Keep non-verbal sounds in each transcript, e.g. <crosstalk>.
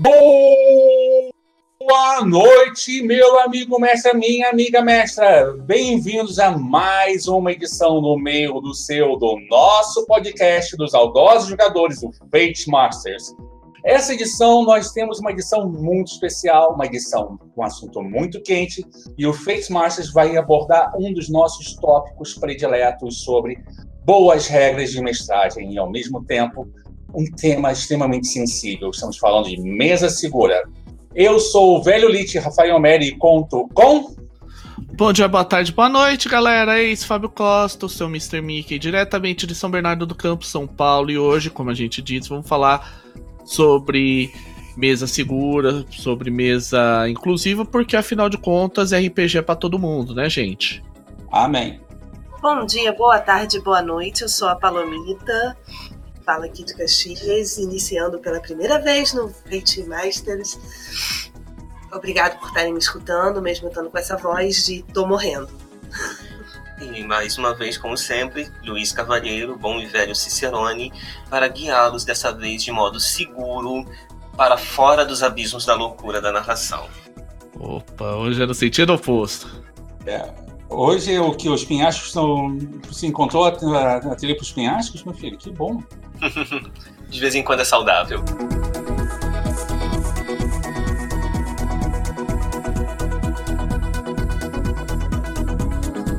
Boa noite, meu amigo mestre, minha amiga mestra. Bem-vindos a mais uma edição no meio do seu, do nosso podcast dos saudosos jogadores, o Fate Masters. Essa edição, nós temos uma edição muito especial, uma edição com um assunto muito quente, e o Fate Masters vai abordar um dos nossos tópicos prediletos sobre boas regras de mestragem e, ao mesmo tempo, um tema extremamente sensível. Estamos falando de mesa segura. Eu sou o velho Lit Rafael Meri e conto com. Bom dia, boa tarde, boa noite, galera. Eis Fábio Costa, o seu Mr. Mickey, diretamente de São Bernardo do Campo, São Paulo. E hoje, como a gente disse, vamos falar sobre mesa segura, sobre mesa inclusiva, porque afinal de contas, RPG é para todo mundo, né, gente? Amém. Bom dia, boa tarde, boa noite. Eu sou a Palomita fala aqui de Caxias, iniciando pela primeira vez no Fate Masters. Obrigado por estarem me escutando, mesmo estando com essa voz de tô morrendo. E mais uma vez, como sempre, Luiz Cavalheiro, bom e velho Cicerone, para guiá-los dessa vez de modo seguro para fora dos abismos da loucura da narração. Opa, hoje é no sentido oposto. É, hoje o que os pinhascos estão. Se encontrou a, a, a trilha para os pinhascos, meu filho? Que bom. <laughs> de vez em quando é saudável.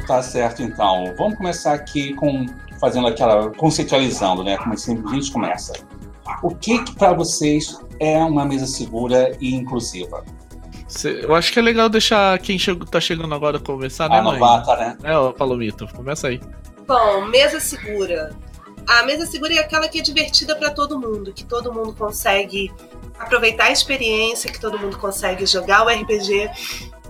Tá certo, então. Vamos começar aqui com fazendo aquela conceitualizando, né? Como assim a gente começa. O que, que para vocês é uma mesa segura e inclusiva? Eu acho que é legal deixar quem chegou, tá chegando agora começar, né, A novata, né? É, o Palomito, começa aí. Bom, mesa segura. A mesa segura é aquela que é divertida para todo mundo, que todo mundo consegue aproveitar a experiência, que todo mundo consegue jogar o RPG,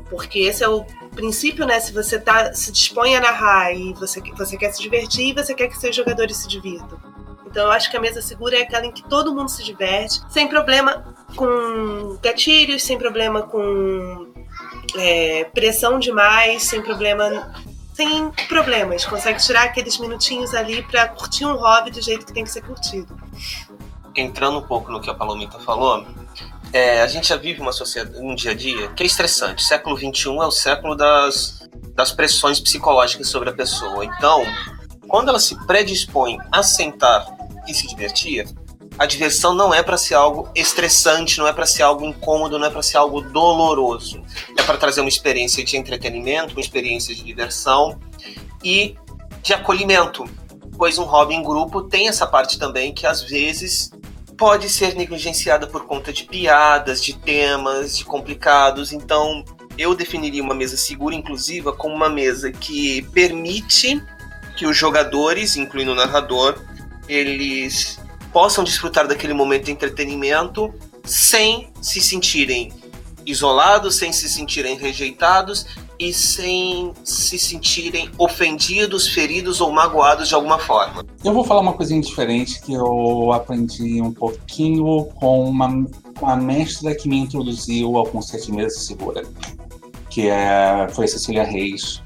porque esse é o princípio, né? Se você tá, se dispõe a narrar e você, você quer se divertir e você quer que seus jogadores se divirtam. Então eu acho que a mesa segura é aquela em que todo mundo se diverte, sem problema com gatilhos, sem problema com é, pressão demais, sem problema sem problemas, consegue tirar aqueles minutinhos ali para curtir um hobby do jeito que tem que ser curtido. Entrando um pouco no que a Palomita falou, é, a gente já vive uma sociedade, um dia a dia que é estressante. Século XXI é o século das, das pressões psicológicas sobre a pessoa. Então, quando ela se predispõe a sentar e se divertir, a diversão não é para ser algo estressante, não é para ser algo incômodo, não é para ser algo doloroso. É para trazer uma experiência de entretenimento, uma experiência de diversão e de acolhimento. Pois um hobby em grupo tem essa parte também que às vezes pode ser negligenciada por conta de piadas, de temas, de complicados. Então, eu definiria uma mesa segura, inclusiva, como uma mesa que permite que os jogadores, incluindo o narrador, eles possam desfrutar daquele momento de entretenimento sem se sentirem isolados, sem se sentirem rejeitados e sem se sentirem ofendidos, feridos ou magoados de alguma forma. Eu vou falar uma coisinha diferente que eu aprendi um pouquinho com uma, com a mestra que me introduziu ao conceito de mesa segura, que é, foi Cecília Reis,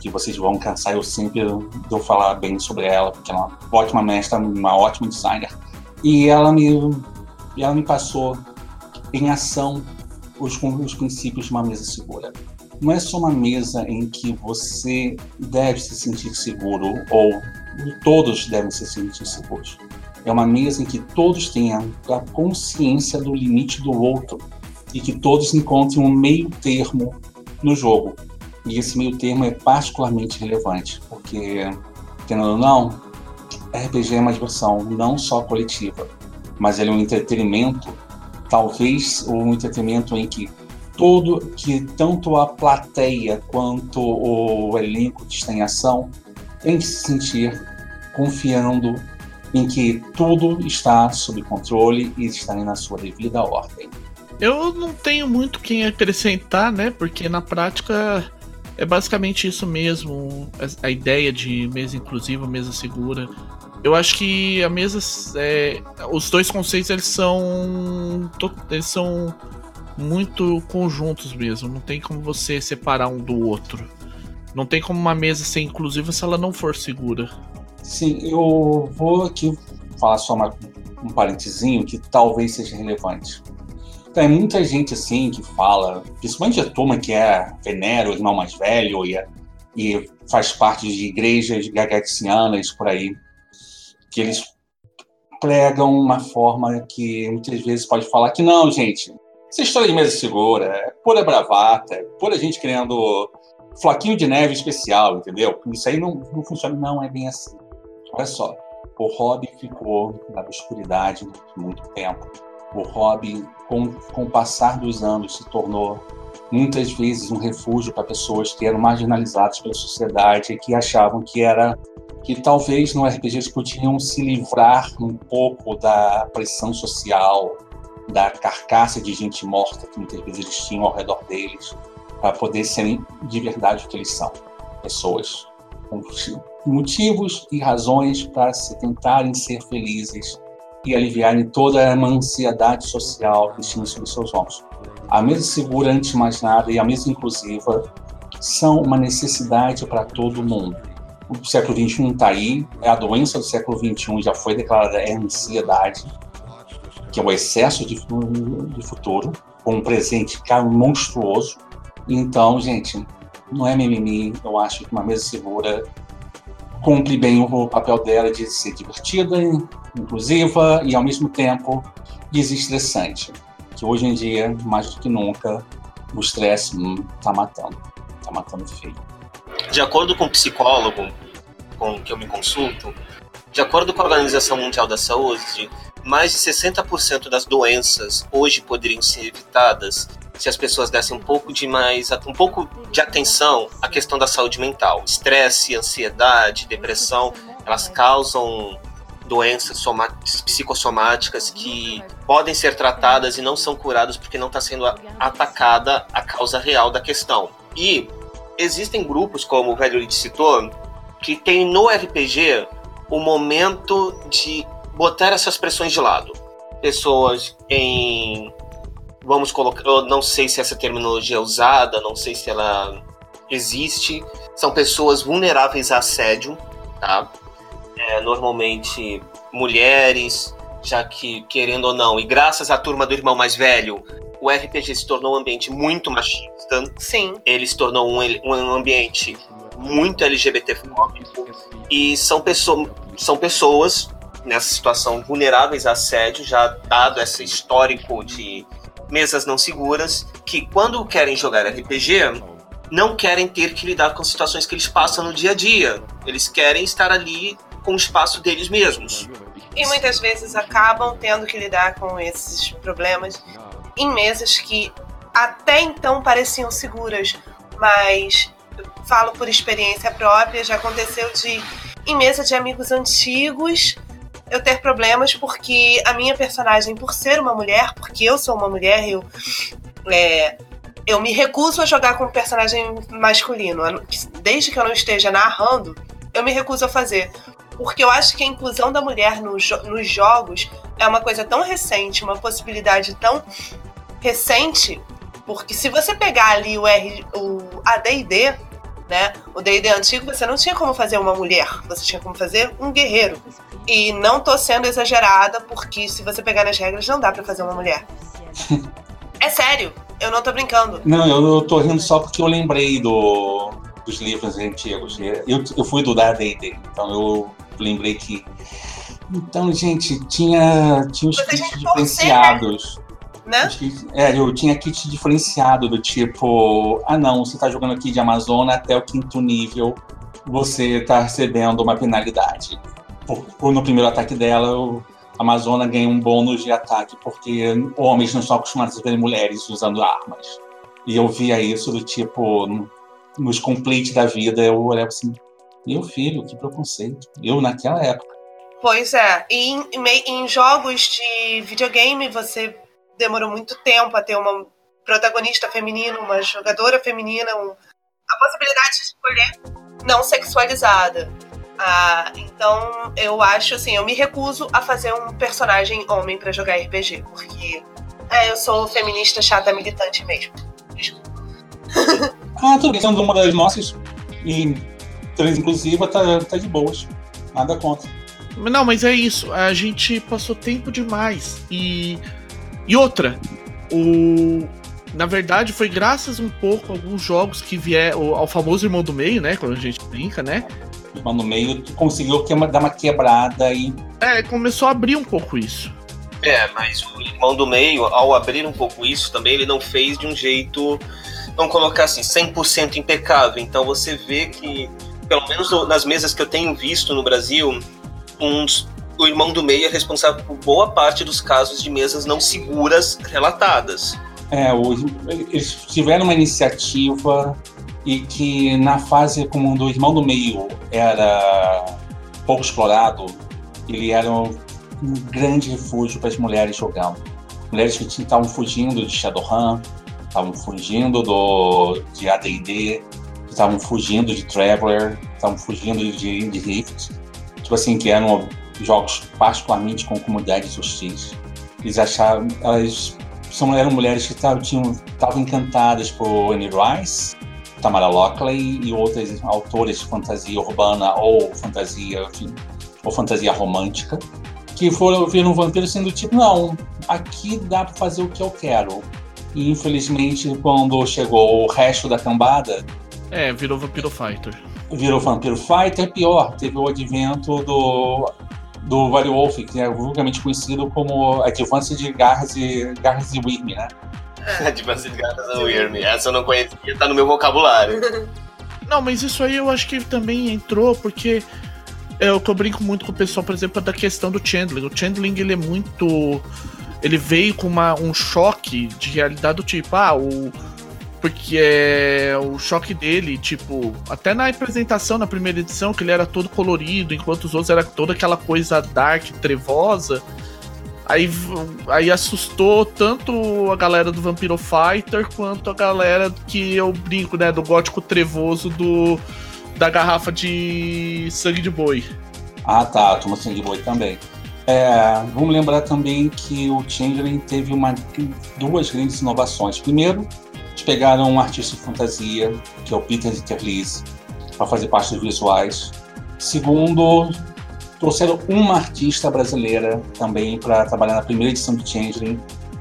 que vocês vão cansar eu sempre de eu falar bem sobre ela, porque ela é uma ótima mestra, uma ótima designer. E ela me, ela me passou em ação os, os princípios de uma mesa segura. Não é só uma mesa em que você deve se sentir seguro, ou todos devem se sentir seguros. É uma mesa em que todos tenham a consciência do limite do outro e que todos encontrem um meio termo no jogo. E esse meio termo é particularmente relevante, porque, entendendo ou não, RPG é uma diversão não só coletiva, mas ele é um entretenimento, talvez um entretenimento em que todo, que tanto a plateia quanto o elenco está em ação tem que se sentir confiando em que tudo está sob controle e está na sua devida ordem. Eu não tenho muito quem acrescentar, né? Porque na prática é basicamente isso mesmo, a ideia de mesa inclusiva, mesa segura. Eu acho que a mesa, é, os dois conceitos eles são, eles são muito conjuntos mesmo. Não tem como você separar um do outro. Não tem como uma mesa ser inclusiva se ela não for segura. Sim, eu vou aqui falar só uma, um parentezinho que talvez seja relevante. Tem muita gente assim que fala, principalmente a turma que é venera o irmão mais velho e, e faz parte de igrejas gagaticianas por aí, que eles pregam uma forma que muitas vezes pode falar que não, gente, essa história de mesa segura é pura bravata, é pura gente querendo floquinho de neve especial, entendeu? Isso aí não, não funciona, não é bem assim. Olha só, o hobby ficou na obscuridade muito tempo. O hobby, com, com o passar dos anos, se tornou muitas vezes um refúgio para pessoas que eram marginalizadas pela sociedade e que achavam que era que talvez no RPG eles podiam se livrar um pouco da pressão social, da carcaça de gente morta que muitas vezes eles tinham ao redor deles, para poder serem de verdade o que eles são, pessoas com motivos e razões para se tentarem ser felizes e aliviarem toda a ansiedade social que tinham sobre seus ombros. A mesa segura, antes de mais nada, e a mesa inclusiva são uma necessidade para todo mundo. O século XXI está aí, é a doença do século XXI já foi declarada é a ansiedade, que é o excesso de, de futuro, com um presente monstruoso. Então, gente, não é mimimi, eu acho que uma mesa segura cumpre bem o papel dela de ser divertida, inclusiva e, ao mesmo tempo, desestressante. Que hoje em dia, mais do que nunca, o estresse está hum, matando. Está matando feio. De acordo com o psicólogo com que eu me consulto, de acordo com a Organização Mundial da Saúde, mais de 60% das doenças hoje poderiam ser evitadas se as pessoas dessem um pouco de mais um pouco de atenção à questão da saúde mental. Estresse, ansiedade, depressão, elas causam doenças psicossomáticas que podem ser tratadas e não são curadas porque não está sendo atacada a causa real da questão. E existem grupos, como o velho Lid citou, que tem no RPG o momento de botar essas pressões de lado. Pessoas em. Vamos colocar. Eu não sei se essa terminologia é usada, não sei se ela existe. São pessoas vulneráveis a assédio, tá? É, normalmente mulheres, já que, querendo ou não, e graças à turma do irmão mais velho, o RPG se tornou um ambiente muito machista. Sim. Ele se tornou um, um ambiente muito LGBTfóbico. E são, pessoa, são pessoas nessa situação vulneráveis a assédio, já dado esse histórico de mesas não seguras, que quando querem jogar RPG, não querem ter que lidar com situações que eles passam no dia a dia. Eles querem estar ali com o espaço deles mesmos. E muitas vezes acabam tendo que lidar com esses problemas em mesas que até então pareciam seguras, mas falo por experiência própria, já aconteceu de em mesa de amigos antigos eu ter problemas porque a minha personagem, por ser uma mulher, porque eu sou uma mulher, eu, é, eu me recuso a jogar com um personagem masculino. Desde que eu não esteja narrando, eu me recuso a fazer. Porque eu acho que a inclusão da mulher no nos jogos é uma coisa tão recente, uma possibilidade tão recente, porque se você pegar ali o, R, o AD&D, né? O D&D antigo você não tinha como fazer uma mulher, você tinha como fazer um guerreiro. E não tô sendo exagerada, porque se você pegar nas regras não dá para fazer uma mulher. <laughs> é sério, eu não tô brincando. Não, eu, tô rindo só porque eu lembrei do, dos livros antigos. Eu, eu fui do D&D, então eu lembrei que então, gente, tinha, tinha os kits diferenciados né? É, eu tinha kit diferenciado do tipo, ah não, você tá jogando aqui de Amazona até o quinto nível, você tá recebendo uma penalidade. No primeiro ataque dela, a Amazona ganha um bônus de ataque, porque homens não estão acostumados a ver mulheres usando armas. E eu via isso do tipo, nos complete da vida, eu olhava assim, meu filho, que preconceito. Eu naquela época. Pois é, e em, em, jogos de videogame você demorou muito tempo a ter uma protagonista feminina, uma jogadora feminina, um, a possibilidade de escolher não sexualizada. Ah, então eu acho assim, eu me recuso a fazer um personagem homem para jogar RPG, porque é, eu sou feminista chata militante mesmo. Desculpa. ah, tudo bem, sendo uma das nossas e trans inclusiva tá, tá de boas. Nada contra. Não, mas é isso. A gente passou tempo demais e e outra, o na verdade, foi graças um pouco a alguns jogos que vieram ao famoso irmão do meio, né? Quando a gente brinca, né? O irmão do meio conseguiu dar uma quebrada e. É, começou a abrir um pouco isso. É, mas o irmão do meio, ao abrir um pouco isso também, ele não fez de um jeito, vamos colocar assim, 100% impecável. Então você vê que, pelo menos nas mesas que eu tenho visto no Brasil, uns, o irmão do meio é responsável por boa parte dos casos de mesas não seguras relatadas. É, eles tiveram uma iniciativa e que na fase como do irmão do meio era pouco explorado, ele era um grande refúgio para as mulheres jogando. Mulheres que estavam fugindo de Shadowrun, estavam fugindo do, de AD&D, estavam fugindo de Traveler, estavam fugindo de, de Rift. Tipo assim, que eram jogos particularmente com comunidades hostis. Eles achavam, elas são, eram mulheres que estavam encantadas por Annie Rice, Tamara Lockley e outras autoras de fantasia urbana ou fantasia, enfim, ou fantasia romântica, que foram viram um vampiro sendo tipo, não, aqui dá para fazer o que eu quero. E infelizmente, quando chegou o resto da cambada. É, virou Vampiro Fighter. Virou Vampiro Fighter, pior, teve o advento do do Wolf, que é vulgarmente conhecido como Advance de Garras e, Garras e Wyrm, né? Advance de Garras e Wyrm. Essa eu não conhecia, tá no meu vocabulário. <laughs> Não, mas isso aí eu acho que também entrou porque é o que eu brinco muito com o pessoal, por exemplo, da questão do Chandling. O Chandling, ele é muito... Ele veio com uma, um choque de realidade do tipo, ah, o porque é o choque dele, tipo, até na apresentação na primeira edição, que ele era todo colorido, enquanto os outros era toda aquela coisa dark, trevosa. Aí, aí assustou tanto a galera do Vampiro Fighter quanto a galera que eu brinco, né, do gótico trevoso do da garrafa de sangue de boi. Ah, tá, toma sangue de boi também. É, vamos lembrar também que o Changeling teve uma, duas grandes inovações. Primeiro, eles pegaram um artista de fantasia, que é o Peter Interlis, para fazer parte dos visuais. Segundo, trouxeram uma artista brasileira também para trabalhar na primeira edição do Changeling,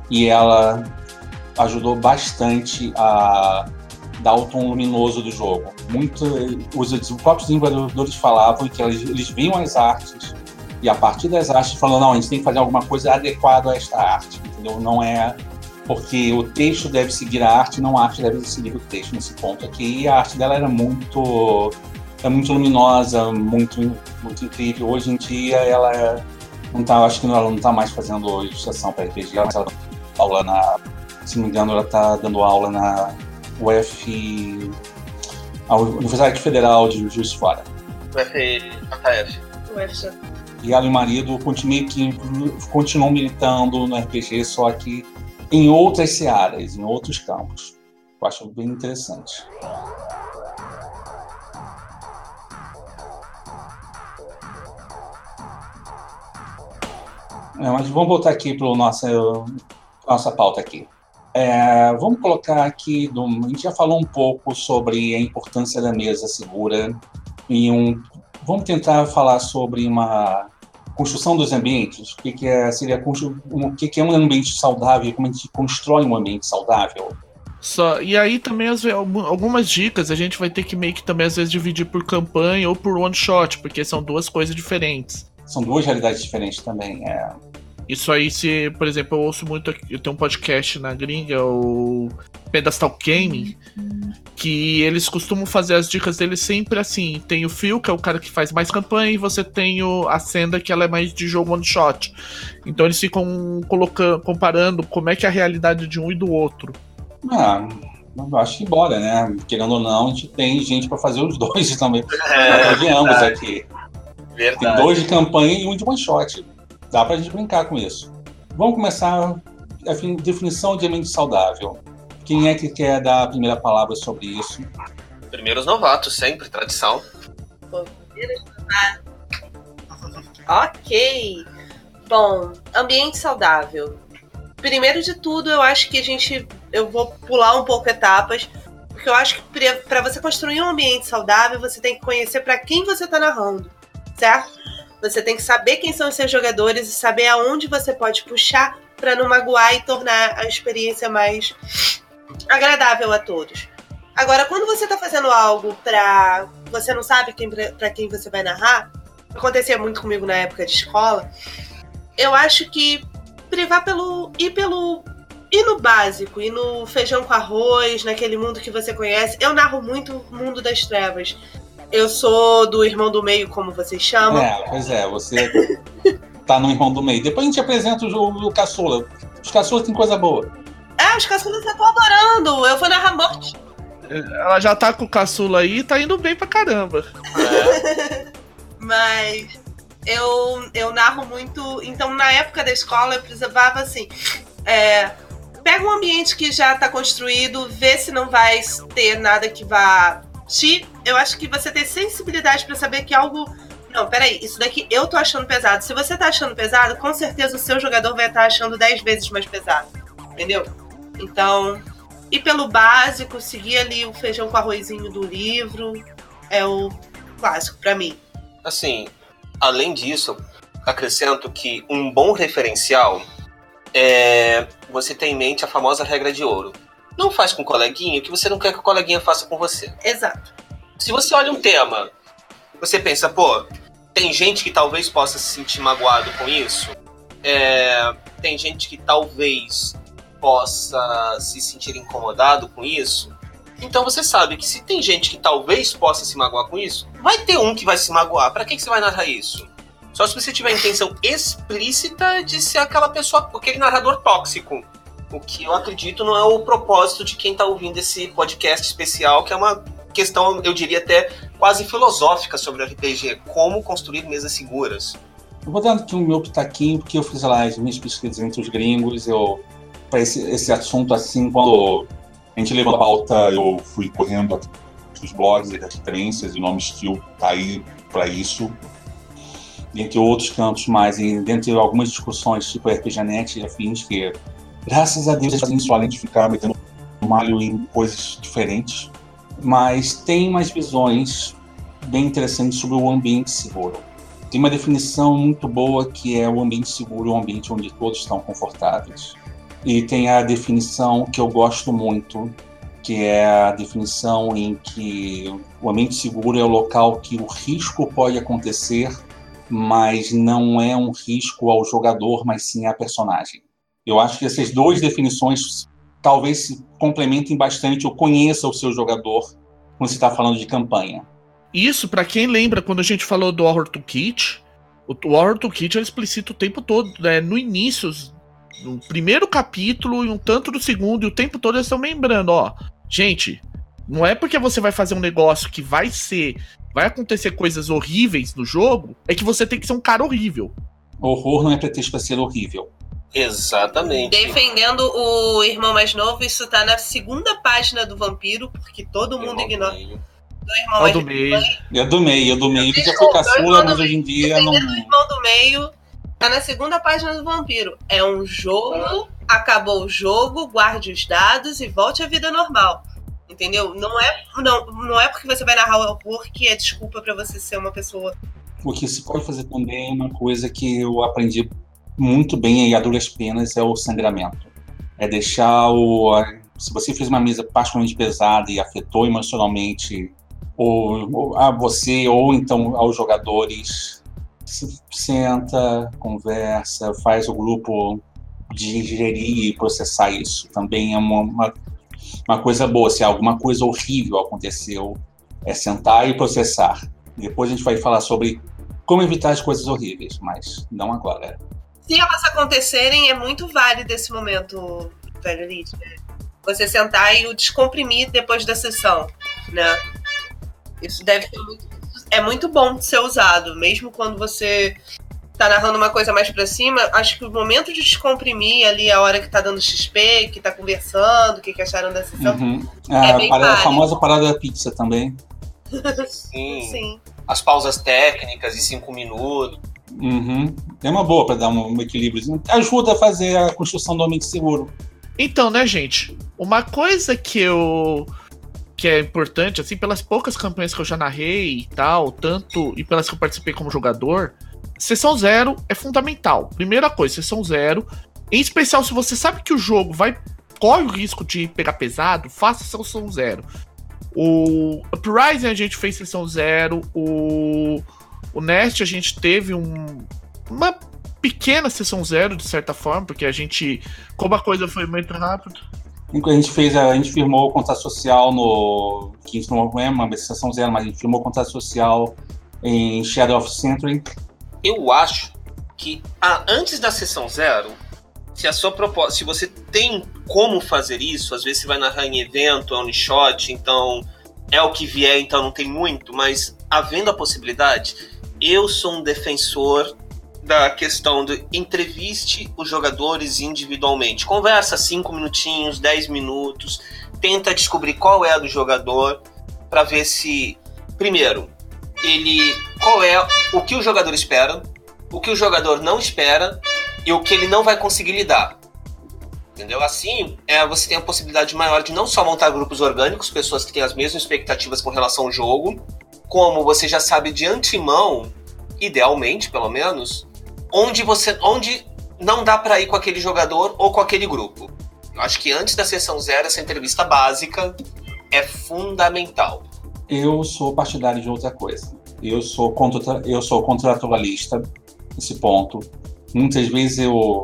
e ela ajudou bastante a dar o tom luminoso do jogo. Muito, os, os próprios desenvolvedores falavam que eles, eles viam as artes e a partir das artes falaram, não, a gente tem que fazer alguma coisa adequada a esta arte, entendeu? Não é porque o texto deve seguir a arte, não a arte deve seguir o texto nesse ponto aqui. E a arte dela era muito, é muito luminosa, muito, muito incrível. Hoje em dia ela é, não tá, acho que ela não está mais fazendo ilustração para RPG, ela está dando aula na, se não me engano, ela está dando aula na UF, a Universidade Federal de Juiz de Fora. UFJF. UFJF. E ela e o marido continuam, continuam militando no RPG, só que em outras searas, em outros campos. Eu acho bem interessante. É, mas vamos voltar aqui para a nossa, nossa pauta aqui. É, vamos colocar aqui, do, a gente já falou um pouco sobre a importância da mesa segura e um, vamos tentar falar sobre uma construção dos ambientes, o que, que é, seria o que, que é um ambiente saudável, como a gente constrói um ambiente saudável. Só, e aí também as, algumas dicas a gente vai ter que meio que também às vezes dividir por campanha ou por one shot, porque são duas coisas diferentes. São duas realidades diferentes também, é. Isso aí, se, por exemplo, eu ouço muito. Eu tenho um podcast na gringa, o Pedestal Gaming, que eles costumam fazer as dicas deles sempre assim. Tem o Phil, que é o cara que faz mais campanha, e você tem o, a Senda, que ela é mais de jogo one shot. Então eles ficam colocando, comparando como é que é a realidade de um e do outro. Ah, eu acho que bora, né? Querendo ou não, a gente tem gente para fazer os <laughs> dois também. É, de ambos aqui. Verdade. Tem dois de campanha e um de one shot. Dá pra gente brincar com isso. Vamos começar a definição de ambiente saudável. Quem é que quer dar a primeira palavra sobre isso? Primeiros novatos, sempre, tradição. Ok. Bom, ambiente saudável. Primeiro de tudo, eu acho que a gente. Eu vou pular um pouco etapas, porque eu acho que para você construir um ambiente saudável, você tem que conhecer para quem você está narrando, certo? Você tem que saber quem são os seus jogadores e saber aonde você pode puxar para não magoar e tornar a experiência mais agradável a todos. Agora, quando você está fazendo algo para você não sabe quem para quem você vai narrar, acontecia muito comigo na época de escola. Eu acho que privar pelo ir pelo e no básico, e no feijão com arroz, naquele mundo que você conhece, eu narro muito o mundo das trevas. Eu sou do irmão do meio, como vocês chamam. É, pois é, você tá no irmão do meio. Depois a gente apresenta o, o caçula. Os caçulas têm coisa boa. É, os caçulas eu tô adorando. Eu vou narrar morte. Ela já tá com o caçula aí e tá indo bem pra caramba. É. <laughs> Mas eu, eu narro muito. Então, na época da escola, eu precisava assim. É, pega um ambiente que já está construído, vê se não vai ter nada que vá te. Eu acho que você tem sensibilidade para saber que algo. Não, peraí, isso daqui eu tô achando pesado. Se você tá achando pesado, com certeza o seu jogador vai estar tá achando 10 vezes mais pesado. Entendeu? Então, ir pelo básico, seguir ali o feijão com arrozinho do livro, é o clássico para mim. Assim, além disso, acrescento que um bom referencial é, você tem em mente a famosa regra de ouro. Não faz com o coleguinha o que você não quer que o coleguinha faça com você. Exato. Se você olha um tema, você pensa, pô, tem gente que talvez possa se sentir magoado com isso. É, tem gente que talvez possa se sentir incomodado com isso. Então você sabe que se tem gente que talvez possa se magoar com isso, vai ter um que vai se magoar. Para que, que você vai narrar isso? Só se você tiver a intenção explícita de ser aquela pessoa, aquele narrador tóxico. O que eu acredito não é o propósito de quem está ouvindo esse podcast especial, que é uma questão, eu diria até quase filosófica sobre RPG, como construir mesas seguras. Eu vou dar aqui o um meu pitaquinho, porque eu fiz lá as minhas pesquisas entre os gringos, eu para esse, esse assunto assim, quando a gente levou a pauta, eu fui correndo os blogs e referências, e o nome Skill tá aí para isso dentre outros cantos mais, e dentre algumas discussões tipo RPGNet e afins, que graças a Deus eles fazem isso além de ficar metendo malho em coisas diferentes, mas tem umas visões bem interessantes sobre o ambiente seguro. Tem uma definição muito boa que é o ambiente seguro, um ambiente onde todos estão confortáveis. E tem a definição que eu gosto muito, que é a definição em que o ambiente seguro é o local que o risco pode acontecer mas não é um risco ao jogador, mas sim à personagem. Eu acho que essas duas definições talvez se complementem bastante ou conheça o seu jogador quando se está falando de campanha. Isso, para quem lembra, quando a gente falou do Horror Toolkit, o Horror Toolkit é explícito o tempo todo, né? no início, no primeiro capítulo e um tanto do segundo, e o tempo todo eles estão lembrando, ó, gente, não é porque você vai fazer um negócio que vai ser vai acontecer coisas horríveis no jogo, é que você tem que ser um cara horrível. Horror não é pretexto para ser horrível. Exatamente. Defendendo o irmão mais novo, isso tá na segunda página do Vampiro, porque todo mundo ignora. Do irmão mais do meio. É do meio, é do meio. Que já foi caçula, mas hoje em dia não. Defendendo o irmão do meio, tá na segunda página do Vampiro. É um jogo, acabou o jogo, guarde os dados e volte à vida normal. Entendeu? Não é, não, não é porque você vai narrar o horror que é desculpa para você ser uma pessoa. O que se pode fazer também é uma coisa que eu aprendi muito bem aí a duras penas é o sangramento. É deixar o. Se você fez uma mesa particularmente pesada e afetou emocionalmente ou, ou a você ou então aos jogadores, senta, conversa, faz o grupo digerir e processar isso. Também é uma, uma uma coisa boa, se alguma coisa horrível aconteceu, é sentar e processar. Depois a gente vai falar sobre como evitar as coisas horríveis, mas não agora. Se elas acontecerem, é muito válido esse momento, velho Elite. Você sentar e o descomprimir depois da sessão, né? Isso deve ser muito, é muito bom de ser usado, mesmo quando você tá narrando uma coisa mais pra cima, acho que o momento de descomprimir ali, a hora que tá dando XP, que tá conversando, o que, que acharam da sessão. Uhum. É, é a, a famosa parada da pizza também. <laughs> Sim. Sim. As pausas técnicas de cinco minutos. Uhum. É uma boa para dar um, um equilíbrio. Ajuda a fazer a construção do ambiente seguro. Então, né, gente? Uma coisa que eu que é importante, assim, pelas poucas campanhas que eu já narrei e tal, tanto e pelas que eu participei como jogador, Sessão zero é fundamental. Primeira coisa, sessão zero Em especial, se você sabe que o jogo vai corre o risco de pegar pesado, faça sessão zero. O Uprising a gente fez sessão zero, o, o Nest a gente teve um, uma pequena sessão zero, de certa forma, porque a gente, como a coisa foi muito rápida. A gente fez, a gente firmou o contrato social no. Que isso não é uma sessão zero, mas a gente firmou o contrato social em Shadow of Century. Eu acho que ah, antes da sessão zero, se a sua proposta, se você tem como fazer isso, às vezes você vai narrar em evento, é um shot, então é o que vier, então não tem muito, mas havendo a possibilidade, eu sou um defensor da questão de entreviste os jogadores individualmente. Conversa cinco minutinhos, dez minutos, tenta descobrir qual é a do jogador para ver se, primeiro, ele qual é o que o jogador espera, o que o jogador não espera e o que ele não vai conseguir lidar. Entendeu? Assim, é, você tem a possibilidade maior de não só montar grupos orgânicos, pessoas que têm as mesmas expectativas com relação ao jogo, como você já sabe de antemão, idealmente pelo menos, onde você onde não dá para ir com aquele jogador ou com aquele grupo. Eu acho que antes da sessão zero, essa entrevista básica é fundamental. Eu sou partidário de outra coisa. Eu sou, contra, eu sou contratualista nesse ponto. Muitas vezes eu,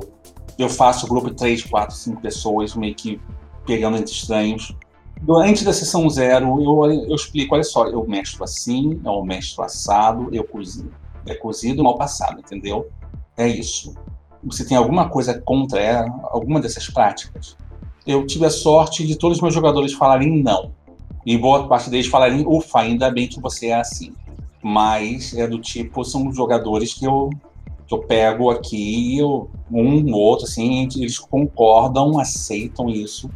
eu faço grupo de 3, 4, 5 pessoas, meio que pegando entre estranhos. Durante da sessão zero, eu, eu explico: olha só, eu mestro assim, eu mestro assado, eu cozinho. É cozido mal passado, entendeu? É isso. Você tem alguma coisa contra ela, alguma dessas práticas? Eu tive a sorte de todos os meus jogadores falarem não. E boa parte deles falarem, ufa, ainda bem que você é assim. Mas é do tipo, são jogadores que eu eu pego aqui eu, um ou outro, assim, eles concordam, aceitam isso.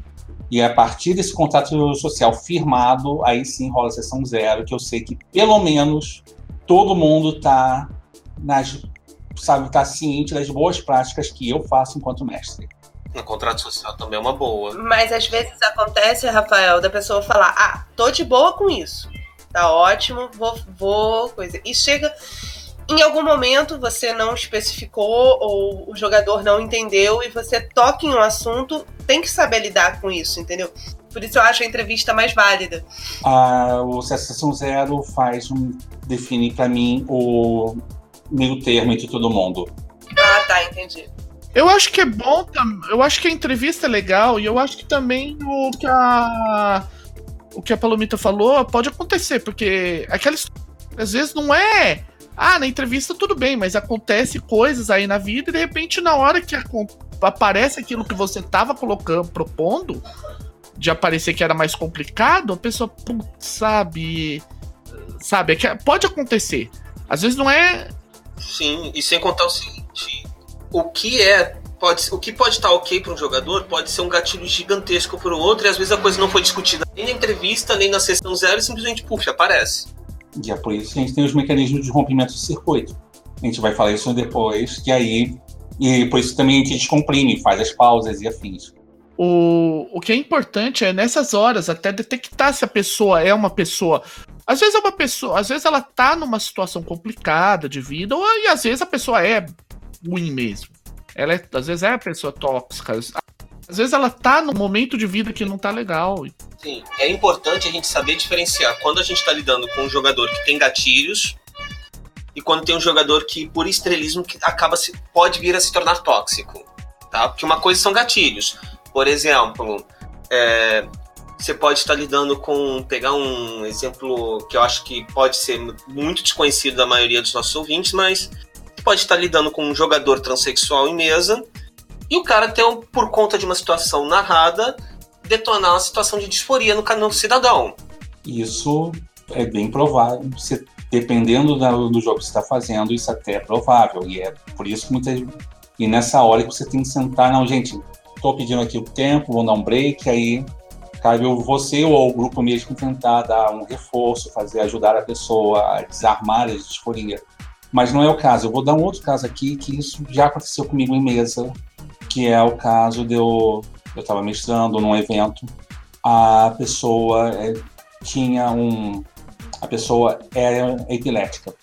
E a partir desse contrato social firmado, aí sim rola a sessão zero, que eu sei que pelo menos todo mundo está nas sabe tá ciente das boas práticas que eu faço enquanto mestre. No contrato social também é uma boa. Mas às vezes acontece, Rafael, da pessoa falar: "Ah, tô de boa com isso. Tá ótimo, vou vou coisa". E chega em algum momento você não especificou ou o jogador não entendeu e você toca em um assunto, tem que saber lidar com isso, entendeu? Por isso eu acho a entrevista mais válida. Ah, o Sessão Zero faz um, define para mim o meio termo entre todo mundo. Ah, tá, entendi. Eu acho que é bom, eu acho que a entrevista é legal e eu acho que também o que a o que a Palomita falou pode acontecer, porque aquelas às vezes não é ah, na entrevista tudo bem, mas acontece coisas aí na vida e de repente na hora que aparece aquilo que você tava colocando, propondo, de aparecer que era mais complicado, a pessoa, putz, sabe, sabe, é que pode acontecer. Às vezes não é. Sim, e sem contar o seguinte, o que é pode o que pode estar ok para um jogador pode ser um gatilho gigantesco para o outro e às vezes a coisa não foi discutida nem na entrevista nem na sessão zero e simplesmente puxa aparece e é por isso que a gente tem os mecanismos de rompimento de circuito. A gente vai falar isso depois, que aí. E por isso também a gente descomprime, faz as pausas e afins. O, o que é importante é nessas horas até detectar se a pessoa é uma pessoa. Às vezes é uma pessoa, às vezes ela tá numa situação complicada de vida, ou e às vezes a pessoa é ruim mesmo. Ela é, às vezes é a pessoa tóxica. Às vezes ela tá num momento de vida que não tá legal. Sim, é importante a gente saber diferenciar quando a gente tá lidando com um jogador que tem gatilhos e quando tem um jogador que, por estrelismo, que acaba se, pode vir a se tornar tóxico. Tá? Porque uma coisa são gatilhos. Por exemplo, é, você pode estar lidando com. Pegar um exemplo que eu acho que pode ser muito desconhecido da maioria dos nossos ouvintes, mas pode estar lidando com um jogador transexual em mesa e o cara tem, por conta de uma situação narrada, detonar uma situação de disforia no, no cidadão. Isso é bem provável. Você, dependendo do jogo que você está fazendo, isso até é provável. E é por isso que muitas. E nessa hora que você tem que sentar, não, gente, estou pedindo aqui o tempo, vou dar um break, aí cabe você ou o grupo mesmo tentar dar um reforço, fazer ajudar a pessoa a desarmar a disforia. Mas não é o caso. Eu vou dar um outro caso aqui que isso já aconteceu comigo em mesa que é o caso de eu eu estava mestrando num evento, a pessoa é, tinha um a pessoa era epilética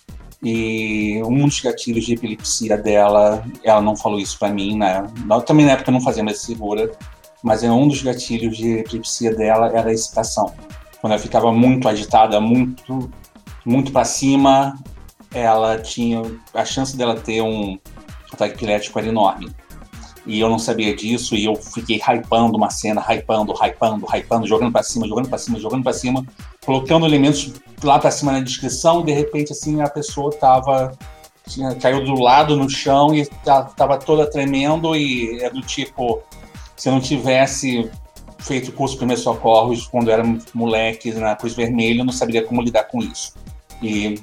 E um dos gatilhos de epilepsia dela, ela não falou isso para mim, né? Também na época eu não fazia mais segura, mas é um dos gatilhos de epilepsia dela era a excitação. Quando ela ficava muito agitada, muito, muito para cima, ela tinha a chance dela ter um ataque epilético era enorme. E eu não sabia disso e eu fiquei hypando uma cena, hypando, hypando, hypando, jogando para cima, jogando para cima, jogando para cima, colocando elementos lá para cima na descrição e de repente assim a pessoa tava tinha, caiu do lado no chão e tava toda tremendo e é do tipo se eu não tivesse feito curso de primeiros socorros quando era moleque na Cruz Vermelha, eu não saberia como lidar com isso. E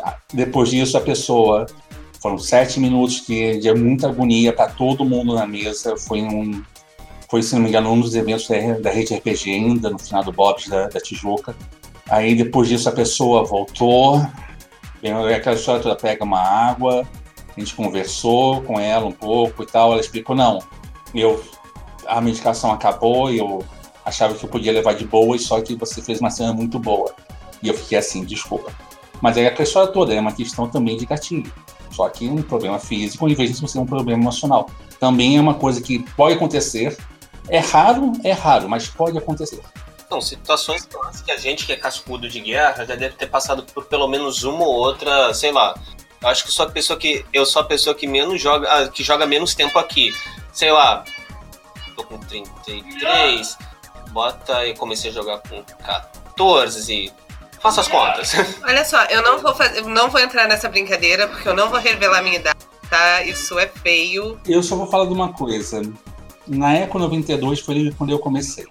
ah, depois disso a pessoa foram sete minutos de, de muita agonia para todo mundo na mesa. Foi um, foi se não me engano um dos eventos da, da rede RPG ainda no final do Bob's da, da Tijuca. Aí depois disso a pessoa voltou, aquela história toda pega uma água, a gente conversou com ela um pouco e tal, ela explicou não, eu a medicação acabou e eu achava que eu podia levar de boa, só que você fez uma cena muito boa. E eu fiquei assim, desculpa. Mas aí a história toda é uma questão também de gatilho. Só que um problema físico, em vez de ser um problema emocional. Também é uma coisa que pode acontecer. É raro, é raro, mas pode acontecer. São situações que a gente que é cascudo de guerra já deve ter passado por pelo menos uma ou outra, sei lá. Acho que sou a pessoa que eu sou a pessoa que menos joga, ah, que joga menos tempo aqui. Sei lá, tô com 33, bota e comecei a jogar com 14, Faça as contas. <laughs> Olha só, eu não vou fazer, não vou entrar nessa brincadeira porque eu não vou revelar minha idade, tá? Isso é feio. Eu só vou falar de uma coisa. Na Eco 92 foi quando eu comecei.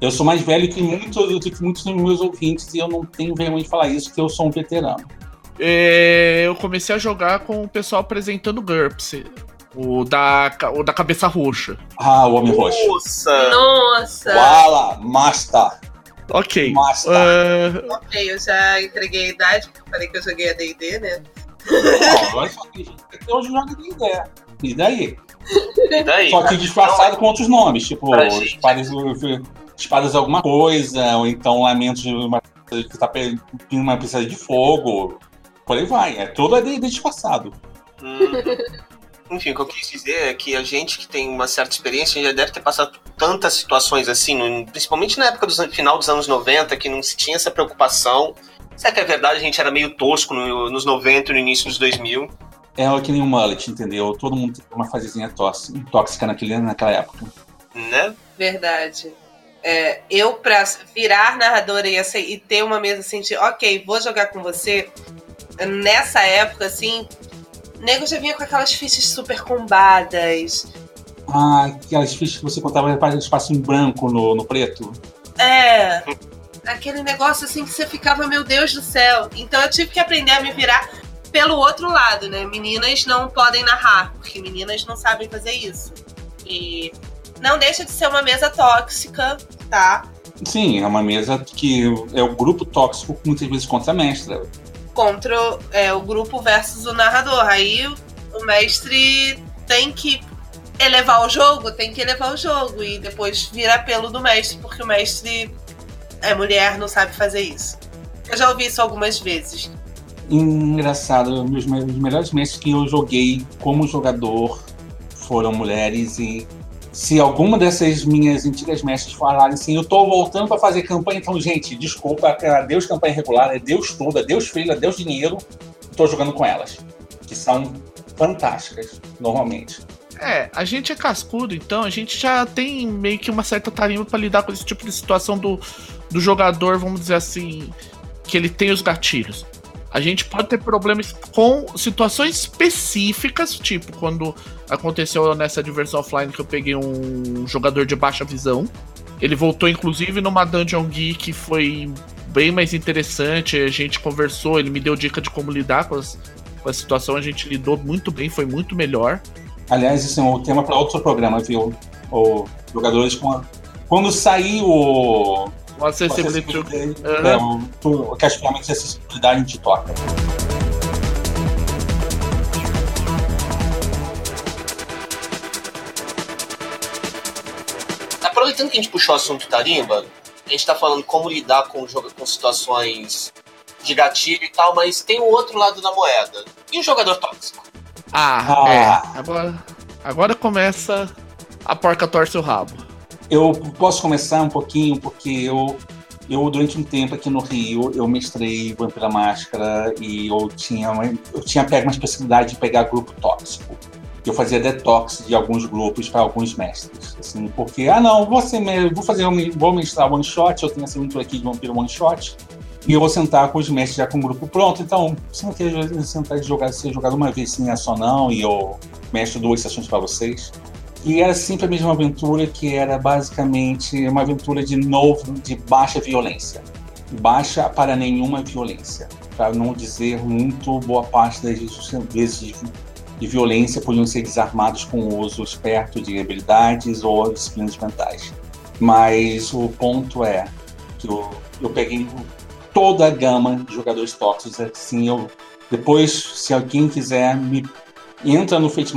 Eu sou mais velho que muitos, que muitos dos meus ouvintes e eu não tenho vergonha de falar isso, porque eu sou um veterano. É, eu comecei a jogar com o pessoal apresentando GURPS. O da, o da cabeça roxa. Ah, o Homem Roxo. Nossa! Nossa! Wala, Master! Ok. Master. Uh... Ok, eu já entreguei a idade, porque eu falei que eu joguei a D&D, né? Não, agora só que hoje joga D&D. E daí? E daí? Só que disfarçado com outros nomes, tipo espadas, espadas alguma coisa, ou então lamentos de uma que tá pedindo uma precisa de fogo. Por aí vai. É todo é D&D disfarçado. Hum. Enfim, o que eu quis dizer é que a gente que tem uma certa experiência já deve ter passado tantas situações assim, principalmente na época do final dos anos 90, que não se tinha essa preocupação. Será que é verdade? A gente era meio tosco no, nos 90 e no início dos 2000. É que nem um mullet, entendeu? Todo mundo tem uma fasezinha tóxica naquele, naquela época. Né? Verdade. É, eu, pra virar narradora e, assim, e ter uma mesa assim, de, ok, vou jogar com você, nessa época, assim, o nego já vinha com aquelas fichas super combadas. Ah, aquelas fichas que você contava para espaço em branco no, no preto. É. Aquele negócio assim que você ficava, meu Deus do céu. Então eu tive que aprender a me virar pelo outro lado, né? Meninas não podem narrar, porque meninas não sabem fazer isso. E não deixa de ser uma mesa tóxica, tá? Sim, é uma mesa que é o grupo tóxico muitas vezes contra a mestra contra é, o grupo versus o narrador. Aí o mestre tem que elevar o jogo, tem que elevar o jogo e depois vira apelo do mestre, porque o mestre é mulher, não sabe fazer isso. Eu já ouvi isso algumas vezes. Engraçado, os melhores mestres que eu joguei como jogador foram mulheres e se alguma dessas minhas antigas mestres falarem assim, eu tô voltando para fazer campanha, então, gente, desculpa, é Deus campanha regular, é Deus tudo, é Deus filho, é Deus dinheiro, tô jogando com elas. Que são fantásticas, normalmente. É, a gente é cascudo, então a gente já tem meio que uma certa tarimba para lidar com esse tipo de situação do, do jogador, vamos dizer assim, que ele tem os gatilhos. A gente pode ter problemas com situações específicas, tipo quando aconteceu nessa diversão offline que eu peguei um jogador de baixa visão. Ele voltou, inclusive, numa Dungeon Geek que foi bem mais interessante. A gente conversou, ele me deu dica de como lidar com, as, com a situação. A gente lidou muito bem, foi muito melhor. Aliás, isso é um tema para outro programa, viu? O jogadores com a... Quando sair o o acessibility. O uhum. o, o que as ferramentas de acessibilidade te toca. Aproveitando que a gente puxou o assunto tarimba, a gente está falando como lidar com, com situações de gatilho e tal, mas tem o outro lado da moeda. E o jogador tóxico? Ah, Ah. é. Agora, agora começa a porca torce o rabo. Eu posso começar um pouquinho, porque eu, eu durante um tempo aqui no Rio, eu mestrei Vampira Máscara e eu tinha, uma- eu tinha pego uma especialidade de pegar grupo tóxico. Eu fazia detox de alguns grupos para alguns mestres. Assim, porque, ah não, me- vou fazer um, vou mestrar one shot, eu tenho essa aventura aqui de Vampiro One Shot, e eu vou sentar com os mestres já com o grupo pronto. Então, você não quer sentar e jogar, ser jogado uma vez sim, é só não, e eu mestro duas sessões para vocês. E era sempre a mesma aventura, que era basicamente uma aventura de novo, de baixa violência. Baixa para nenhuma violência. Para não dizer muito, boa parte das vezes de, violência podiam ser desarmados com o uso esperto de habilidades ou disciplinas mentais. Mas o ponto é que eu, eu peguei toda a gama de jogadores tóxicos. Assim, eu, depois, se alguém quiser, me entra no Fate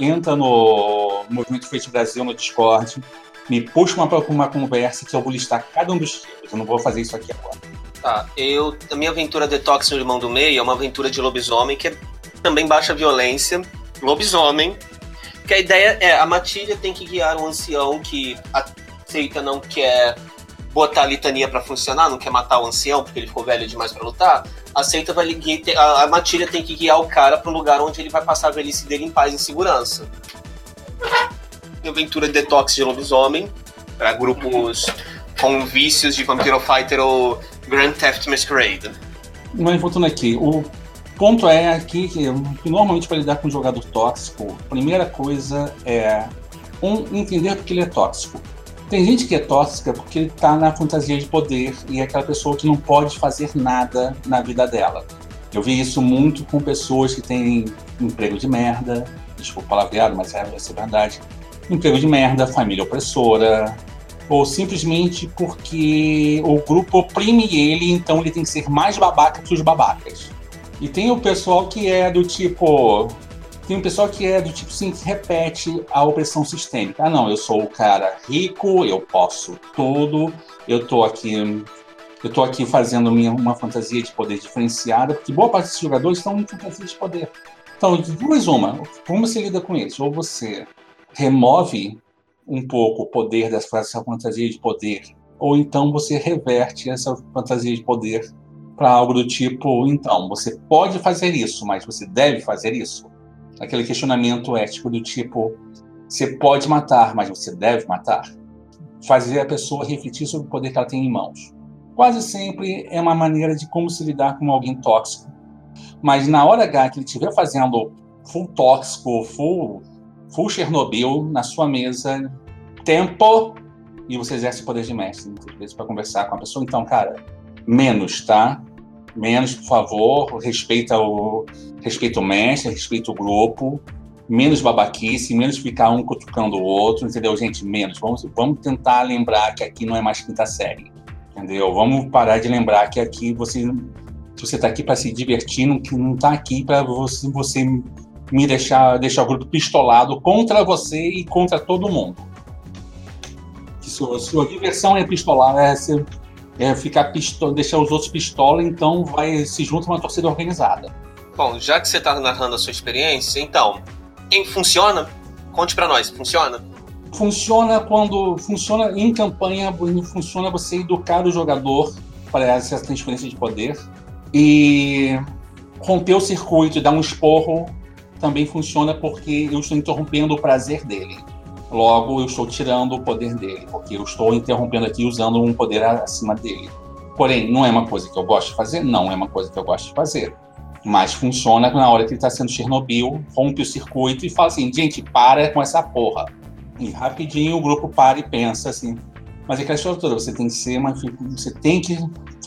entra no Movimento Fate Brasil no Discord, me puxa uma, uma conversa que eu vou listar cada um dos tipos. Eu não vou fazer isso aqui agora. Tá, eu. A minha aventura Detox no Irmão do Meio é uma aventura de lobisomem que é também baixa violência. Lobisomem. Que a ideia é, a Matilha tem que guiar um ancião que aceita não quer botar a litania pra funcionar, não quer matar o ancião porque ele ficou velho demais pra lutar. Aceita, vai lhe- a, a Matilha tem que guiar o cara pro lugar onde ele vai passar a velhice dele em paz e segurança. Aventura Detox de lobisomem. Pra grupos com vícios de Vampiro Fighter ou Grand Theft Masquerade. Mas voltando aqui, o ponto é aqui que, normalmente para lidar com um jogador tóxico, a primeira coisa é um entender porque ele é tóxico. Tem gente que é tóxica porque ele tá na fantasia de poder e é aquela pessoa que não pode fazer nada na vida dela. Eu vi isso muito com pessoas que têm emprego de merda, desculpa palavreado, mas é, essa é verdade. Emprego de merda, família opressora, ou simplesmente porque o grupo oprime ele, então ele tem que ser mais babaca que os babacas. E tem o pessoal que é do tipo. Tem um pessoal que é do tipo assim, que repete a opressão sistêmica. Ah, não, eu sou o cara rico, eu posso tudo, eu tô aqui. Eu tô aqui fazendo minha, uma fantasia de poder diferenciada, porque boa parte desses jogadores estão em fantasia de poder. Então, duas uma, como você lida com eles? Ou você remove um pouco o poder dessa fantasia de poder, ou então você reverte essa fantasia de poder para algo do tipo, então, você pode fazer isso, mas você deve fazer isso. Aquele questionamento ético do tipo, você pode matar, mas você deve matar. Fazer a pessoa refletir sobre o poder que ela tem em mãos. Quase sempre é uma maneira de como se lidar com alguém tóxico. Mas na hora H que ele estiver fazendo full tóxico, full, full Chernobyl na sua mesa, tempo, e você exerce o poder de mestre, muitas vezes, para conversar com a pessoa. Então, cara, menos, tá? Menos, por favor, respeita o, respeita o mestre, respeita o grupo, menos babaquice, menos ficar um cutucando o outro, entendeu, gente? Menos. Vamos, vamos tentar lembrar que aqui não é mais quinta série, entendeu? Vamos parar de lembrar que aqui você, você tá aqui para se divertir, não, não tá aqui para você, você me deixar, deixar o grupo pistolado contra você e contra todo mundo. Que sua, sua diversão é pistolar, é, ser, é ficar pistola, deixar os outros pistola, então vai se junta uma torcida organizada. Bom, já que você tá narrando a sua experiência, então, quem funciona? Conte pra nós, funciona? Funciona quando funciona em campanha, funciona você educar o jogador para essa transferência de poder e romper o circuito dar um esporro também funciona porque eu estou interrompendo o prazer dele. Logo, eu estou tirando o poder dele, porque eu estou interrompendo aqui usando um poder acima dele. Porém, não é uma coisa que eu gosto de fazer? Não é uma coisa que eu gosto de fazer. Mas funciona na hora que ele está sendo Chernobyl, rompe o circuito e fala assim: gente, para com essa porra. E rapidinho o grupo para e pensa assim. Mas é aquela história toda, você tem que ser uma você tem que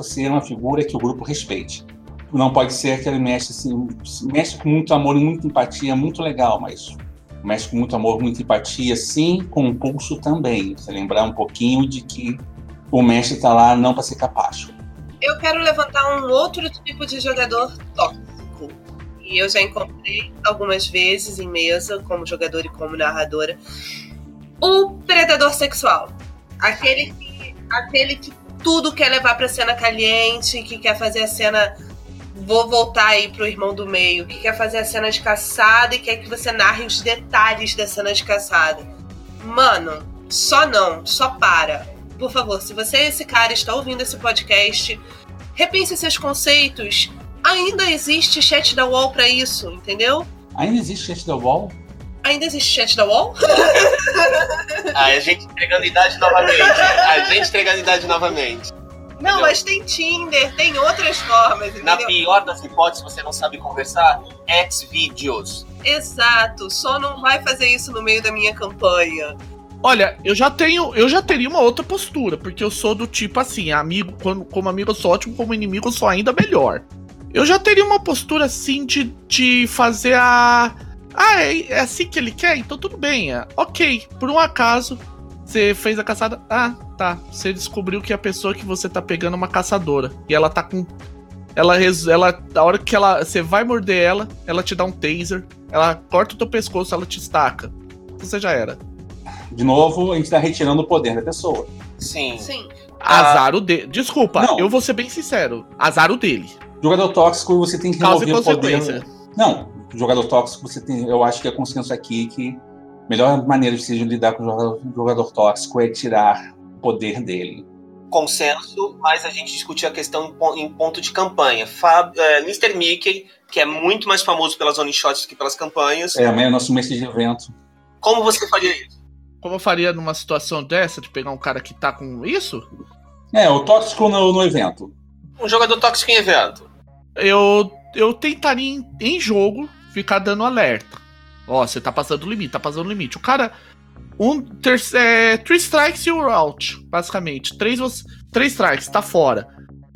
ser uma figura que o grupo respeite. Não pode ser aquele mestre assim, mestre com muito amor e muita empatia, muito legal, mas mestre com muito amor, muita empatia, sim, com um pulso também. Você lembrar um pouquinho de que o mestre está lá não para ser capacho. Eu quero levantar um outro tipo de jogador tóxico. E eu já encontrei algumas vezes em mesa, como jogador e como narradora. O predador sexual. Aquele que, aquele que tudo quer levar pra cena caliente, que quer fazer a cena vou voltar aí pro irmão do meio, que quer fazer a cena de caçada e quer que você narre os detalhes da cena de caçada. Mano, só não, só para. Por favor, se você é esse cara está ouvindo esse podcast, repense seus conceitos. Ainda existe chat da wall para isso, entendeu? Ainda existe chat da wall? Ainda existe chat da wall? ah, a gente entregando idade novamente. A gente entregando idade novamente. Não, Entendeu? mas tem Tinder, tem outras formas. Entendeu? Na pior das hipóteses, você não sabe conversar, Xvideos. Exato, só não vai fazer isso no meio da minha campanha. Olha, eu já tenho, eu já teria uma outra postura, porque eu sou do tipo assim, amigo, quando, como amigo eu sou ótimo, como inimigo eu sou ainda melhor. Eu já teria uma postura assim de, de fazer a. Ah, é, é assim que ele quer? Então tudo bem. É, ok, por um acaso, você fez a caçada. Ah, tá. Você descobriu que a pessoa que você tá pegando é uma caçadora. E ela tá com. Ela, ela. A hora que ela. Você vai morder ela, ela te dá um taser. Ela corta o teu pescoço, ela te estaca. Você já era. De novo, a gente tá retirando o poder da pessoa. Sim. Sim. Azar o dele. Desculpa, Não. eu vou ser bem sincero. Azar o dele. Jogador tóxico, você tem que remover o poder. Não, jogador tóxico, você tem. Eu acho que é consenso aqui que melhor maneira de se lidar com o jogador tóxico é tirar poder dele. Consenso, mas a gente discutiu a questão em ponto de campanha. Fab, é, Mr. Mickey, que é muito mais famoso pelas one shots que pelas campanhas. É, é nosso mestre de evento. Como você faria isso? Como eu faria numa situação dessa, de pegar um cara que tá com isso? É, o tóxico no, no evento. Um jogador tóxico em evento. Eu, eu tentaria em, em jogo ficar dando alerta. Ó, você tá passando o limite, tá passando o limite. O cara. Um. Ter, é, three strikes e you're out, basicamente. Três, três strikes, tá fora.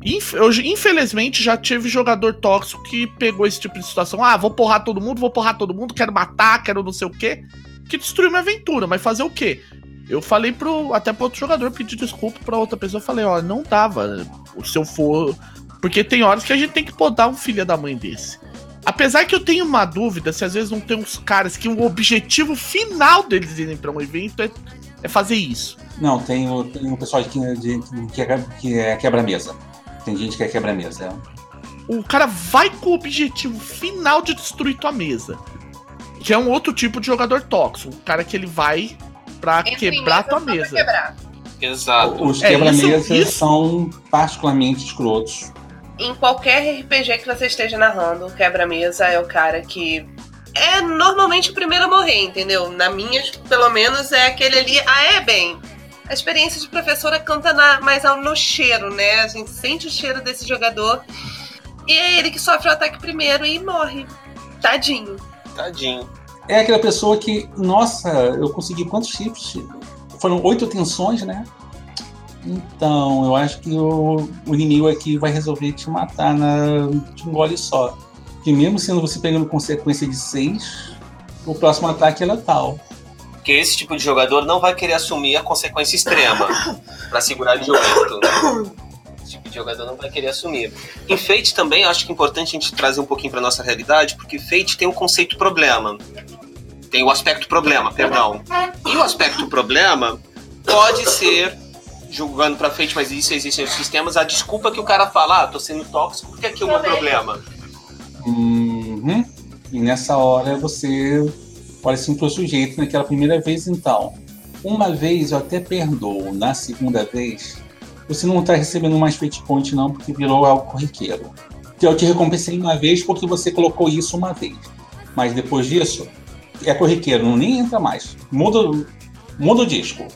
Inf, eu, infelizmente, já tive jogador tóxico que pegou esse tipo de situação. Ah, vou porrar todo mundo, vou porrar todo mundo, quero matar, quero não sei o quê. Que destruiu minha aventura, mas fazer o quê? Eu falei pro. Até pro outro jogador pedir desculpa pra outra pessoa. Eu falei, ó, não dava. Se eu for. Porque tem horas que a gente tem que podar um filho da mãe desse. Apesar que eu tenho uma dúvida se às vezes não tem uns caras que o objetivo final deles irem para um evento é, é, fazer isso. Não, tem o, tem o pessoal que, de, que, é, que é quebra-mesa. Tem gente que é quebra-mesa. É. O cara vai com o objetivo final de destruir tua mesa. Que é um outro tipo de jogador tóxico. O cara que ele vai pra Entre quebrar tua mesa. Quebrar. Exato. Os quebra-mesas é, são particularmente escrotos em qualquer RPG que você esteja narrando, o quebra-mesa é o cara que é normalmente o primeiro a morrer, entendeu? Na minha, pelo menos, é aquele ali. Ah, é bem. A experiência de professora canta na, mais no cheiro, né? A gente sente o cheiro desse jogador. E é ele que sofre o ataque primeiro e morre. Tadinho. Tadinho. É aquela pessoa que, nossa, eu consegui quantos chips? Foram oito tensões, né? Então, eu acho que o, o inimigo aqui vai resolver te matar na, de um gole só. Que mesmo sendo você pegando consequência de 6, o próximo ataque é letal. Porque esse tipo de jogador não vai querer assumir a consequência extrema <laughs> para segurar de 8. Esse tipo de jogador não vai querer assumir. Em Fate também acho que é importante a gente trazer um pouquinho para nossa realidade, porque Fate tem o um conceito problema. Tem o aspecto problema, perdão. E o aspecto problema pode ser julgando pra frente, mas isso existem os sistemas, a desculpa que o cara fala, ah, tô sendo tóxico, porque aqui é o meu problema. Uhum. E nessa hora você olha assim pro sujeito naquela primeira vez, então. Uma vez eu até perdoo, na segunda vez, você não está recebendo mais fate point não, porque virou algo corriqueiro. Que eu te recompensei uma vez porque você colocou isso uma vez. Mas depois disso, é corriqueiro, não nem entra mais. Muda, muda o disco.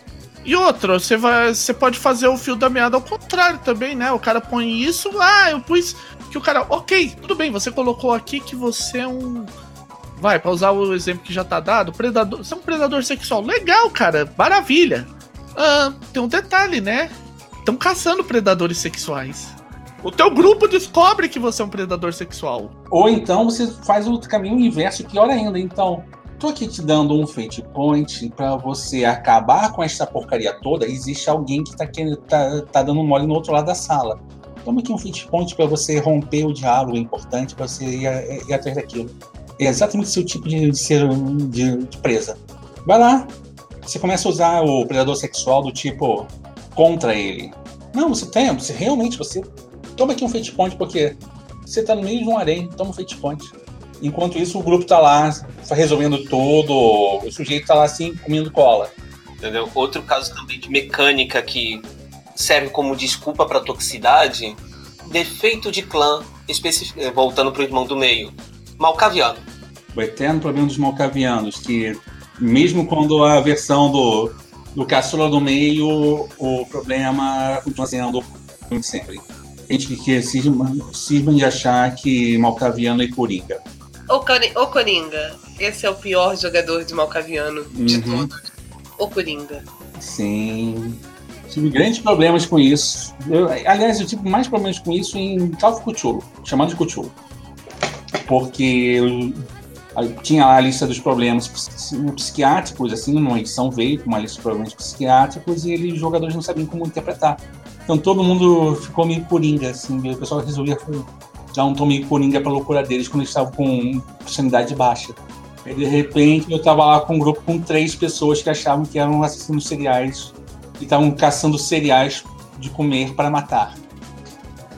E outra, você vai, você pode fazer o fio da meada ao contrário também, né? O cara põe isso, ah, eu pus que o cara, ok, tudo bem, você colocou aqui que você é um vai, para usar o exemplo que já tá dado, predador, você é um predador sexual. Legal, cara, maravilha. Ah, tem um detalhe, né? Estão caçando predadores sexuais. O teu grupo descobre que você é um predador sexual. Ou então você faz o caminho inverso, pior ainda. Então, tô aqui te dando um fate point para você acabar com essa porcaria toda. Existe alguém que tá, querendo, tá, tá dando mole no outro lado da sala. Toma aqui um fate point para você romper o diálogo importante, para você ir, ir, atrás daquilo. É exatamente o seu tipo de, ser de, de presa. Vai lá. Você começa a usar o predador sexual do tipo contra ele. Não, você tem, você realmente você toma aqui um fate point porque Você tá no meio de um harém, toma um fate point. Enquanto isso, o grupo tá lá resolvendo tudo, o sujeito tá lá assim, comendo cola. Entendeu? Outro caso também de mecânica que serve como desculpa para toxicidade, defeito de clã, especific... voltando pro irmão do meio, malcaviano. O eterno problema dos malcavianos, que mesmo quando a versão do, do caçula do meio, o problema continua sendo sempre. Gente que cisma, cisma de achar que malcaviano é coringa. O, Coringa. Esse é o pior jogador de Malcaviano de uhum. todos. O Coringa. Sim. Tive grandes problemas com isso. Eu, aliás, eu tive mais problemas com isso em Call Cthulhu, chamado de Cthulhu. Porque eu, eu, tinha lá a lista dos problemas psiquiátricos, assim, uma edição veio com uma lista de problemas psiquiátricos e eles, os jogadores não sabiam como interpretar. Então todo mundo ficou meio coringa, assim, o pessoal resolvia dar um tom meio coringa pra loucura deles quando eles estavam com sanidade baixa. E de repente eu tava lá com um grupo com três pessoas que achavam que eram assassinos seriais e estavam caçando cereais de comer para matar.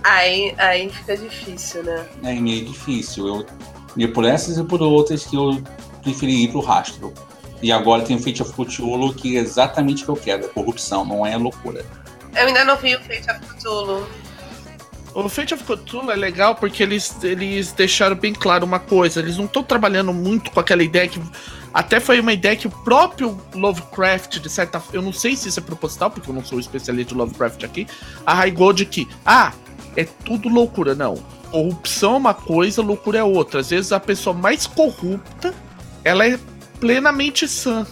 Aí, aí fica difícil, né? É meio difícil. Eu ia por essas e por outras que eu preferi ir pro rastro. E agora tem o Fate of Cthulhu, que é exatamente o que eu quero, é corrupção, não é loucura. Eu ainda não vi o Fate of Cthulhu. O Fate of Cthulhu é legal porque eles, eles deixaram bem claro uma coisa. Eles não estão trabalhando muito com aquela ideia que. Até foi uma ideia que o próprio Lovecraft, de certa. Eu não sei se isso é proposital, porque eu não sou especialista de Lovecraft aqui. Arraigou de que, ah, é tudo loucura. Não. Corrupção é uma coisa, loucura é outra. Às vezes a pessoa mais corrupta, ela é plenamente sã.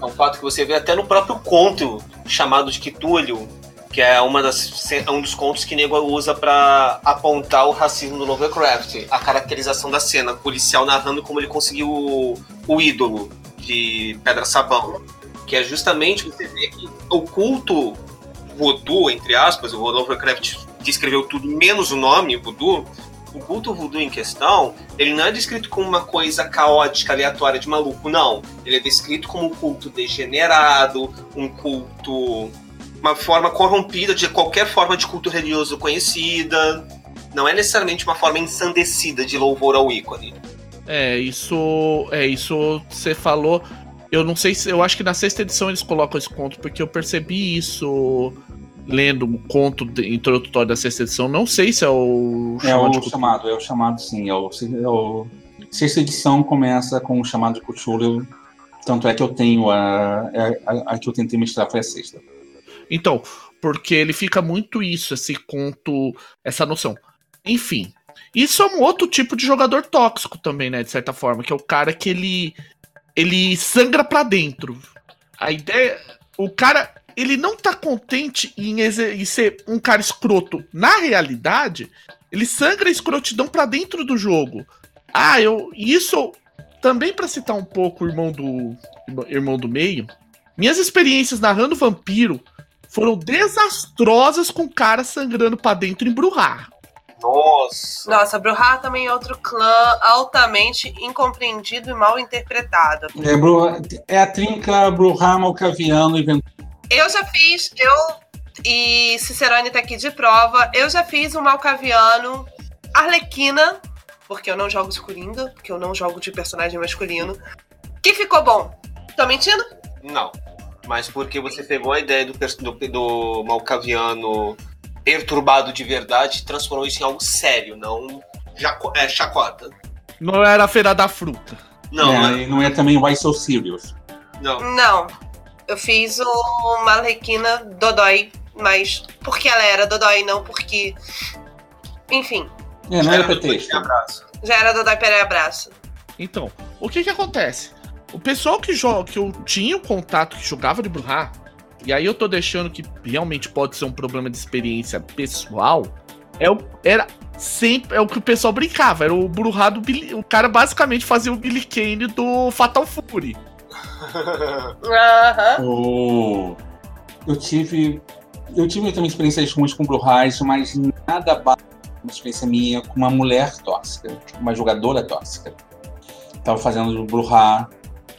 É um fato que você vê até no próprio conto chamado de Cthulhu, que é uma das, é um dos contos que Nego usa para apontar o racismo do Lovecraft, a caracterização da cena, o policial narrando como ele conseguiu o, o ídolo de Pedra Sabão, que é justamente você vê que o culto voodoo, entre aspas, o Lovecraft descreveu tudo menos o nome voodoo, o culto voodoo em questão, ele não é descrito como uma coisa caótica, aleatória de maluco, não. Ele é descrito como um culto degenerado, um culto uma forma corrompida de qualquer forma de culto religioso conhecida. Não é necessariamente uma forma ensandecida de louvor ao ícone. É, isso. É, isso você falou. Eu não sei se. Eu acho que na sexta edição eles colocam esse conto, porque eu percebi isso lendo um conto introdutório da sexta edição. Não sei se é o. É o chamado, é o chamado sim. É o, é o, sexta edição começa com o chamado de Cthulhu. Tanto é que eu tenho a, a, a que eu tentei mostrar foi a sexta. Então, porque ele fica muito isso, esse conto, essa noção. Enfim, isso é um outro tipo de jogador tóxico também, né? De certa forma, que é o cara que ele ele sangra para dentro. A ideia, o cara, ele não tá contente em, em, ser um cara escroto. Na realidade, ele sangra a escrotidão para dentro do jogo. Ah, eu isso também para citar um pouco o irmão do irmão do meio. Minhas experiências narrando vampiro foram desastrosas com o cara sangrando para dentro em Bruhar. Nossa. Nossa, Bruhar também é outro clã altamente incompreendido e mal interpretado. É, Bruhar, é a trinca Bruhar, Malcaviano e Ventura. Eu já fiz, eu e Cicerone tá aqui de prova, eu já fiz um Malcaviano Arlequina, porque eu não jogo de Coringa, porque eu não jogo de personagem masculino, que ficou bom. Tô mentindo? Não mas porque você pegou a ideia do, do, do Malcaviano perturbado de verdade e transformou isso em algo sério, não jaco, é, chacota. Não era a feira da fruta. Não, é, não é também Why So Serious. Não. Não. Eu fiz o Marlequina Dodói, mas porque ela era Dodói, não porque. Enfim. É, não era pretexto. Já era Dodói Pereira Abraço. Então, o que que acontece? O pessoal que joga, que eu tinha o contato que jogava de Bruhá, e aí eu tô deixando que realmente pode ser um problema de experiência pessoal, é o, era sempre é o que o pessoal brincava, era o Bruhá do Billy, o cara basicamente fazia o Billy Kane do Fatal Fury. oh, eu tive eu tive também experiências ruins com Bruhás, mas nada bate uma experiência minha com uma mulher tóxica, uma jogadora tóxica. Tava fazendo Bruhá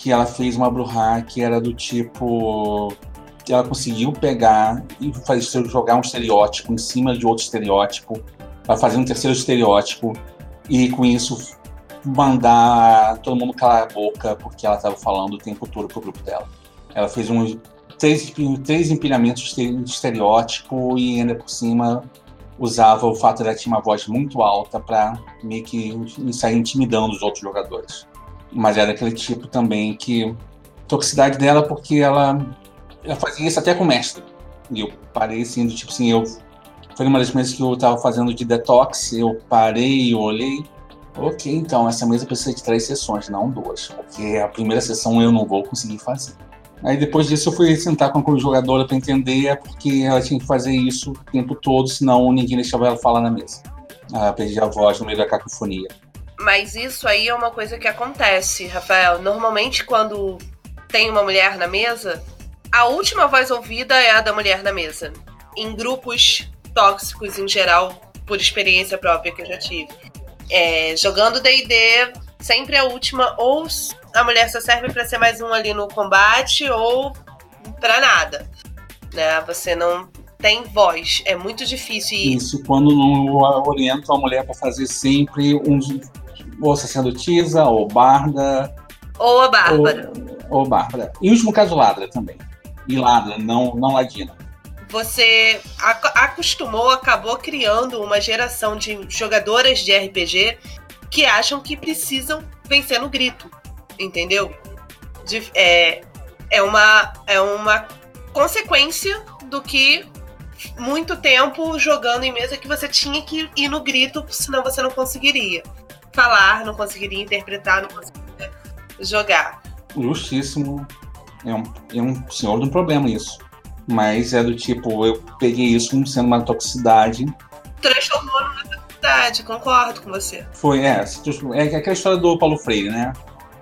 que ela fez uma Bruhá que era do tipo. ela conseguiu pegar e fazer jogar um estereótipo em cima de outro estereótipo para fazer um terceiro estereótipo e com isso mandar todo mundo calar a boca porque ela estava falando o tempo todo pro grupo dela. Ela fez uns três, três empilhamentos de estereótipo e ainda por cima usava o fato de ela ter uma voz muito alta para meio que sair intimidando os outros jogadores. Mas era aquele tipo também que toxicidade dela porque ela, ela fazia isso até com o mestre. E eu parei assim, do tipo assim, eu foi uma das vezes que eu estava fazendo de detox, eu parei, olhei, ok, então essa mesa precisa de três sessões, não duas, porque a primeira sessão eu não vou conseguir fazer. Aí depois disso eu fui sentar com a jogadora para entender, é porque ela tinha que fazer isso o tempo todo, senão ninguém deixava ela falar na mesa. Ela perdia a voz no meio da cacofonia. Mas isso aí é uma coisa que acontece, Rafael. Normalmente quando tem uma mulher na mesa, a última voz ouvida é a da mulher na mesa. Em grupos tóxicos em geral, por experiência própria que eu já tive. É, jogando D&D, sempre a última ou a mulher só serve para ser mais um ali no combate ou para nada. Né? Você não tem voz, é muito difícil. Isso quando não orientam a mulher para fazer sempre um ou sacerdotisa ou barda ou a Bárbara. Ou, ou Bárbara. E o último caso Ladra também. E Ladra, não, não Ladina. Você acostumou, acabou criando uma geração de jogadoras de RPG que acham que precisam vencer no grito entendeu? De, é, é, uma, é uma consequência do que muito tempo jogando em mesa que você tinha que ir no grito, senão você não conseguiria falar, não conseguiria interpretar, não conseguiria jogar. Justíssimo. É um, é um senhor de um problema isso. Mas é do tipo, eu peguei isso como sendo uma toxicidade. Transformou numa toxicidade, concordo com você. Foi, é. É aquela história do Paulo Freire, né?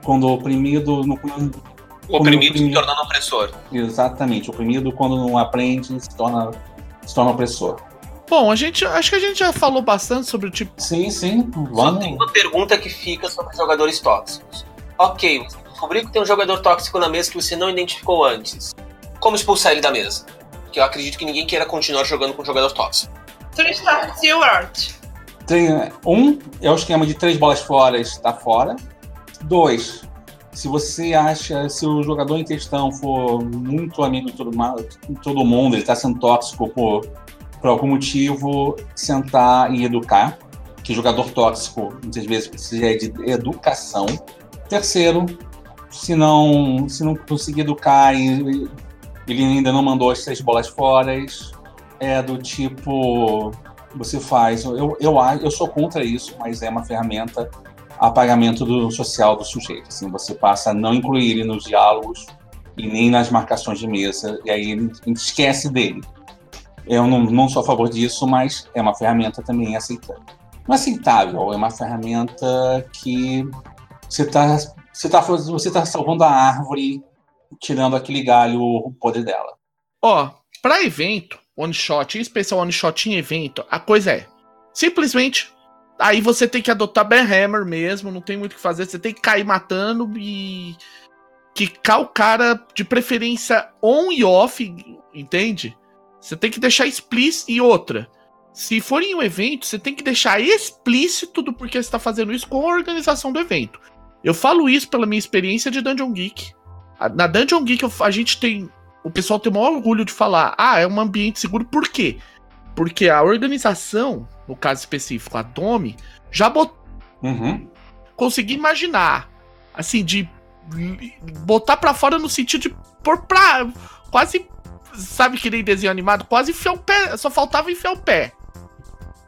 quando oprimido. No, o oprimido se tornando opressor. Exatamente, oprimido quando não aprende se torna, se torna opressor. Bom, a gente acho que a gente já falou bastante sobre o tipo. Sim, sim. Só tem uma pergunta que fica sobre jogadores tóxicos. Ok, você descobriu que tem um jogador tóxico na mesa que você não identificou antes. Como expulsar ele da mesa? Porque eu acredito que ninguém queira continuar jogando com um jogador tóxico. Three Star Stewart. Tem, um é o esquema de três bolas fora está fora. Dois, se você acha, se o jogador em questão for muito amigo de todo, todo mundo, ele está sendo tóxico por, por algum motivo, sentar e educar, que jogador tóxico muitas vezes precisa de educação. Terceiro, se não, se não conseguir educar e ele ainda não mandou as três bolas fora, é do tipo você faz. Eu, eu, eu sou contra isso, mas é uma ferramenta apagamento do social do sujeito. Assim, você passa a não incluir ele nos diálogos e nem nas marcações de mesa, e aí a gente esquece dele. Eu não, não sou a favor disso, mas é uma ferramenta também aceitável. Não é aceitável, é uma ferramenta que você está você tá, você tá salvando a árvore, tirando aquele galho o poder dela. Ó, para evento, one shot, em especial one shot em evento, a coisa é simplesmente Aí você tem que adotar Ben Hammer mesmo, não tem muito o que fazer, você tem que cair matando e quicar o cara de preferência on e off, entende? Você tem que deixar explícito e outra. Se for em um evento, você tem que deixar explícito do porquê você está fazendo isso com a organização do evento. Eu falo isso pela minha experiência de Dungeon Geek. Na Dungeon Geek a gente tem. O pessoal tem o maior orgulho de falar: ah, é um ambiente seguro. Por quê? Porque a organização no caso específico, a Domi, já botou. Uhum. Consegui imaginar, assim, de botar para fora no sentido de pôr pra. Quase. Sabe que nem desenho animado? Quase enfiar o pé. Só faltava enfiar o pé.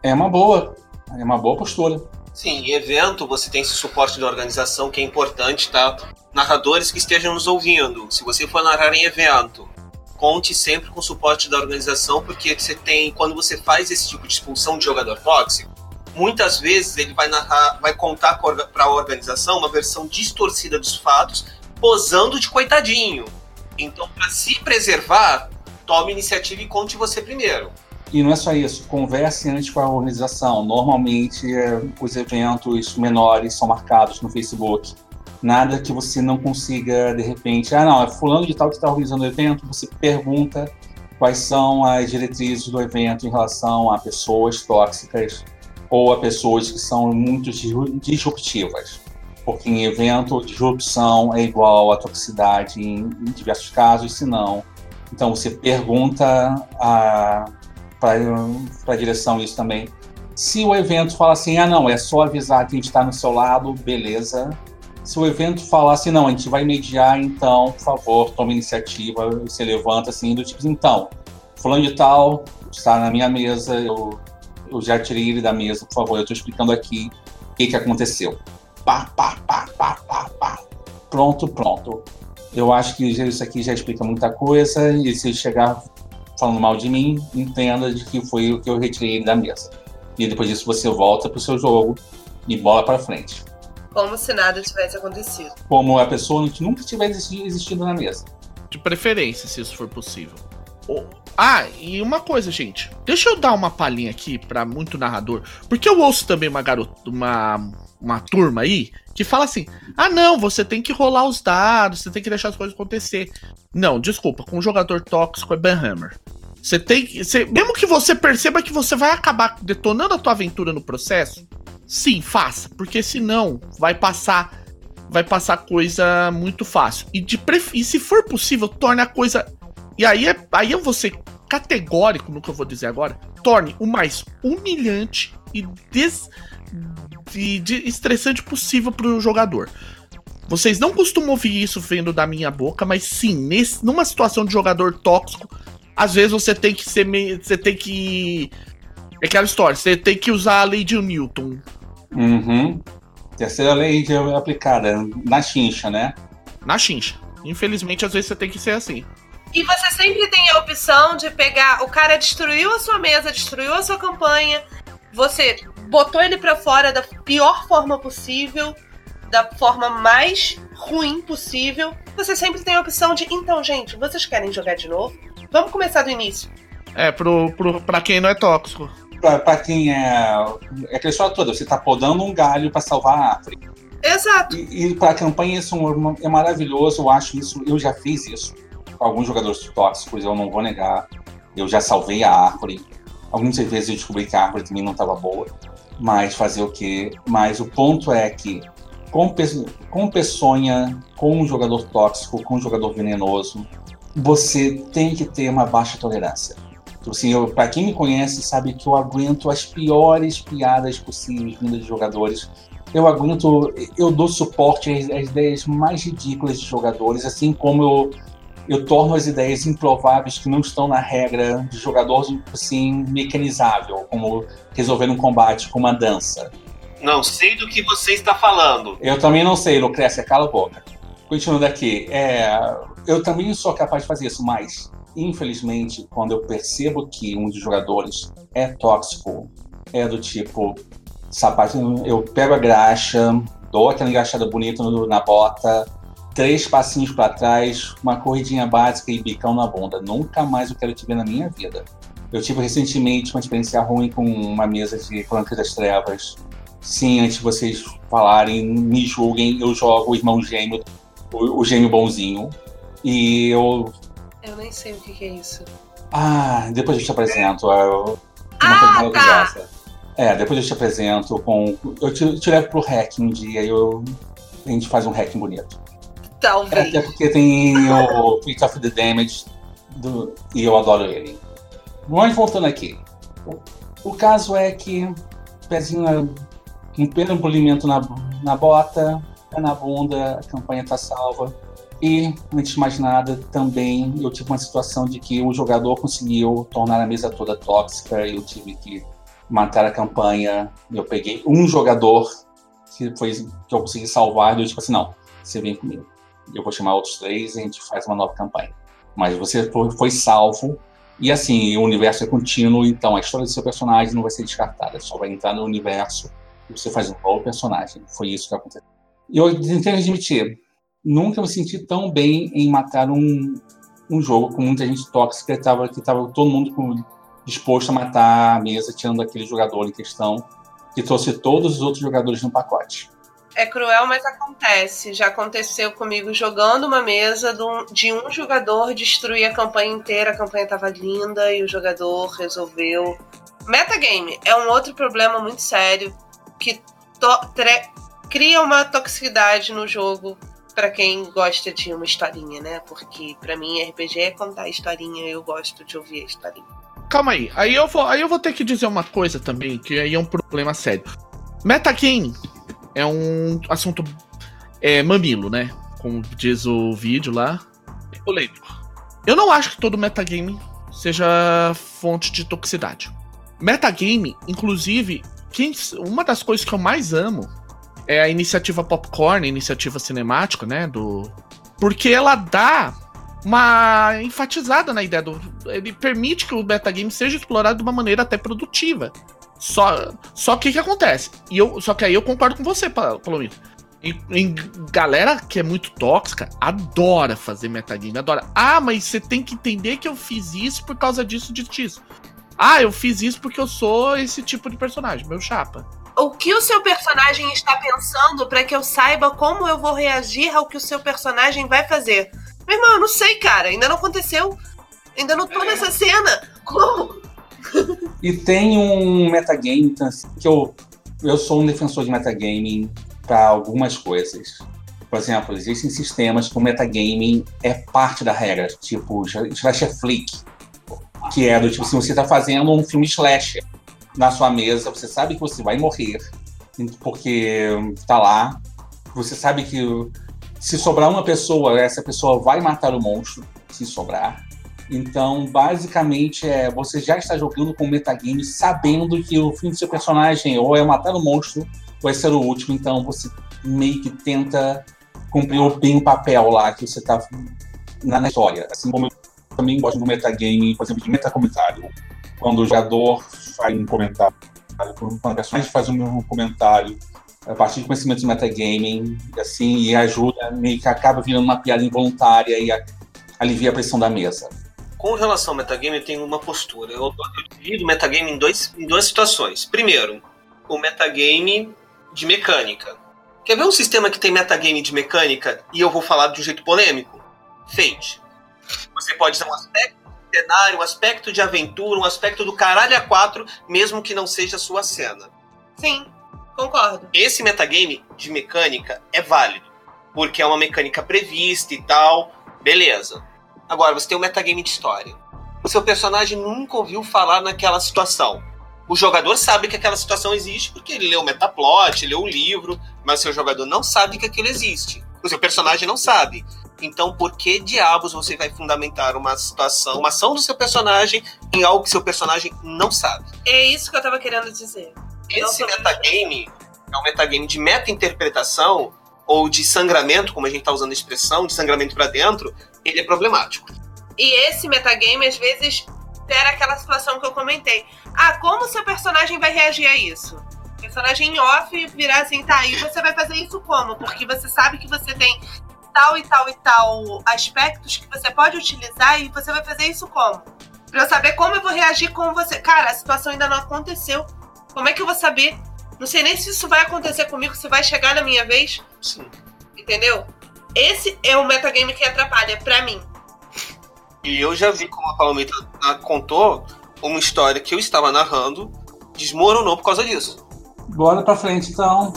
É uma boa. É uma boa postura. Sim, em evento você tem esse suporte da organização que é importante, tá? Narradores que estejam nos ouvindo. Se você for narrar em evento, conte sempre com o suporte da organização, porque você tem, quando você faz esse tipo de expulsão de jogador tóxico, muitas vezes ele vai narrar, vai contar para a organização uma versão distorcida dos fatos, posando de coitadinho. Então, para se preservar, tome iniciativa e conte você primeiro. E não é só isso, converse antes com a organização. Normalmente, é, os eventos menores são marcados no Facebook nada que você não consiga, de repente, ah, não, é fulano de tal que está organizando o evento, você pergunta quais são as diretrizes do evento em relação a pessoas tóxicas ou a pessoas que são muito disruptivas. Porque em evento, disrupção é igual a toxicidade em, diversos casos, se não. Então você pergunta para a direção isso também. Se o evento fala assim, ah não, é só avisar que a gente está no seu lado, beleza. Se o evento falar assim, não, a gente vai mediar, então, por favor, tome iniciativa, você levanta assim, do tipo, então, fulano de tal está na minha mesa, eu, eu já tirei ele da mesa, por favor, eu estou explicando aqui o que, que aconteceu. Pá, pá, pá, pá, pá, pá. Pronto, pronto. Eu acho que isso aqui já explica muita coisa, e se chegar falando mal de mim, entenda de que foi o que eu retirei da mesa. E depois disso você volta pro seu jogo e bola para frente. Como se nada tivesse acontecido. Como a pessoa que nunca tivesse existido na mesa. De preferência, se isso for possível. Ah, e uma coisa, gente. Deixa eu dar uma palhinha aqui para muito narrador. Porque eu ouço também uma garota, uma, uma turma aí que fala assim: ah, não, você tem que rolar os dados, você tem que deixar as coisas acontecer. Não, desculpa, com um jogador tóxico é Ben Hammer. Você tem que. Você, mesmo que você perceba que você vai acabar detonando a tua aventura no processo, sim, faça. Porque senão vai passar. Vai passar coisa muito fácil. E, de e se for possível, torne a coisa. E aí, é, aí eu vou ser categórico no que eu vou dizer agora. Torne o mais humilhante e, des, e de estressante possível pro jogador. Vocês não costumam ouvir isso vendo da minha boca, mas sim, nesse, numa situação de jogador tóxico, às vezes você tem que ser meio. Você tem que. É aquela história, você tem que usar a lei de Newton. Uhum. Terceira lei de, aplicada na chincha, né? Na chincha. Infelizmente, às vezes você tem que ser assim. E você sempre tem a opção de pegar. O cara destruiu a sua mesa, destruiu a sua campanha. Você botou ele para fora da pior forma possível, da forma mais ruim possível. Você sempre tem a opção de, então, gente, vocês querem jogar de novo? Vamos começar do início. É, pro, pro, pra quem não é tóxico. Pra, pra quem é. É aquela história toda, você tá podando um galho para salvar a árvore. Exato. E, e pra campanha isso é maravilhoso, eu acho isso. Eu já fiz isso com alguns jogadores tóxicos, eu não vou negar. Eu já salvei a árvore. Algumas vezes eu descobri que a árvore também não estava boa. Mas fazer o quê? Mas o ponto é que com, com peçonha, com um jogador tóxico, com um jogador venenoso, você tem que ter uma baixa tolerância. Então, assim, para quem me conhece sabe que eu aguento as piores piadas possíveis vindas de jogadores. Eu aguento, eu dou suporte às, às ideias mais ridículas de jogadores, assim como eu, eu torno as ideias improváveis que não estão na regra de jogador assim, mecanizável, como resolver um combate com uma dança. Não sei do que você está falando. Eu também não sei, Lucrécia, cala a boca. Continuando aqui, é, eu também sou capaz de fazer isso, mas infelizmente, quando eu percebo que um dos jogadores é tóxico, é do tipo sapato, eu pego a graxa, dou aquela engraxada bonita na bota, três passinhos para trás, uma corridinha básica e bicão na bunda. Nunca mais eu quero te ver na minha vida. Eu tive recentemente uma experiência ruim com uma mesa de Crônica das Trevas. Sim, antes de vocês falarem, me julguem, eu jogo o irmão gêmeo, o, o gêmeo bonzinho. E eu. Eu nem sei o que, que é isso. Ah, depois eu te apresento. Eu... Ah, tá. É, depois eu te apresento com. Eu te, te levo pro hack um dia e eu... a gente faz um hack bonito. Talvez. Até porque tem o Pit of the Damage do... e eu adoro ele. Mas voltando aqui. O, caso é que pezinho um pleno polimento na, na bota, pé na bunda, a campanha tá salva e, antes de mais nada, também eu tive uma situação de que o jogador conseguiu tornar a mesa toda tóxica e eu tive que matar a campanha. Eu peguei um jogador que foi que eu consegui salvar e eu tipo assim, não, você vem comigo. Eu vou chamar outros três e a gente faz uma nova campanha. Mas você foi, foi salvo e assim, o universo é contínuo, então a história do seu personagem não vai ser descartada, só vai entrar no universo e você faz um novo personagem. Foi isso que aconteceu. E eu que admitir, nunca me senti tão bem em matar um, um jogo com muita gente tóxica que estava que tava todo mundo disposto a matar a mesa, tirando aquele jogador em questão, que trouxe todos os outros jogadores no pacote. É cruel, mas acontece. Já aconteceu comigo jogando uma mesa de um, de um jogador destruir a campanha inteira, a campanha estava linda e o jogador resolveu Metagame é um outro problema muito sério que cria uma toxicidade no jogo para quem gosta de uma historinha, né? Porque para mim RPG é contar historinha, eu gosto de ouvir a historinha. Calma aí, aí eu vou, aí eu vou ter que dizer uma coisa também, que aí é um problema sério. Metagame é um assunto é, mamilo, né? Como diz o vídeo lá. É polêmico. Eu não acho que todo metagame seja fonte de toxicidade. Metagame, inclusive, quem, uma das coisas que eu mais amo é a iniciativa Popcorn, a iniciativa cinemática, né? Do, porque ela dá uma enfatizada na ideia do. Ele permite que o metagame seja explorado de uma maneira até produtiva. Só, só que o que acontece? E eu, só que aí eu concordo com você, Palomito. Em, em, galera que é muito tóxica adora fazer metagame, adora. Ah, mas você tem que entender que eu fiz isso por causa disso, disso. Ah, eu fiz isso porque eu sou esse tipo de personagem, meu chapa o que o seu personagem está pensando para que eu saiba como eu vou reagir ao que o seu personagem vai fazer. Meu irmão, eu não sei, cara. Ainda não aconteceu. Ainda não tô nessa cena. Como? E tem um metagame que eu, eu sou um defensor de metagame para algumas coisas. Por exemplo, existem sistemas que o metagame é parte da regra, tipo slasher flick, que é do tipo, se você está fazendo um filme slasher, na sua mesa, você sabe que você vai morrer, porque tá lá. Você sabe que se sobrar uma pessoa, essa pessoa vai matar o monstro, se sobrar. Então, basicamente, é, você já está jogando com o metagame sabendo que o fim do seu personagem ou é matar o monstro ou é ser o último. Então, você meio que tenta cumprir bem o papel lá que você está na história. Assim como eu também gosto do metagame, por exemplo, de metacomentário. Quando o jogador faz um comentário, quando a personagem faz um comentário a partir de conhecimento de metagaming, assim, e ajuda, meio que acaba virando uma piada involuntária e a, alivia a pressão da mesa. Com relação ao metagame, eu tenho uma postura. Eu, eu divido o metagame em, dois, em duas situações. Primeiro, o metagame de mecânica. Quer ver um sistema que tem metagame de mecânica e eu vou falar de um jeito polêmico? Fate. Você pode usar um aspecto cenário, um aspecto de aventura, um aspecto do caralho a quatro, mesmo que não seja a sua cena. Sim, concordo. Esse metagame de mecânica é válido, porque é uma mecânica prevista e tal, beleza. Agora, você tem um metagame de história. O seu personagem nunca ouviu falar naquela situação. O jogador sabe que aquela situação existe porque ele leu o metaplot, leu o livro, mas o seu jogador não sabe que aquilo existe. O seu personagem não sabe. Então, por que diabos você vai fundamentar uma situação, uma ação do seu personagem em algo que seu personagem não sabe? É isso que eu tava querendo dizer. Esse metagame é um metagame de meta-interpretação ou de sangramento, como a gente tá usando a expressão, de sangramento para dentro, ele é problemático. E esse metagame, às vezes, era aquela situação que eu comentei. Ah, como seu personagem vai reagir a isso? O personagem em off virar assim, tá, e você vai fazer isso como? Porque você sabe que você tem tal e tal e tal aspectos que você pode utilizar e você vai fazer isso como? Pra eu saber como eu vou reagir com você. Cara, a situação ainda não aconteceu. Como é que eu vou saber? Não sei nem se isso vai acontecer comigo, se vai chegar na minha vez. Sim. Entendeu? Esse é o metagame que atrapalha, pra mim. E eu já vi, como a Palomita contou, uma história que eu estava narrando desmoronou por causa disso. Bora pra frente, então.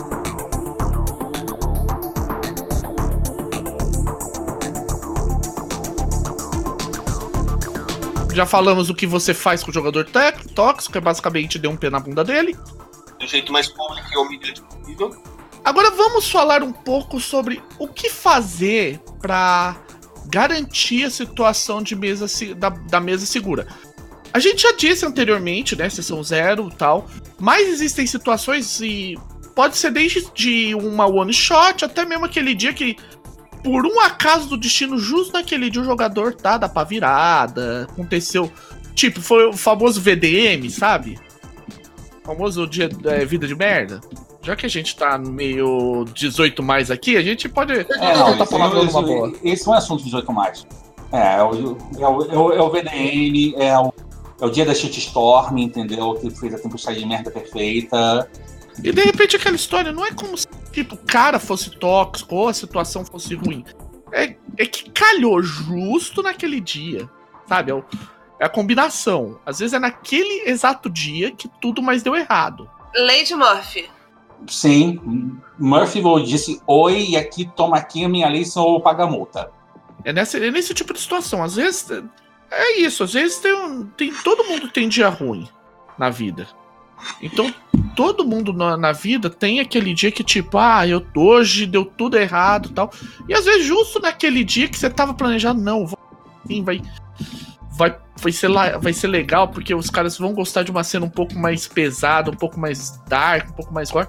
Já falamos o que você faz com o jogador tóxico, é basicamente deu um pé na bunda dele. Do jeito mais público e humilhante possível. Agora vamos falar um pouco sobre o que fazer para garantir a situação de mesa da, da mesa segura. A gente já disse anteriormente, né, sessão zero tal, mas existem situações e pode ser desde de uma one shot até mesmo aquele dia que por um acaso do destino, justo naquele dia o jogador tá da pá virada, aconteceu. Tipo, foi o famoso VDM, sabe? O famoso dia é, vida de merda. Já que a gente tá meio 18 mais aqui, a gente pode. É, não, tá falando isso, boa. Esse não é assunto 18 mais. É, é o, é o, é o, é o VDM, é o, é o dia da shitstorm, entendeu? Que fez a tempestade de merda perfeita. E de repente aquela história não é como se tipo, o cara fosse tóxico ou a situação fosse ruim. É, é que calhou justo naquele dia. Sabe? É o, É a combinação. Às vezes é naquele exato dia que tudo mais deu errado. Lady Murphy. Sim, Murphy disse oi e aqui toma aqui a minha lei ou paga multa. É nesse, é nesse tipo de situação. Às vezes é isso. Às vezes tem, tem todo mundo tem dia ruim na vida. Então todo mundo na, na, vida tem aquele dia que tipo, ah, eu hoje deu tudo errado, tal. E às vezes justo naquele dia que você tava planejando, não, vou, vai vai, vai, ser, vai ser legal, porque os caras vão gostar de uma cena um pouco mais pesada, um pouco mais dark, um pouco mais gore.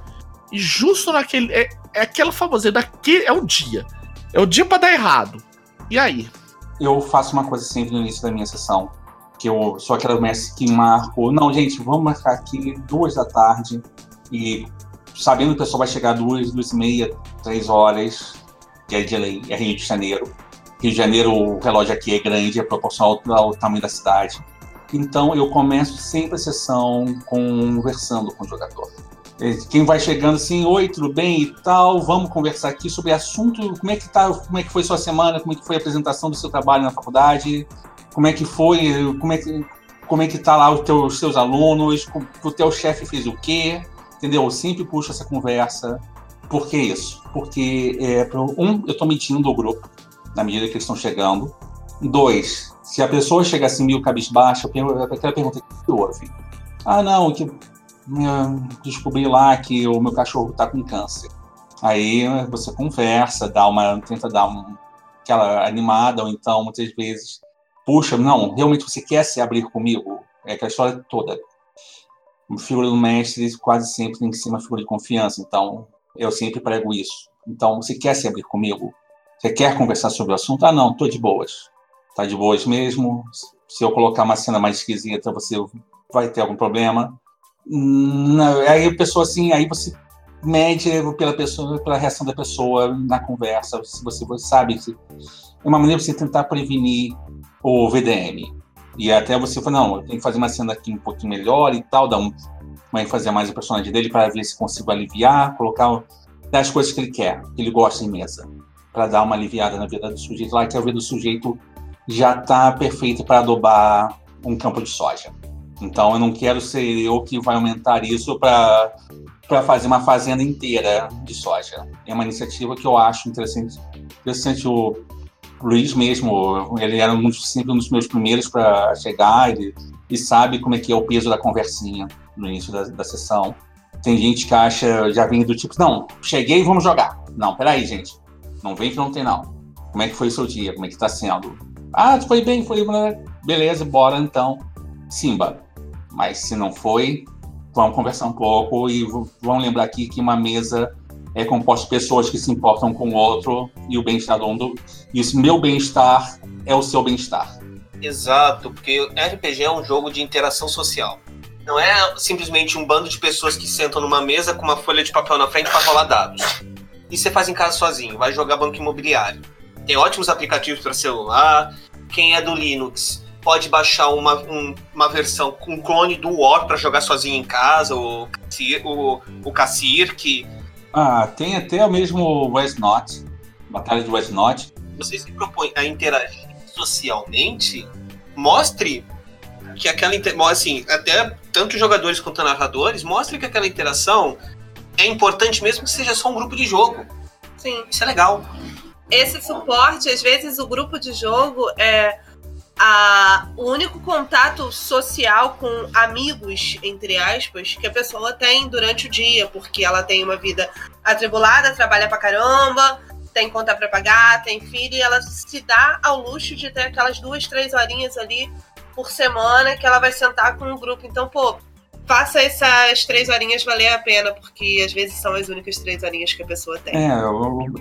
E justo naquele. É, é aquela famosa, é daquele, é o dia. É o dia para dar errado. E aí? Eu faço uma coisa sempre no início da minha sessão. Que eu sou aquela mestre que marco. Não, gente, vamos marcar aqui duas da tarde. E sabendo que o pessoal vai chegar duas, duas e meia, três horas, que é de é Rio de Janeiro. Rio de Janeiro, o relógio aqui é grande, é proporcional ao tamanho da cidade. Então eu começo sempre a sessão conversando com o jogador. Quem vai chegando assim, oi, tudo bem e tal, vamos conversar aqui sobre assunto, como é que tá, como é que foi sua semana, como é que foi a apresentação do seu trabalho na faculdade, como é que foi, como é que como é que tá lá os teus, seus alunos, o teu chefe fez o quê, entendeu? Eu sempre puxo essa conversa. Por que isso? Porque, é, um, eu estou mentindo o grupo, na medida que eles estão chegando. Dois, se a pessoa chega assim meio cabisbaixa, aquela pergunta o que houve? Ah, não, que descobri lá que o meu cachorro está com câncer. Aí você conversa, dá uma, tenta dar aquela animada, ou então muitas vezes puxa, não, realmente você quer se abrir comigo? É aquela história toda. Uma figura do mestre quase sempre tem que ser uma figura de confiança, então eu sempre prego isso. Então, você quer se abrir comigo? Você quer conversar sobre o assunto? Ah, não, tô de boas. Tá de boas mesmo. Se eu colocar uma cena mais esquisita, você vai ter algum problema. Não, aí a pessoa assim, aí você mede pela pessoa, pela reação da pessoa na conversa. Se você, você sabe que é uma maneira de você tentar prevenir o VDM. E até você fala, não, eu tenho que fazer uma cena aqui um pouquinho melhor e tal, dar um, uma ênfase mais o personagem dele para ver se consigo aliviar, colocar das coisas que ele quer, que ele gosta em mesa para dar uma aliviada na vida do sujeito lá, que a vida do sujeito já está perfeita para adobar um campo de soja. Então eu não quero ser eu que vai aumentar isso para para fazer uma fazenda inteira de soja. É uma iniciativa que eu acho interessante. Interessante o Luiz mesmo, ele era um, sempre um dos meus primeiros para chegar e sabe como é que é o peso da conversinha no início da, da sessão. Tem gente que acha, já vem do tipo, não, cheguei, vamos jogar. Não, peraí, gente. Não vem que não tem, não. Como é que foi o seu dia? Como é que tá sendo? Ah, foi bem, foi. Beleza, bora então. Simba. Mas se não foi, vamos conversar um pouco e vamos lembrar aqui que uma mesa é composta de pessoas que se importam com o outro e o bem-estar do mundo. E o meu bem-estar é o seu bem-estar. Exato, porque RPG é um jogo de interação social. Não é simplesmente um bando de pessoas que sentam numa mesa com uma folha de papel na frente para rolar dados e você faz em casa sozinho, vai jogar banco imobiliário. Tem ótimos aplicativos para celular. Quem é do Linux pode baixar uma, um, uma versão com um clone do War para jogar sozinho em casa, o, o, o Cassir, que. Ah, tem até o mesmo West Not, Batalha de West Not. Você se propõe a interagir socialmente, mostre que aquela assim, até tanto jogadores quanto narradores, mostre que aquela interação é importante mesmo que seja só um grupo de jogo. Sim. Isso é legal. Esse suporte, às vezes, o grupo de jogo é a, o único contato social com amigos, entre aspas, que a pessoa tem durante o dia, porque ela tem uma vida atribulada, trabalha pra caramba, tem conta para pagar, tem filho, e ela se dá ao luxo de ter aquelas duas, três horinhas ali por semana que ela vai sentar com o grupo. Então, pô, faça essas três horinhas valer a pena, porque às vezes são as únicas três horinhas que a pessoa tem. É,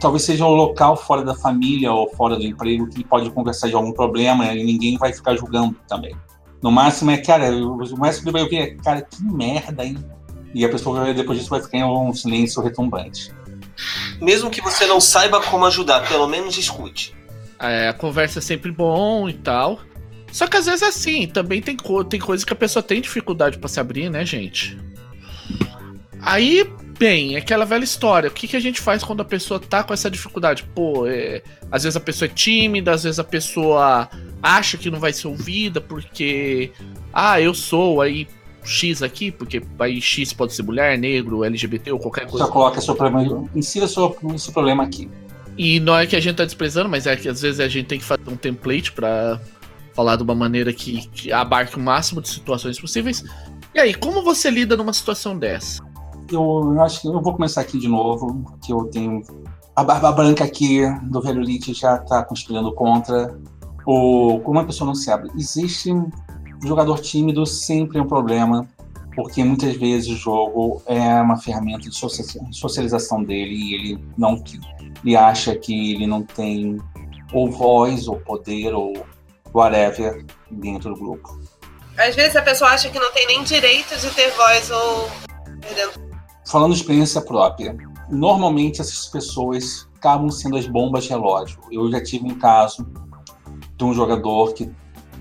talvez seja um local fora da família ou fora do emprego que pode conversar de algum problema e ninguém vai ficar julgando também. No máximo é, cara, o máximo que vai ouvir é, cara, que merda, hein? E a pessoa depois disso vai ficar em um silêncio retumbante. Mesmo que você não saiba como ajudar, pelo menos escute. É, a conversa é sempre bom e tal. Só que às vezes é assim, também tem, co tem coisa que a pessoa tem dificuldade para se abrir, né, gente? Aí, bem, é aquela velha história. O que, que a gente faz quando a pessoa tá com essa dificuldade? Pô, é, às vezes a pessoa é tímida, às vezes a pessoa acha que não vai ser ouvida porque ah, eu sou aí X aqui, porque aí X pode ser mulher, negro, LGBT ou qualquer coisa. Só coloca seu problema, insira seu, seu problema aqui. E não é que a gente tá desprezando, mas é que às vezes a gente tem que fazer um template para falar de uma maneira que, que abarque o máximo de situações possíveis. E aí, como você lida numa situação dessa? Eu, eu acho que eu vou começar aqui de novo, que eu tenho a barba branca aqui do velho Lich já tá conspirando contra. O, como a pessoa não se abre. Existe jogador tímido sempre é um problema, porque muitas vezes o jogo é uma ferramenta de socialização dele e ele não ele acha que ele não tem ou voz ou poder ou whatever dentro do grupo. Às vezes a pessoa acha que não tem nem direito de ter voz ou Falando de experiência própria, normalmente essas pessoas acabam sendo as bombas relógio. Eu já tive um caso de um jogador que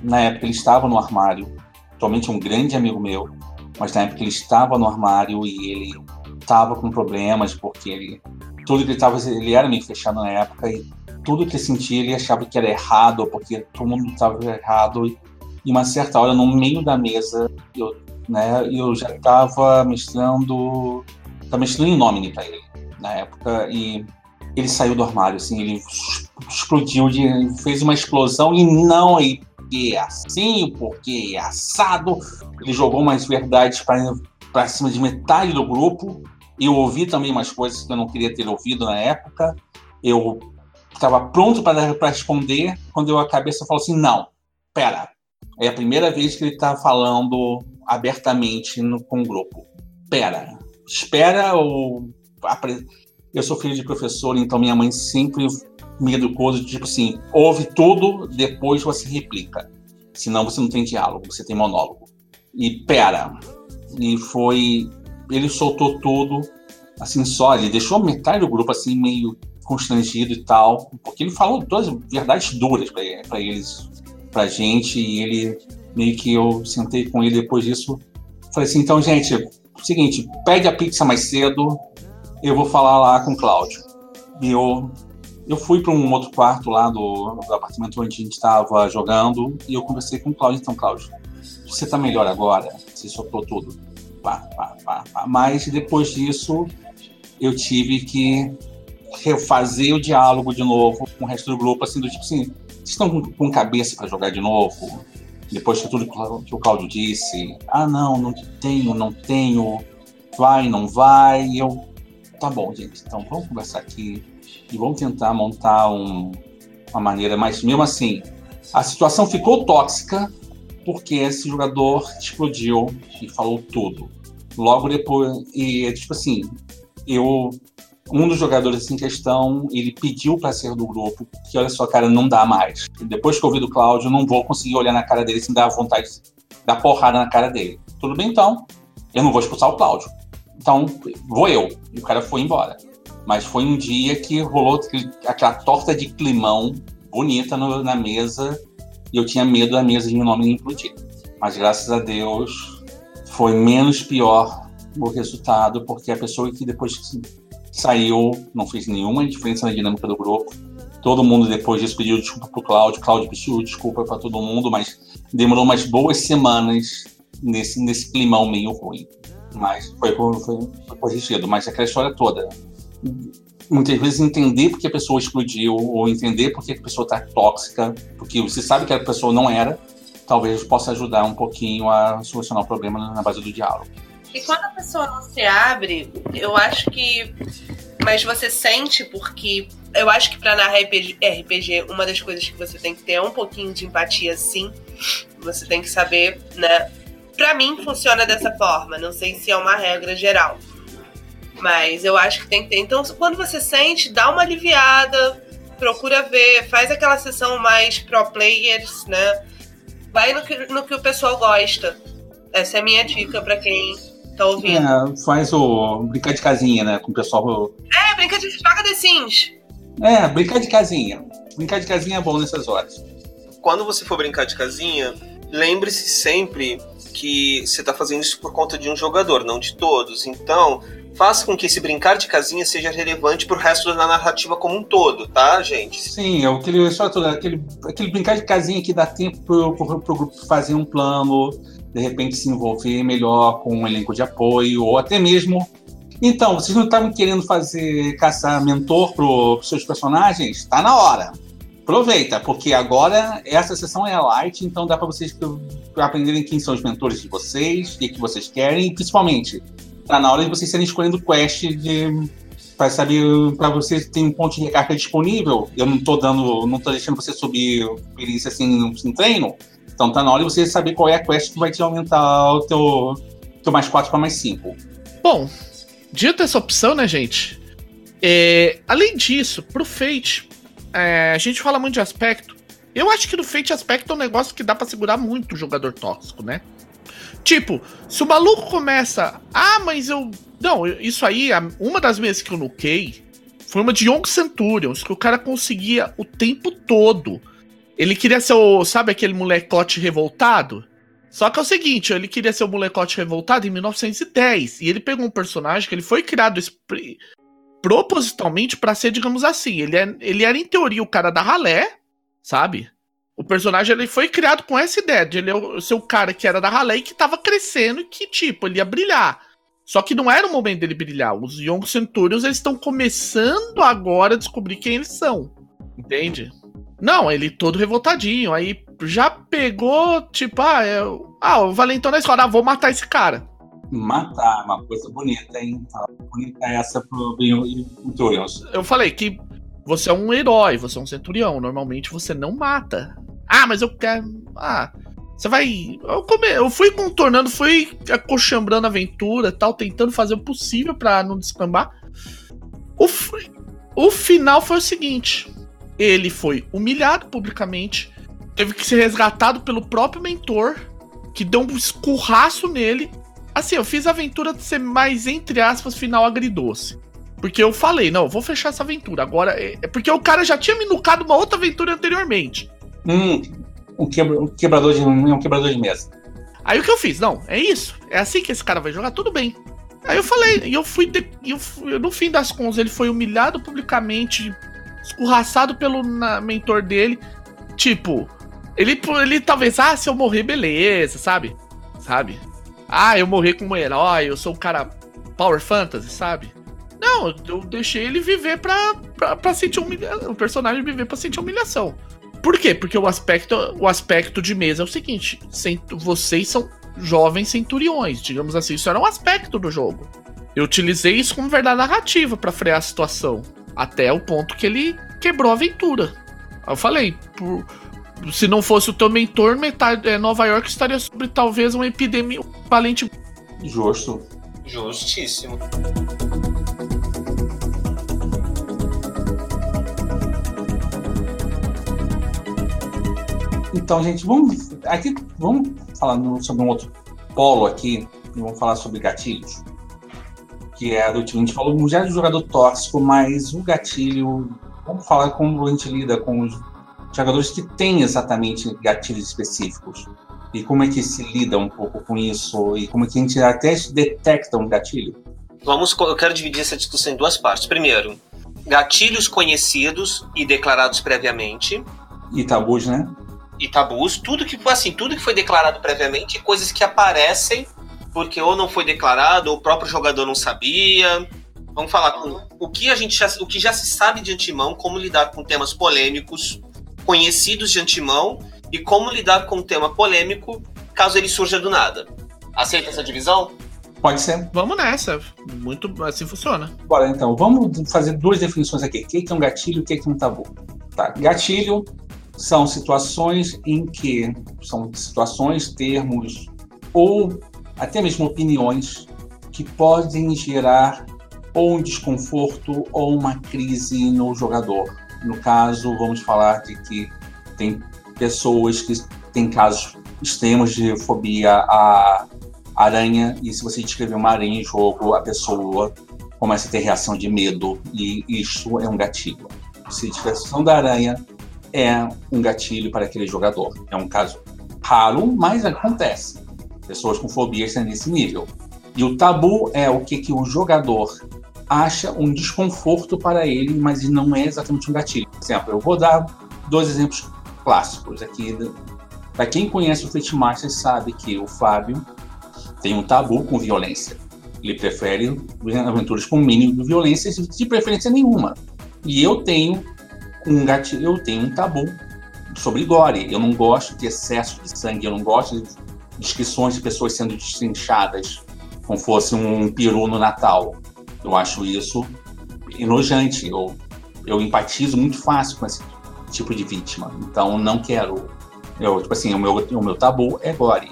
na época ele estava no armário, atualmente um grande amigo meu, mas na época ele estava no armário e ele estava com problemas porque ele tudo que ele estava ele era meio fechado na época e tudo que sentia ele achava que era errado porque todo mundo estava errado e uma certa hora no meio da mesa eu né eu já estava mestrando estava mestrando em nome para ele na época e ele saiu do armário assim ele explodiu de, fez uma explosão e não aí porque é assim, porque é assado. Ele jogou umas verdades para cima de metade do grupo. Eu ouvi também umas coisas que eu não queria ter ouvido na época. Eu estava pronto para responder quando eu a cabeça falou assim: não, pera. É a primeira vez que ele está falando abertamente no, com o grupo. Pera, espera ou. Eu sou filho de professor, então minha mãe sempre me educou tipo assim, ouve tudo, depois você replica. Senão você não tem diálogo, você tem monólogo. E pera. E foi. Ele soltou tudo, assim, só. Ele deixou metade do grupo, assim, meio constrangido e tal. Porque ele falou todas verdades duras para eles, pra gente. E ele, meio que eu sentei com ele depois disso. Falei assim: então, gente, seguinte, pede a pizza mais cedo. Eu vou falar lá com o Cláudio. E eu eu fui para um outro quarto lá do, do apartamento onde a gente estava jogando e eu conversei com o Cláudio. Então, Cláudio, você está melhor agora? Você soltou tudo. Pá, pá, pá, pá. Mas depois disso, eu tive que refazer o diálogo de novo com o resto do grupo, assim, do tipo assim, vocês estão com, cabeça para jogar de novo? Depois de tudo que o Cláudio disse, ah, não, não tenho, não tenho, vai, não vai, eu, tá bom, gente, então vamos conversar aqui, e vamos tentar montar um, uma maneira, mas mesmo assim, a situação ficou tóxica porque esse jogador explodiu e falou tudo. Logo depois, e tipo assim, eu um dos jogadores em questão, ele pediu para ser do grupo, que olha só, cara, não dá mais. Depois que eu ouvi do Cláudio, não vou conseguir olhar na cara dele sem dar vontade de dar porrada na cara dele. Tudo bem então, eu não vou expulsar o Cláudio. Então, vou eu. E o cara foi embora. Mas foi um dia que rolou aquela torta de climão bonita no, na mesa e eu tinha medo da mesa de meu nome implodir. Mas graças a Deus foi menos pior o resultado, porque a pessoa que depois saiu não fez nenhuma diferença na dinâmica do grupo. Todo mundo depois disso pediu desculpa pro Cláudio, Cláudio pediu desculpa para todo mundo, mas demorou umas boas semanas nesse, nesse climão meio ruim. Mas foi, foi, foi corrigido. Mas aquela história toda, muitas vezes entender porque a pessoa explodiu ou entender porque a pessoa está tóxica, porque você sabe que a pessoa não era, talvez possa ajudar um pouquinho a solucionar o problema na base do diálogo. E quando a pessoa não se abre, eu acho que. Mas você sente porque. Eu acho que para narrar RPG, uma das coisas que você tem que ter é um pouquinho de empatia, sim. Você tem que saber, né? Pra mim funciona dessa forma. Não sei se é uma regra geral. Mas eu acho que tem que ter. Então, quando você sente, dá uma aliviada, procura ver, faz aquela sessão mais pro players, né? Vai no que, no que o pessoal gosta. Essa é a minha dica para quem tá ouvindo. É, faz o brincar de casinha, né? Com o pessoal. É, brincar de joga The Sims. É, brincar de casinha. Brincar de casinha é bom nessas horas. Quando você for brincar de casinha, lembre-se sempre que você está fazendo isso por conta de um jogador, não de todos. Então, faça com que esse brincar de casinha seja relevante pro resto da narrativa como um todo, tá, gente? Sim, é aquele, só aquele, aquele brincar de casinha que dá tempo pro, pro, pro grupo fazer um plano, de repente se envolver melhor com um elenco de apoio, ou até mesmo. Então, vocês não estavam querendo fazer caçar mentor para os seus personagens? Está na hora. Aproveita, porque agora essa sessão é light, então dá para vocês aprenderem quem são os mentores de vocês, o que vocês querem, e principalmente, tá na hora de vocês serem escolhendo quest de para saber para vocês tem um ponto de recarga disponível. Eu não estou dando, não tô deixando você subir perícia assim em treino. Então tá na hora de você saber qual é a quest que vai te aumentar o teu, teu mais 4 para mais 5. Bom, dito essa opção, né, gente? É, além disso, pro Fate, é, a gente fala muito de aspecto. Eu acho que no Fate aspecto é um negócio que dá para segurar muito o jogador tóxico, né? Tipo, se o maluco começa. Ah, mas eu. Não, isso aí, uma das mesas que eu nuquei foi uma de Young Centurions, que o cara conseguia o tempo todo ele queria ser o. Sabe aquele molecote revoltado? Só que é o seguinte, ele queria ser o molecote revoltado em 1910. E ele pegou um personagem que ele foi criado propositalmente para ser, digamos assim, ele, é, ele era em teoria o cara da ralé, sabe? O personagem ele foi criado com essa ideia de ele ser o cara que era da ralé e que tava crescendo e que, tipo, ele ia brilhar. Só que não era o momento dele brilhar. Os Young Centurions estão começando agora a descobrir quem eles são. Entende? Não, ele todo revoltadinho. Aí já pegou, tipo, ah, eu, ah o Valentão na escola, ah, vou matar esse cara. Matar, uma coisa bonita, hein? Bonita essa pro Centurions. Eu falei que você é um herói, você é um centurião. Normalmente você não mata. Ah, mas eu quero. Ah, você vai. Eu, come... eu fui contornando, fui acochambrando a aventura tal, tentando fazer o possível para não descambar. O, f... o final foi o seguinte: ele foi humilhado publicamente, teve que ser resgatado pelo próprio mentor, que deu um escurraço nele. Assim, eu fiz a aventura de ser mais, entre aspas, final agridoce. Porque eu falei, não, eu vou fechar essa aventura. Agora, é, é porque o cara já tinha me nucado uma outra aventura anteriormente. Hum, um, quebra, um quebrador de um quebrador de mesa. Aí o que eu fiz? Não, é isso. É assim que esse cara vai jogar, tudo bem. Aí eu falei, e eu fui. De, eu, no fim das contas, ele foi humilhado publicamente escorraçado pelo na, mentor dele. Tipo, ele, ele talvez, ah, se eu morrer, beleza, sabe? Sabe? Ah, eu morrer como herói, eu sou um cara Power Fantasy, sabe? Não, eu deixei ele viver pra, pra, pra sentir humilhação. O personagem viver pra sentir humilhação. Por quê? Porque o aspecto, o aspecto de mesa é o seguinte: vocês são jovens centuriões, digamos assim. Isso era um aspecto do jogo. Eu utilizei isso como verdade narrativa para frear a situação. Até o ponto que ele quebrou a aventura. Eu falei, por, se não fosse o teu mentor, metade, é, Nova York estaria sobre talvez uma epidemia valente. Justo. Justíssimo. Então, gente, vamos aqui vamos falar sobre um outro polo aqui. Vamos falar sobre gatilhos que é do time. A gente falou já de jogador tóxico, mas o gatilho, vamos falar como a gente lida com os jogadores que têm exatamente gatilhos específicos. E como é que se lida um pouco com isso? E como é que a gente até detecta um gatilho? Vamos, eu quero dividir essa discussão em duas partes. Primeiro, gatilhos conhecidos e declarados previamente. E tabus, né? E tabus, tudo que assim, tudo que foi declarado previamente, coisas que aparecem porque ou não foi declarado, ou o próprio jogador não sabia. Vamos falar com o que a gente já, o que já se sabe de antemão, como lidar com temas polêmicos conhecidos de antemão e como lidar com um tema polêmico caso ele surja do nada. Aceita essa divisão? Pode ser. Vamos nessa. Muito assim funciona. Bora então, vamos fazer duas definições aqui. O que é um gatilho e o que é um tabu? Tá. Gatilho são situações em que são situações, termos ou até mesmo opiniões que podem gerar ou um desconforto ou uma crise no jogador. No caso, vamos falar de que tem pessoas que têm casos extremos de fobia à aranha, e se você descrever uma aranha em jogo, a pessoa começa a ter reação de medo, e isso é um gatilho. Se a descrição da aranha é um gatilho para aquele jogador. É um caso raro, mas acontece pessoas com fobias nesse nível. E o tabu é o que, que o jogador acha um desconforto para ele, mas não é exatamente um gatilho. Por exemplo, eu vou dar dois exemplos clássicos aqui. Para quem conhece o Fate Master sabe que o Fábio tem um tabu com violência. Ele prefere aventuras com mínimo de violência, de preferência nenhuma. E eu tenho um gatilho, eu tenho um tabu sobre gore. Eu não gosto de excesso de sangue, eu não gosto de descrições de pessoas sendo destrinchadas como fosse um peru no Natal. Eu acho isso enojante. Eu, eu empatizo muito fácil com esse tipo de vítima. Então, não quero. Eu, tipo assim, o meu, o meu tabu é gore.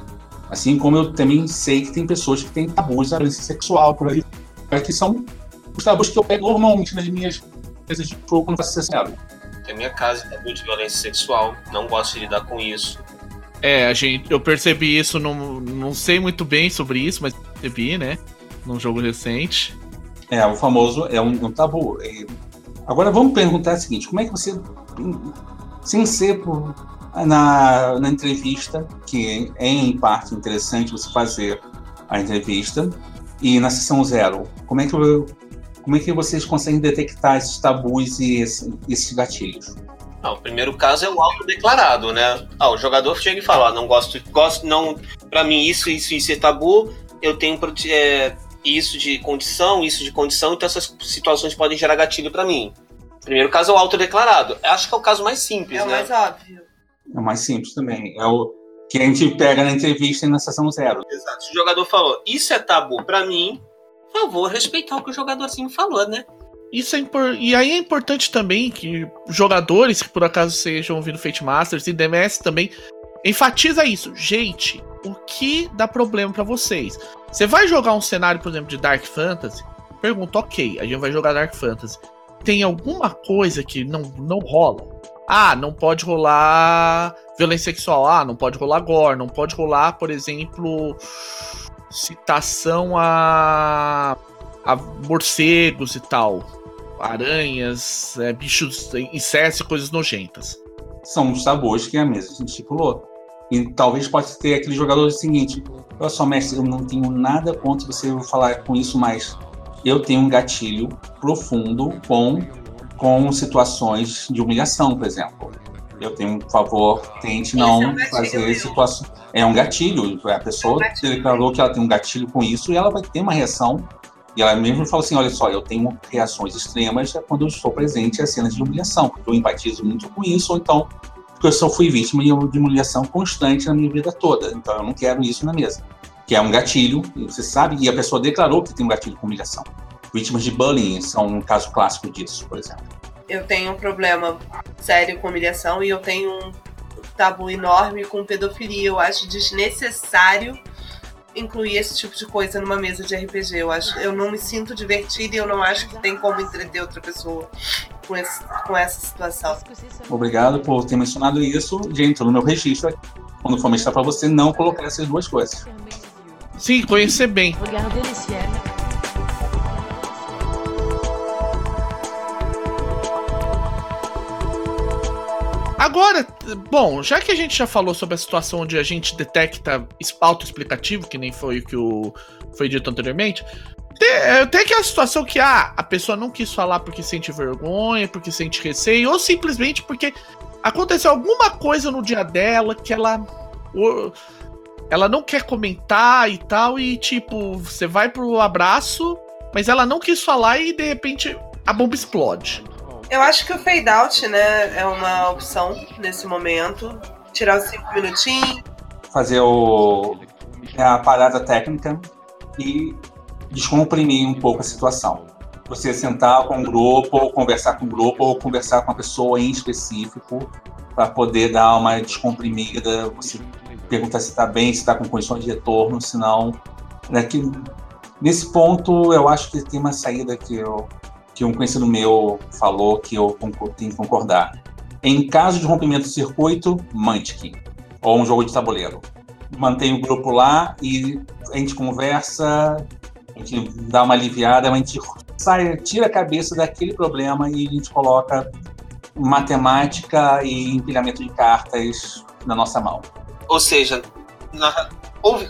Assim como eu também sei que tem pessoas que têm tabus da violência sexual por aí, que são os tabus que eu pego normalmente nas minhas coisas de jogo faço sincero. Tem minha casa tabu de violência sexual, não gosto de lidar com isso. É, a gente, eu percebi isso, não, não sei muito bem sobre isso, mas percebi, né? Num jogo recente. É, o famoso é um, um tabu. Agora vamos perguntar o seguinte: como é que você, sem ser por, na, na entrevista, que é em parte interessante você fazer a entrevista, e na sessão zero, como é que, como é que vocês conseguem detectar esses tabus e esse, esses gatilhos? Ah, o primeiro caso é o autodeclarado, né? Ah, o jogador chega e fala: ah, não gosto, gosto, não, para mim isso, isso, isso é tabu, eu tenho é, isso de condição, isso de condição, então essas situações podem gerar gatilho para mim. O primeiro caso é o autodeclarado. Acho que é o caso mais simples, é né? É o mais óbvio. É o mais simples também. É o que a gente pega na entrevista e na sessão zero. Exato. Se o jogador falou, isso é tabu para mim, por favor, respeitar o que o jogadorzinho falou, né? Isso é impor... E aí é importante também que jogadores que por acaso sejam ouvindo Fate Masters e DMS também enfatiza isso. Gente, o que dá problema para vocês? Você vai jogar um cenário, por exemplo, de Dark Fantasy? Pergunta, ok, a gente vai jogar Dark Fantasy. Tem alguma coisa que não, não rola? Ah, não pode rolar violência sexual. Ah, não pode rolar gore. Não pode rolar, por exemplo, citação a, a morcegos e tal aranhas, é, bichos, insetos e coisas nojentas. São os sabores que a mesa estipulou. E talvez possa ter aquele jogador seguinte: Olha só, mestre, eu não tenho nada contra você falar com isso, mas eu tenho um gatilho profundo com, com situações de humilhação, por exemplo. Eu tenho, por favor, tente não é um fazer situação. É um gatilho. A pessoa é um declarou que ela tem um gatilho com isso e ela vai ter uma reação e ela mesmo fala assim: olha só, eu tenho reações extremas quando eu estou presente a cenas de humilhação, porque eu empatizo muito com isso, ou então porque eu só fui vítima de humilhação constante na minha vida toda. Então eu não quero isso na mesa. Que é um gatilho, você sabe, e a pessoa declarou que tem um gatilho com humilhação. Vítimas de bullying são um caso clássico disso, por exemplo. Eu tenho um problema sério com humilhação e eu tenho um tabu enorme com pedofilia. Eu acho desnecessário incluir esse tipo de coisa numa mesa de RPG. Eu acho, eu não me sinto divertida e eu não acho que tem como entreter outra pessoa com, esse, com essa situação. Obrigado por ter mencionado isso. Já entrou no meu registro quando for mostrar para você não colocar essas duas coisas. Sim, conhecer bem. Agora, bom, já que a gente já falou sobre a situação onde a gente detecta auto-explicativo, que nem foi o que o, foi dito anteriormente, tem, tem aquela situação que ah, a pessoa não quis falar porque sente vergonha, porque sente receio, ou simplesmente porque aconteceu alguma coisa no dia dela que ela. Ela não quer comentar e tal, e tipo, você vai pro abraço, mas ela não quis falar e de repente a bomba explode. Eu acho que o fade out, né, é uma opção nesse momento. Tirar os cinco minutinhos. Fazer o, a parada técnica e descomprimir um pouco a situação. Você sentar com um grupo, ou conversar com um grupo, ou conversar com uma pessoa em específico, para poder dar uma descomprimida. Você perguntar se está bem, se está com condições de retorno, senão. Né, que, nesse ponto, eu acho que tem uma saída que eu que um conhecido meu falou que eu tenho que concordar. Em caso de rompimento de circuito, Mantic, ou um jogo de tabuleiro. Mantém o grupo lá e a gente conversa, a gente dá uma aliviada, a gente sai, tira a cabeça daquele problema e a gente coloca matemática e empilhamento de cartas na nossa mão. Ou seja, na,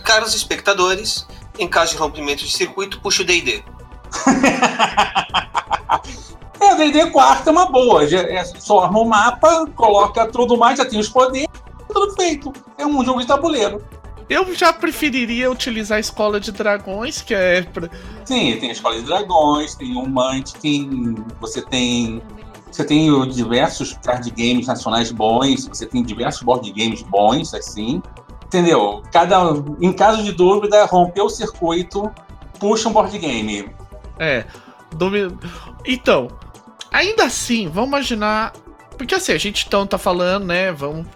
caros espectadores, Em caso de rompimento de circuito, puxa o DD. <laughs> <laughs> é, D&D 4 é uma boa. Já, é, só arma o mapa, coloca tudo mais, já tem os poderes, tudo feito. É um jogo de tabuleiro. Eu já preferiria utilizar a escola de dragões, que é. Pra... Sim, tem a escola de dragões, tem o Munchkin, você tem. Você tem diversos card games nacionais bons, você tem diversos board games bons, assim. Entendeu? Cada, em caso de dúvida, romper o circuito, puxa um board game. É. Então, ainda assim, vamos imaginar. Porque assim, a gente então tá falando, né? Vamos.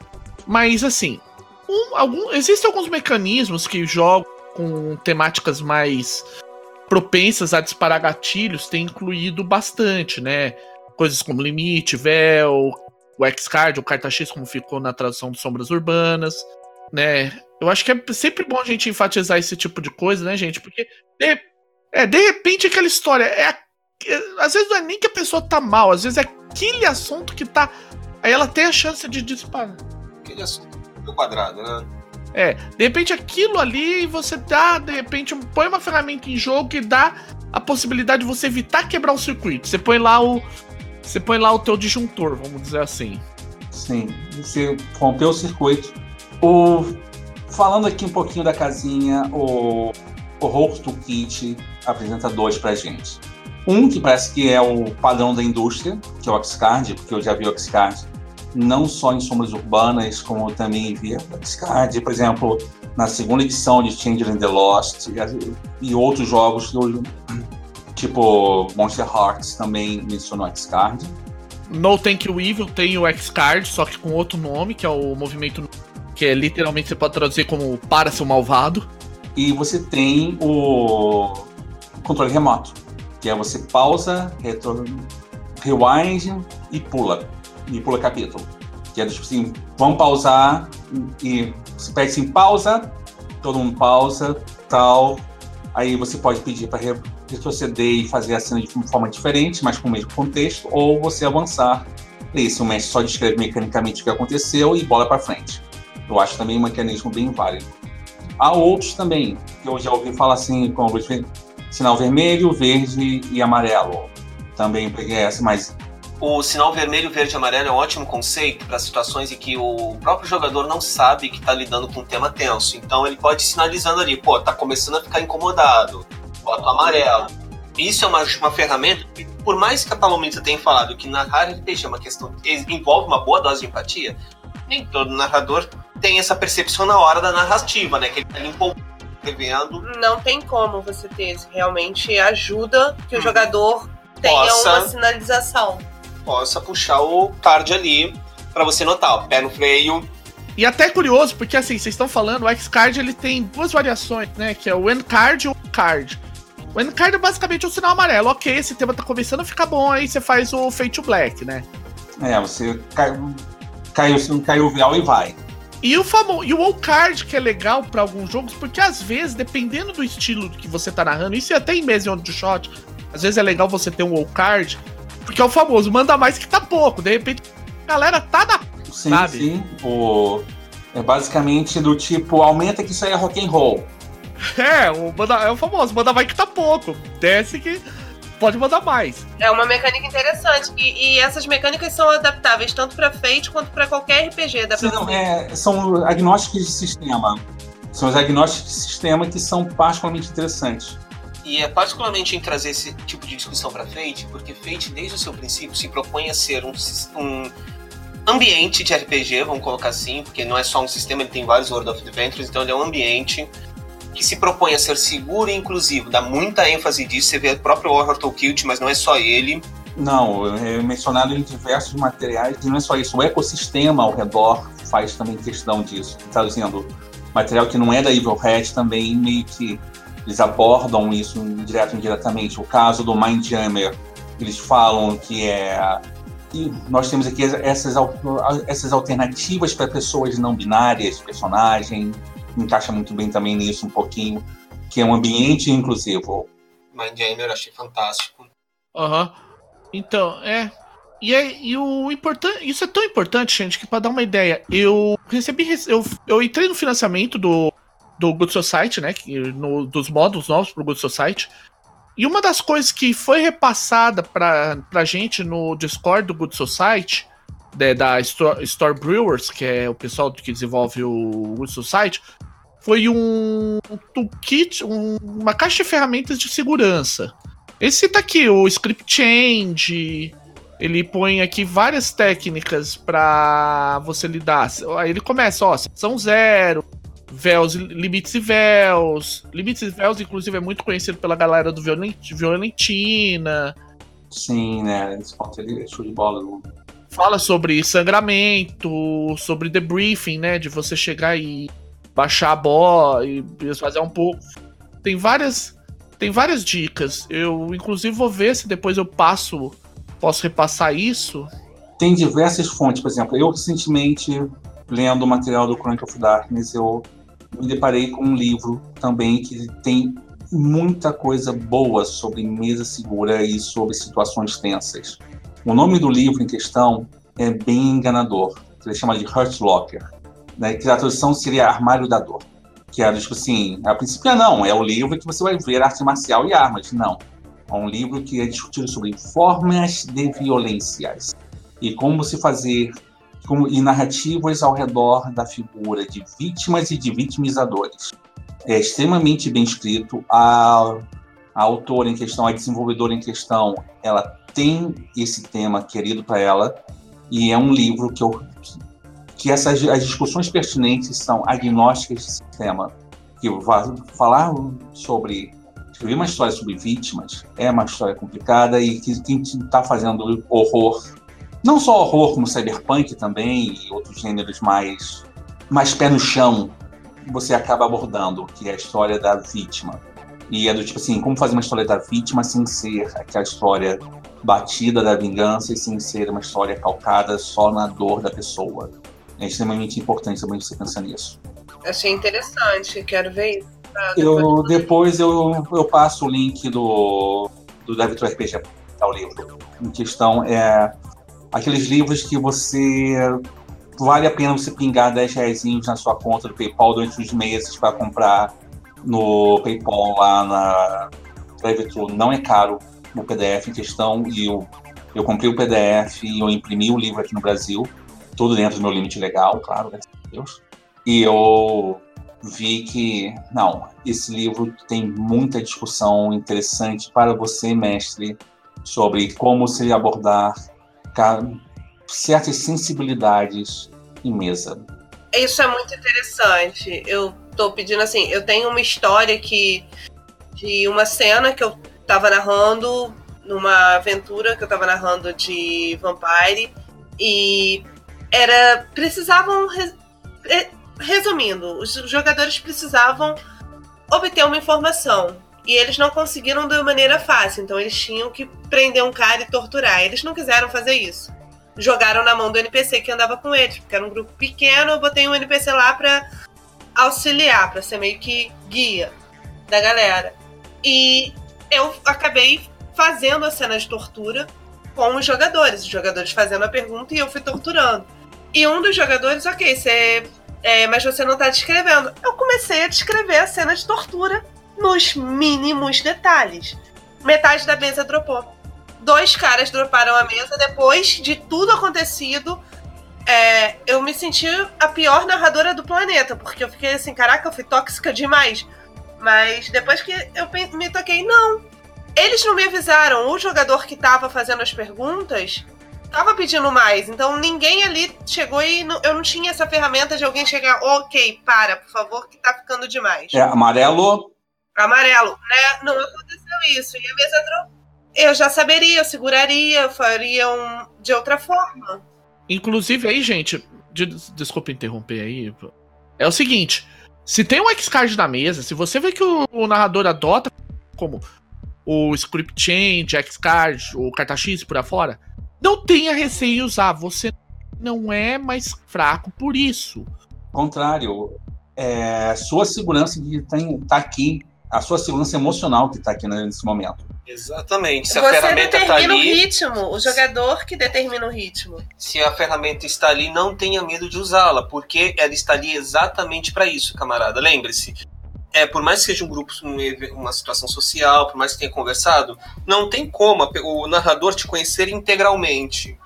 Mas assim, um, algum, existem alguns mecanismos que jogam com temáticas mais propensas a disparar gatilhos têm incluído bastante, né? Coisas como limite, véu, o X-Card, o carta X, como ficou na tradução de Sombras Urbanas, né? Eu acho que é sempre bom a gente enfatizar esse tipo de coisa, né, gente? Porque de, é, de repente aquela história é, é, às vezes não é nem que a pessoa tá mal, às vezes é aquele assunto que tá aí ela tem a chance de disparar. Aquele assunto do quadrado, né? É, de repente aquilo ali você dá, de repente, põe uma ferramenta em jogo que dá a possibilidade de você evitar quebrar o circuito. Você põe lá o. Você põe lá o teu disjuntor, vamos dizer assim. Sim, você rompeu o circuito. O, falando aqui um pouquinho da casinha, o, o Hulk Toolkit apresenta dois pra gente. Um que parece que é o padrão da indústria, que é o Xcard, porque eu já vi o Xcard não só em sombras urbanas, como também via Discard, por exemplo, na segunda edição de Changeling the Lost e, outros jogos, do, tipo Monster Hearts também mencionou X-Card. No Thank You Evil tem o X-Card, só que com outro nome, que é o movimento que é literalmente você pode traduzir como para seu malvado. E você tem o controle remoto, que é você pausa, retorno, rewind e pula e pula capítulo. Que é tipo assim, vamos pausar e você pede assim, pausa, todo mundo pausa, tal. Aí você pode pedir para retroceder e fazer a cena de forma diferente, mas com o mesmo contexto, ou você avançar. Isso, o mestre só descreve mecanicamente o que aconteceu e bola para frente. Eu acho também um mecanismo bem válido. Há outros também, que eu já ouvi falar assim, como sinal vermelho, verde e amarelo. Também peguei essa, mas o sinal vermelho, verde e amarelo é um ótimo conceito para situações em que o próprio jogador não sabe que está lidando com um tema tenso. Então ele pode ir sinalizando ali, pô, tá começando a ficar incomodado, bota o amarelo. Isso é uma, uma ferramenta que, por mais que a Palomita tenha falado que narrar RPG é uma questão envolve uma boa dose de empatia, nem todo narrador tem essa percepção na hora da narrativa, né? Que ele tá limpa revendo. Não tem como você ter. Realmente ajuda que o hum. jogador tenha Possa... uma sinalização possa puxar o card ali para você notar, ó, pé no freio. E até curioso, porque assim, vocês estão falando, o X-Card ele tem duas variações, né? Que é o N-Card e o Card. O N-Card é basicamente um sinal amarelo. Ok, esse tema tá começando a ficar bom, aí você faz o Fate to Black, né? É, você caiu, caiu, caiu o véu e vai. E o famoso, e o all card que é legal para alguns jogos, porque às vezes, dependendo do estilo que você tá narrando, isso é até em mesa de shot, às vezes é legal você ter um all card porque é o famoso, manda mais que tá pouco. De repente, a galera tá na. Sim, sabe? sim. O... É basicamente do tipo, aumenta que isso aí é rock and roll. É, o, manda, é o famoso, manda mais que tá pouco. Desce que pode mandar mais. É uma mecânica interessante. E, e essas mecânicas são adaptáveis tanto para Fate quanto para qualquer RPG. Sim, não, é, são agnósticos de sistema. São os agnósticos de sistema que são particularmente interessantes. E é particularmente em trazer esse tipo de discussão para Fate, porque Fate, desde o seu princípio, se propõe a ser um, um ambiente de RPG, vamos colocar assim, porque não é só um sistema, ele tem vários World of Adventures, então ele é um ambiente que se propõe a ser seguro e inclusivo, dá muita ênfase disso, você vê o próprio Horror Toolkit, mas não é só ele. Não, é mencionado em diversos materiais, e não é só isso, o ecossistema ao redor faz também questão disso, traduzindo material que não é da Evil Hat também meio que eles abordam isso direto ou indiretamente. O caso do Mindjammer, eles falam que é. E nós temos aqui essas, essas alternativas para pessoas não binárias, personagem, encaixa muito bem também nisso um pouquinho, que é um ambiente inclusivo. Mindjammer, achei fantástico. Aham. Uhum. Então, é. E, é, e o importante, isso é tão importante, gente, que para dar uma ideia, eu recebi, eu, eu entrei no financiamento do do Good Society, né? Que, no, dos modos novos pro Good Society. E uma das coisas que foi repassada pra, pra gente no Discord do Good Society, de, da Store, Store Brewers, que é o pessoal que desenvolve o Good Society, foi um toolkit, um, uma caixa de ferramentas de segurança. Esse tá aqui, o Script Change. Ele põe aqui várias técnicas para você lidar. Aí ele começa, ó, são zero, véus, limites e véus. Limites e véus, inclusive, é muito conhecido pela galera do Violentina. Sim, né? Esse ponto ele é show de bola. Né? Fala sobre sangramento, sobre debriefing, né? De você chegar e baixar a bola e fazer um pouco. Tem várias, tem várias dicas. Eu, inclusive, vou ver se depois eu passo, posso repassar isso. Tem diversas fontes, por exemplo, eu recentemente, lendo o material do Chronicle of Darkness, eu me deparei com um livro também que tem muita coisa boa sobre mesa segura e sobre situações tensas. O nome do livro em questão é bem enganador. Ele chama de Hurt Locker né, que a tradução seria Armário da Dor. Que era, tipo assim, a princípio é não, é o livro que você vai ver arte marcial e armas. Não. É um livro que é discutido sobre formas de violências e como se fazer como, e narrativas ao redor da figura de vítimas e de vitimizadores. É extremamente bem escrito. A, a autora em questão, a desenvolvedora em questão, ela tem esse tema querido para ela e é um livro que eu que essas as discussões pertinentes são agnósticas de sistema. Que falar sobre escrever uma história sobre vítimas é uma história complicada e que quem está fazendo horror, não só horror como cyberpunk também e outros gêneros mais mais pé no chão, você acaba abordando, que é a história da vítima. E é do tipo assim, como fazer uma história da vítima sem ser aquela história batida da vingança e sem ser uma história calcada só na dor da pessoa é extremamente importante também você pensar nisso. Achei interessante, quero ver isso. Eu, depois eu, eu passo o link do, do David RPG ao livro. Em questão é aqueles livros que você vale a pena você pingar 10 reais na sua conta do PayPal durante os meses para comprar no PayPal lá na Drive-Thru. Não é caro o PDF em questão e eu, eu comprei o PDF e eu imprimi o livro aqui no Brasil tudo dentro do meu limite legal, claro, graças a Deus. E eu vi que, não, esse livro tem muita discussão interessante para você, mestre, sobre como se abordar certas sensibilidades em mesa. Isso é muito interessante. Eu tô pedindo assim, eu tenho uma história que de uma cena que eu tava narrando numa aventura que eu tava narrando de Vampire e era precisavam resumindo, os jogadores precisavam obter uma informação e eles não conseguiram de maneira fácil, então eles tinham que prender um cara e torturar. Eles não quiseram fazer isso. Jogaram na mão do NPC que andava com eles, porque era um grupo pequeno, eu botei um NPC lá para auxiliar, para ser meio que guia da galera. E eu acabei fazendo a cena de tortura com os jogadores, os jogadores fazendo a pergunta e eu fui torturando. E um dos jogadores, ok, você. É, mas você não tá descrevendo. Eu comecei a descrever a cena de tortura nos mínimos detalhes. Metade da mesa dropou. Dois caras droparam a mesa depois de tudo acontecido. É, eu me senti a pior narradora do planeta, porque eu fiquei assim, caraca, eu fui tóxica demais. Mas depois que eu me toquei, não. Eles não me avisaram. O jogador que tava fazendo as perguntas tava pedindo mais. Então ninguém ali chegou e não, eu não tinha essa ferramenta de alguém chegar, ok, para, por favor, que tá ficando demais. É, amarelo. Amarelo, né? Não aconteceu isso. E a mesa. Eu já saberia, eu seguraria, faria um, de outra forma. Inclusive aí, gente, de, desculpa interromper aí. É o seguinte: se tem um X-Card na mesa, se você vê que o, o narrador adota como o script change, X-Card, o carta X por afora, não tenha receio em usar. Você não é mais fraco por isso. Contrário, é sua segurança que está aqui, a sua segurança emocional que está aqui nesse momento. Exatamente. Se a Você ferramenta tá determina tá ali, o ritmo, o jogador que determina o ritmo. Se a ferramenta está ali, não tenha medo de usá-la, porque ela está ali exatamente para isso, camarada. Lembre-se, é, por mais que seja um grupo, uma situação social, por mais que tenha conversado, não tem como o narrador te conhecer integralmente.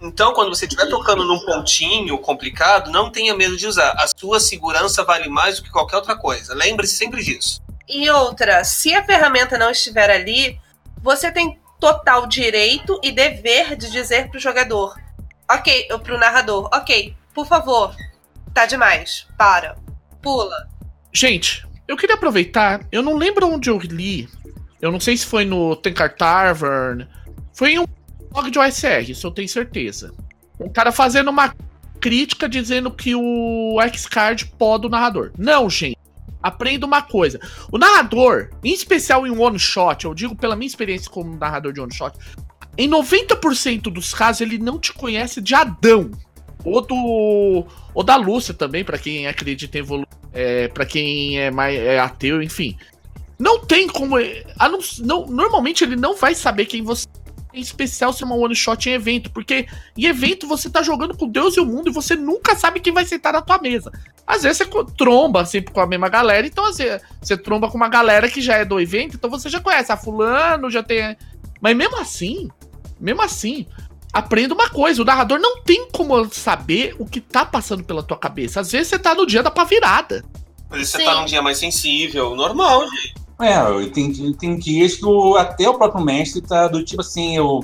Então, quando você estiver tocando num pontinho complicado, não tenha medo de usar. A sua segurança vale mais do que qualquer outra coisa. Lembre-se sempre disso. E outra, se a ferramenta não estiver ali, você tem total direito e dever de dizer para o jogador, ok, para o narrador, ok, por favor, tá demais, para, pula. Gente, eu queria aproveitar, eu não lembro onde eu li, eu não sei se foi no Tenkar Tavern, foi em um blog de OSR, isso eu tenho certeza. Um cara fazendo uma crítica dizendo que o X-Card pode o narrador. Não, gente. Aprenda uma coisa. O narrador, em especial em one shot, eu digo pela minha experiência como narrador de one shot, em 90% dos casos ele não te conhece de Adão. Ou do. Ou da Lúcia também, para quem acredita em evolução. É, para quem é mais é ateu, enfim. Não tem como. Não, não, normalmente ele não vai saber quem você em especial se é uma one shot em evento, porque em evento você tá jogando com Deus e o mundo e você nunca sabe quem vai sentar na tua mesa. Às vezes você tromba sempre com a mesma galera, então às vezes você tromba com uma galera que já é do evento, então você já conhece a fulano, já tem. Mas mesmo assim, mesmo assim, aprenda uma coisa: o narrador não tem como saber o que tá passando pela tua cabeça. Às vezes você tá no dia da pá virada. Às vezes você tá num dia mais sensível, normal, gente. É, tem, tem dias que o, até o próprio mestre tá do tipo assim, eu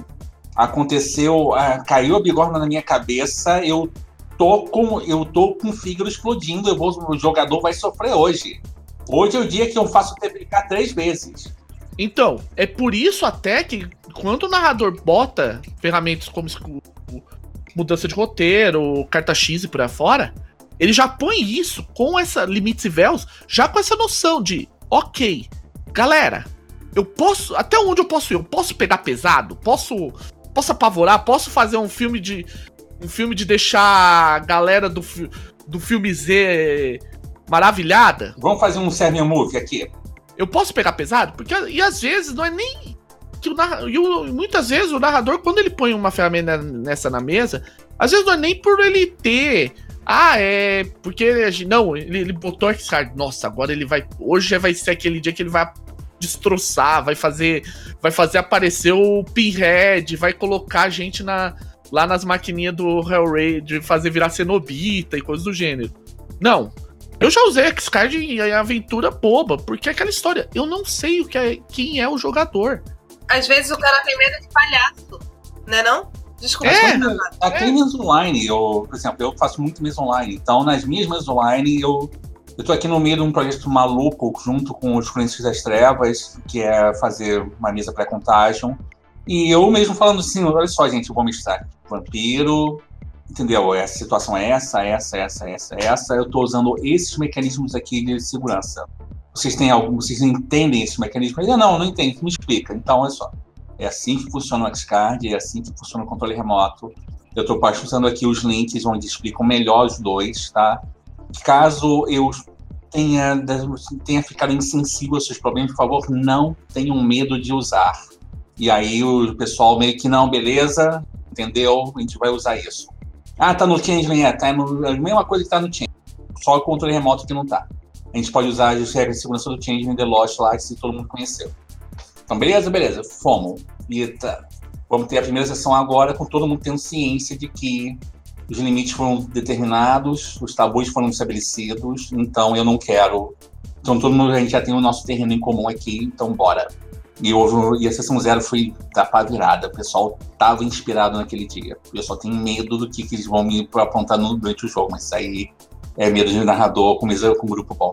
aconteceu, ah, caiu a bigorna na minha cabeça, eu tô com eu tô com o fígado explodindo, eu vou, o jogador vai sofrer hoje. Hoje é o dia que eu faço triplicar três vezes. Então, é por isso até que quando o narrador bota ferramentas como mudança de roteiro, carta X e por aí fora, ele já põe isso com essa limites e véus, já com essa noção de, ok, galera, eu posso. Até onde eu posso ir? Eu posso pegar pesado? Posso. Posso apavorar? Posso fazer um filme de. Um filme de deixar a galera do, do filme Z maravilhada? Vamos fazer um Serbian Movie aqui. Eu posso pegar pesado? Porque e às vezes não é nem. Que o e muitas vezes o narrador, quando ele põe uma ferramenta nessa na mesa, às vezes não é nem por ele ter ah, é. Porque. Não, ele, ele botou esse cara. Nossa, agora ele vai. Hoje vai ser aquele dia que ele vai destroçar, vai fazer. Vai fazer aparecer o Pinhead, vai colocar a gente na, lá nas maquininhas do Hellraiser, de fazer virar cenobita e coisas do gênero. Não. Eu já usei X-Card em aventura boba, porque é aquela história. Eu não sei o que é, quem é o jogador. Às vezes o cara tem medo de palhaço, né não? Desculpa. É, até é. mesas online, eu, por exemplo, eu faço muito mesa online. Então, nas minhas mesas online, eu, eu tô aqui no meio de um projeto maluco, junto com os Príncipes das Trevas, que é fazer uma mesa pré-contágio. E eu mesmo falando assim, olha só, gente, eu vou mestrar vampiro, entendeu? Essa situação é essa, essa, essa, essa, essa. Eu tô usando esses mecanismos aqui de segurança. Vocês têm algum, vocês entendem esse mecanismo? Eu, não, não entendo, me explica. Então, olha só. É assim que funciona o Xcard, é assim que funciona o controle remoto. Eu estou passando aqui os links onde explicam melhor os dois, tá? Caso eu tenha, tenha ficado insensível aos seus problemas, por favor, não tenham medo de usar. E aí o pessoal meio que, não, beleza, entendeu? A gente vai usar isso. Ah, tá no Changeling, é, tá no, é a mesma coisa que tá no Changeling, só o controle remoto que não tá. A gente pode usar as regras de segurança do Changeling The Lost lá, que todo mundo conheceu. Então, beleza, beleza, fomos. E tá, vamos ter a primeira sessão agora com todo mundo tendo ciência de que os limites foram determinados, os tabus foram estabelecidos, então eu não quero. Então todo mundo, a gente já tem o nosso terreno em comum aqui, então bora. E, houve, e a sessão zero foi da virada, o pessoal tava inspirado naquele dia. Eu só tenho medo do que, que eles vão me apontar durante o jogo, mas isso aí é medo de narrador com, com grupo bom.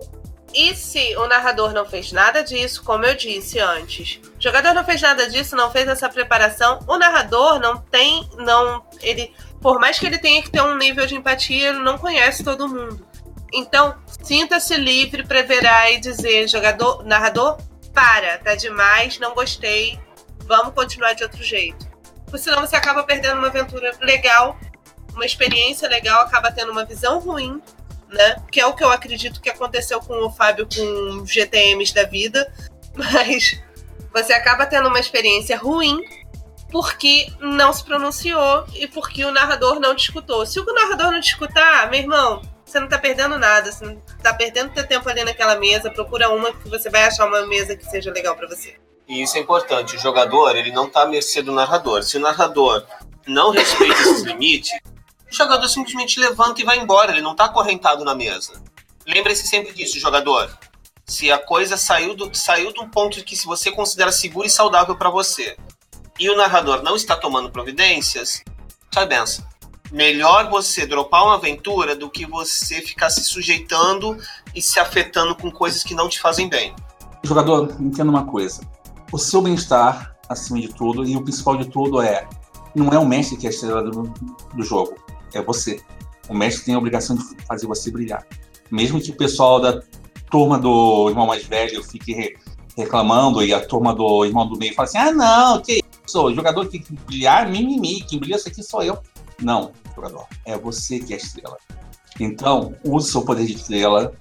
E se o narrador não fez nada disso, como eu disse antes, o jogador não fez nada disso, não fez essa preparação, o narrador não tem, não, ele, por mais que ele tenha que ter um nível de empatia, ele não conhece todo mundo. Então, sinta-se livre para e dizer, jogador, narrador, para, tá demais, não gostei, vamos continuar de outro jeito. Porque senão você acaba perdendo uma aventura legal, uma experiência legal, acaba tendo uma visão ruim né? Que é o que eu acredito que aconteceu com o Fábio com GTMs da vida, <laughs> mas você acaba tendo uma experiência ruim porque não se pronunciou e porque o narrador não te escutou. Se o narrador não te escutar, meu irmão, você não tá perdendo nada, você não tá perdendo teu tempo ali naquela mesa, procura uma que você vai achar uma mesa que seja legal para você. E isso é importante, o jogador, ele não tá à mercê do narrador. Se o narrador não respeita esses limites, o jogador simplesmente levanta e vai embora, ele não tá acorrentado na mesa. Lembre-se sempre disso, jogador. Se a coisa saiu do, saiu de um ponto que se você considera seguro e saudável para você, e o narrador não está tomando providências, sai benção melhor você dropar uma aventura do que você ficar se sujeitando e se afetando com coisas que não te fazem bem. Jogador, entenda uma coisa. O seu bem-estar, acima de tudo, e o principal de tudo é: não é o mestre que é a estrela do, do jogo, é você. O mestre tem a obrigação de fazer você brilhar. Mesmo que o pessoal da turma do irmão mais velho fique reclamando e a turma do irmão do meio fale assim: ah, não, que isso, o jogador tem que brilhar, mimimi, quem brilha isso aqui sou eu. Não, jogador. É você que é a estrela. Então, use seu poder de estrela.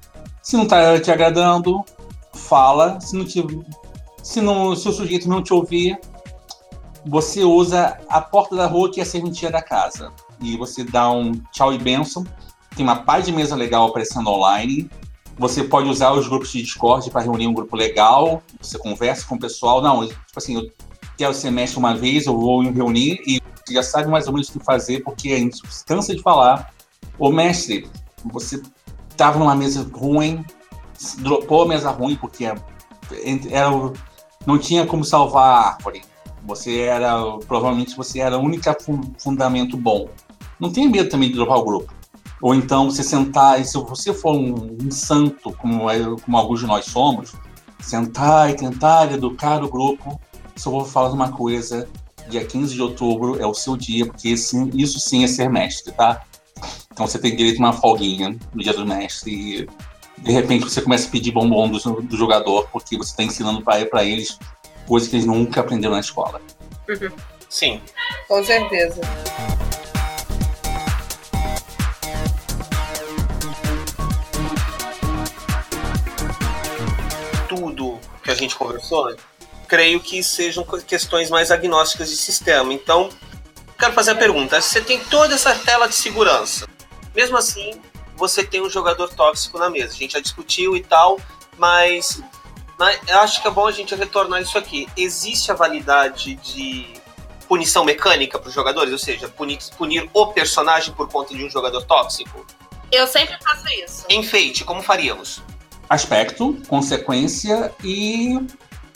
Se não está te agradando, fala. Se não te, se o sujeito não te ouvir, você usa a porta da rua que é a serventia da casa. E você dá um tchau e benção. Tem uma paz de mesa legal aparecendo online. Você pode usar os grupos de Discord para reunir um grupo legal. Você conversa com o pessoal. Não, tipo assim, eu quero ser mestre uma vez, eu vou reunir e já sabe mais ou menos o que fazer, porque a gente cansa de falar. Ô mestre, você estava numa mesa ruim, dropou a mesa ruim porque era, não tinha como salvar a árvore. Você era, provavelmente você era o único fundamento bom. Não tenha medo também de dropar o grupo. Ou então você sentar, e se você for um, um santo, como, é, como alguns de nós somos, sentar e tentar educar o grupo. Só vou falar uma coisa: dia 15 de outubro é o seu dia, porque esse, isso sim é ser mestre, tá? Então você tem direito a uma folguinha no dia do mestre e de repente você começa a pedir bombom do, do jogador porque você está ensinando para eles coisas que eles nunca aprenderam na escola. Uhum. Sim. Com certeza. A gente conversou creio que sejam questões mais agnósticas de sistema. Então, quero fazer a pergunta: você tem toda essa tela de segurança, mesmo assim, você tem um jogador tóxico na mesa. A gente já discutiu e tal, mas, mas eu acho que é bom a gente retornar isso aqui. Existe a validade de punição mecânica para os jogadores, ou seja, punir, punir o personagem por conta de um jogador tóxico? Eu sempre faço isso. Enfeite, como faríamos? Aspecto, consequência e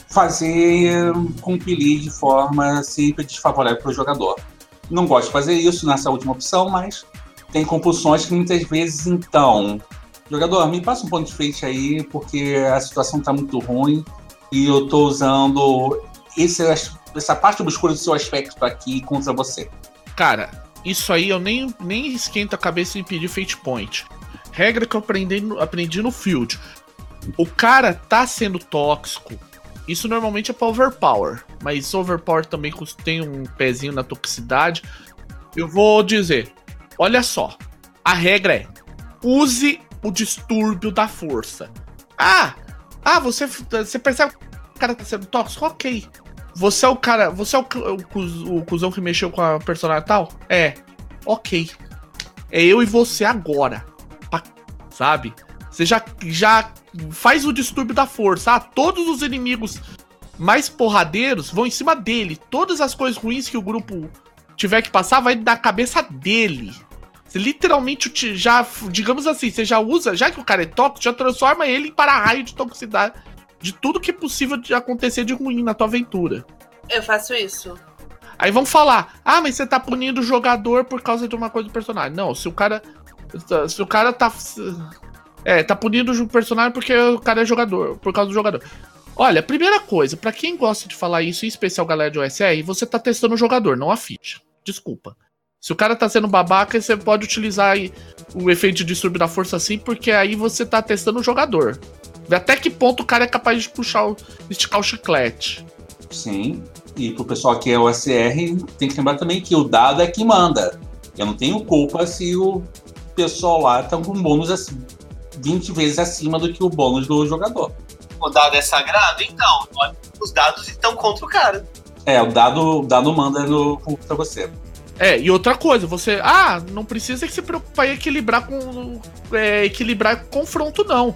fazer compilir de forma sempre desfavorável para o jogador. Não gosto de fazer isso nessa última opção, mas tem compulsões que muitas vezes, então, jogador, me passa um ponto de frente aí, porque a situação está muito ruim e eu estou usando esse, essa parte obscura do seu aspecto aqui contra você. Cara, isso aí eu nem, nem esquento a cabeça em pedir fate point. Regra que eu aprendi, aprendi no field. O cara tá sendo tóxico, isso normalmente é para overpower, mas overpower também tem um pezinho na toxicidade. Eu vou dizer, olha só, a regra é: use o distúrbio da força. Ah, ah, você, você percebe que o cara tá sendo tóxico? Ok. Você é o cara, você é o, o, o cuzão que mexeu com a personagem tal? É. Ok. É eu e você agora. Sabe? Você já, já faz o distúrbio da força. Ah, todos os inimigos mais porradeiros vão em cima dele. Todas as coisas ruins que o grupo tiver que passar vai da cabeça dele. Você literalmente já, digamos assim, você já usa, já que o cara é tóxico, já transforma ele em para-raio de toxicidade. De tudo que é possível de acontecer de ruim na tua aventura. Eu faço isso. Aí vão falar, ah, mas você tá punindo o jogador por causa de uma coisa do personagem. Não, se o cara. Se o cara tá é, tá punindo o personagem porque o cara é jogador, por causa do jogador. Olha, primeira coisa, para quem gosta de falar isso, em especial galera de OSR, você tá testando o jogador, não a ficha. Desculpa. Se o cara tá sendo babaca, você pode utilizar o efeito de distúrbio da força assim, porque aí você tá testando o jogador. Até que ponto o cara é capaz de puxar o, esticar o chiclete. Sim. E pro pessoal que é OSR, tem que lembrar também que o dado é que manda. Eu não tenho culpa se o pessoal lá tá com bônus assim. 20 vezes acima do que o bônus do jogador. O dado é sagrado? Então, os dados estão contra o cara. É, o dado, o dado manda no, pra você. É, e outra coisa, você. Ah, não precisa que se preocupar em equilibrar com. É, equilibrar confronto, não.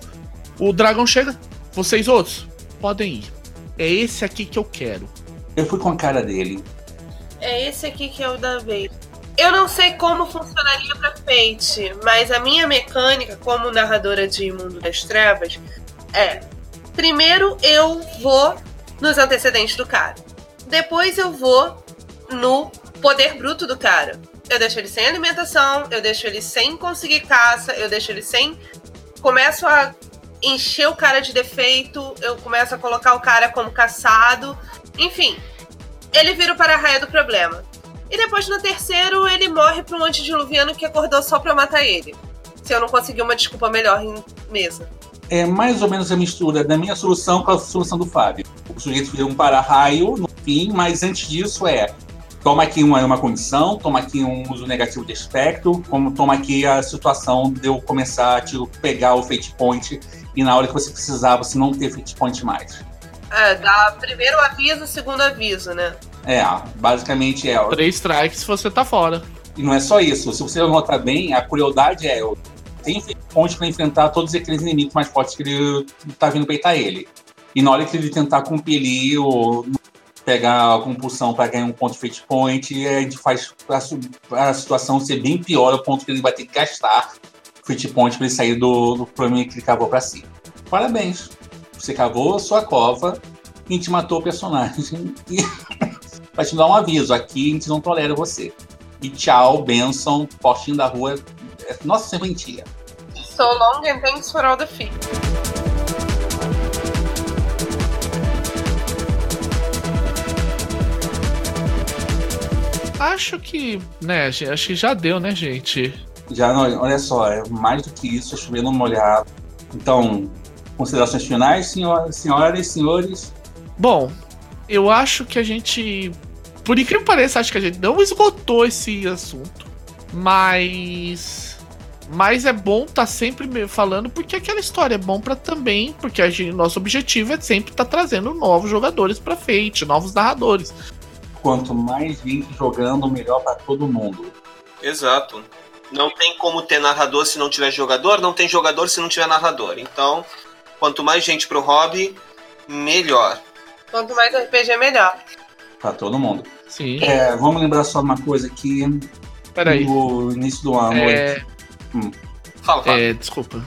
O dragão chega, vocês outros, podem ir. É esse aqui que eu quero. Eu fui com a cara dele. É esse aqui que é o da vez. Eu não sei como funcionaria pra Fate, mas a minha mecânica como narradora de Mundo das Trevas é: primeiro eu vou nos antecedentes do cara. Depois eu vou no poder bruto do cara. Eu deixo ele sem alimentação, eu deixo ele sem conseguir caça, eu deixo ele sem. Começo a encher o cara de defeito, eu começo a colocar o cara como caçado. Enfim, ele vira o para-raio do problema. E depois no terceiro ele morre para um antediluviano que acordou só pra matar ele. Se eu não conseguir uma desculpa melhor em mesa. É mais ou menos a mistura da minha solução com a solução do Fábio. O sujeito vira um para-raio no fim, mas antes disso é toma aqui uma, uma condição, toma aqui um uso negativo de espectro, como toma aqui a situação de eu começar a te pegar o fate point e na hora que você precisar você não ter fate point mais. É, dá primeiro aviso, segundo aviso, né? É, basicamente é. Três strikes você tá fora. E não é só isso. Se você notar bem, a crueldade é. Tenho ponte para enfrentar todos aqueles inimigos mais fortes que ele tá vindo peitar ele. E na hora que ele tentar compelir ou pegar a compulsão para ganhar um ponto de fate point, a gente faz a, a, situação ser bem pior, ao ponto que ele vai ter que gastar fate point para ele sair do, do problema que ele cavou para si. Parabéns! Você cavou a sua cova e a gente matou o personagem. E <laughs> vai te dar um aviso: aqui a gente não tolera você. E tchau, Benson, postinho da rua. É nossa serventia. So long and thanks for all the feet. Acho que, né, acho que já deu, né, gente? Já, não, olha só, é mais do que isso, é chovendo molhado. Então, considerações finais, senhoras, senhoras e senhores? Bom, eu acho que a gente. Por incrível que pareça, acho que a gente não esgotou esse assunto. Mas. Mas é bom estar tá sempre falando, porque aquela história é bom para também, porque a gente, nosso objetivo é sempre estar tá trazendo novos jogadores para Fate, novos narradores. Quanto mais gente jogando, melhor para todo mundo. Exato. Não tem como ter narrador se não tiver jogador, não tem jogador se não tiver narrador. Então, quanto mais gente pro hobby, melhor. Quanto mais RPG, melhor. Pra todo mundo. Sim. É, vamos lembrar só uma coisa aqui. Peraí. No início do ano. É... Hum. Fala, fala. É, desculpa.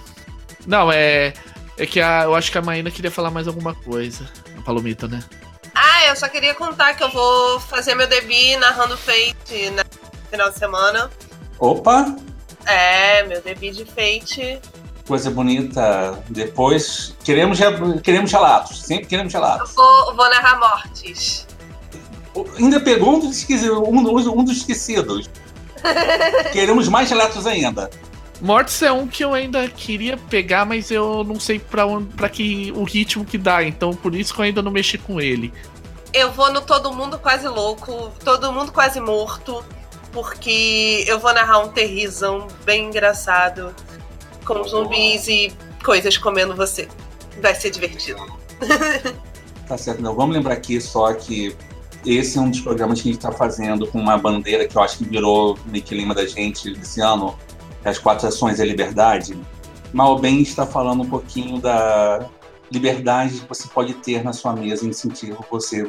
Não, é. É que a, eu acho que a Maína queria falar mais alguma coisa. A Palomita, né? Ah, eu só queria contar que eu vou fazer meu debut narrando Fate no final de semana. Opa! É, meu debut de Fate coisa bonita depois. Queremos, queremos relatos, sempre queremos relatos. Eu vou, vou narrar mortes. Ainda pegou um dos, um, um dos esquecidos. <laughs> queremos mais relatos ainda. Mortes é um que eu ainda queria pegar, mas eu não sei para para que o ritmo que dá, então por isso que eu ainda não mexi com ele. Eu vou no Todo Mundo Quase Louco, Todo Mundo Quase Morto, porque eu vou narrar um terrizão bem engraçado com zumbis e coisas comendo você. Vai ser divertido. tá certo, não. Vamos lembrar aqui só que esse é um dos programas que a gente está fazendo com uma bandeira que eu acho que virou meio que da gente esse ano, é as quatro ações é liberdade. Mal bem está falando um pouquinho da liberdade que você pode ter na sua mesa em sentir você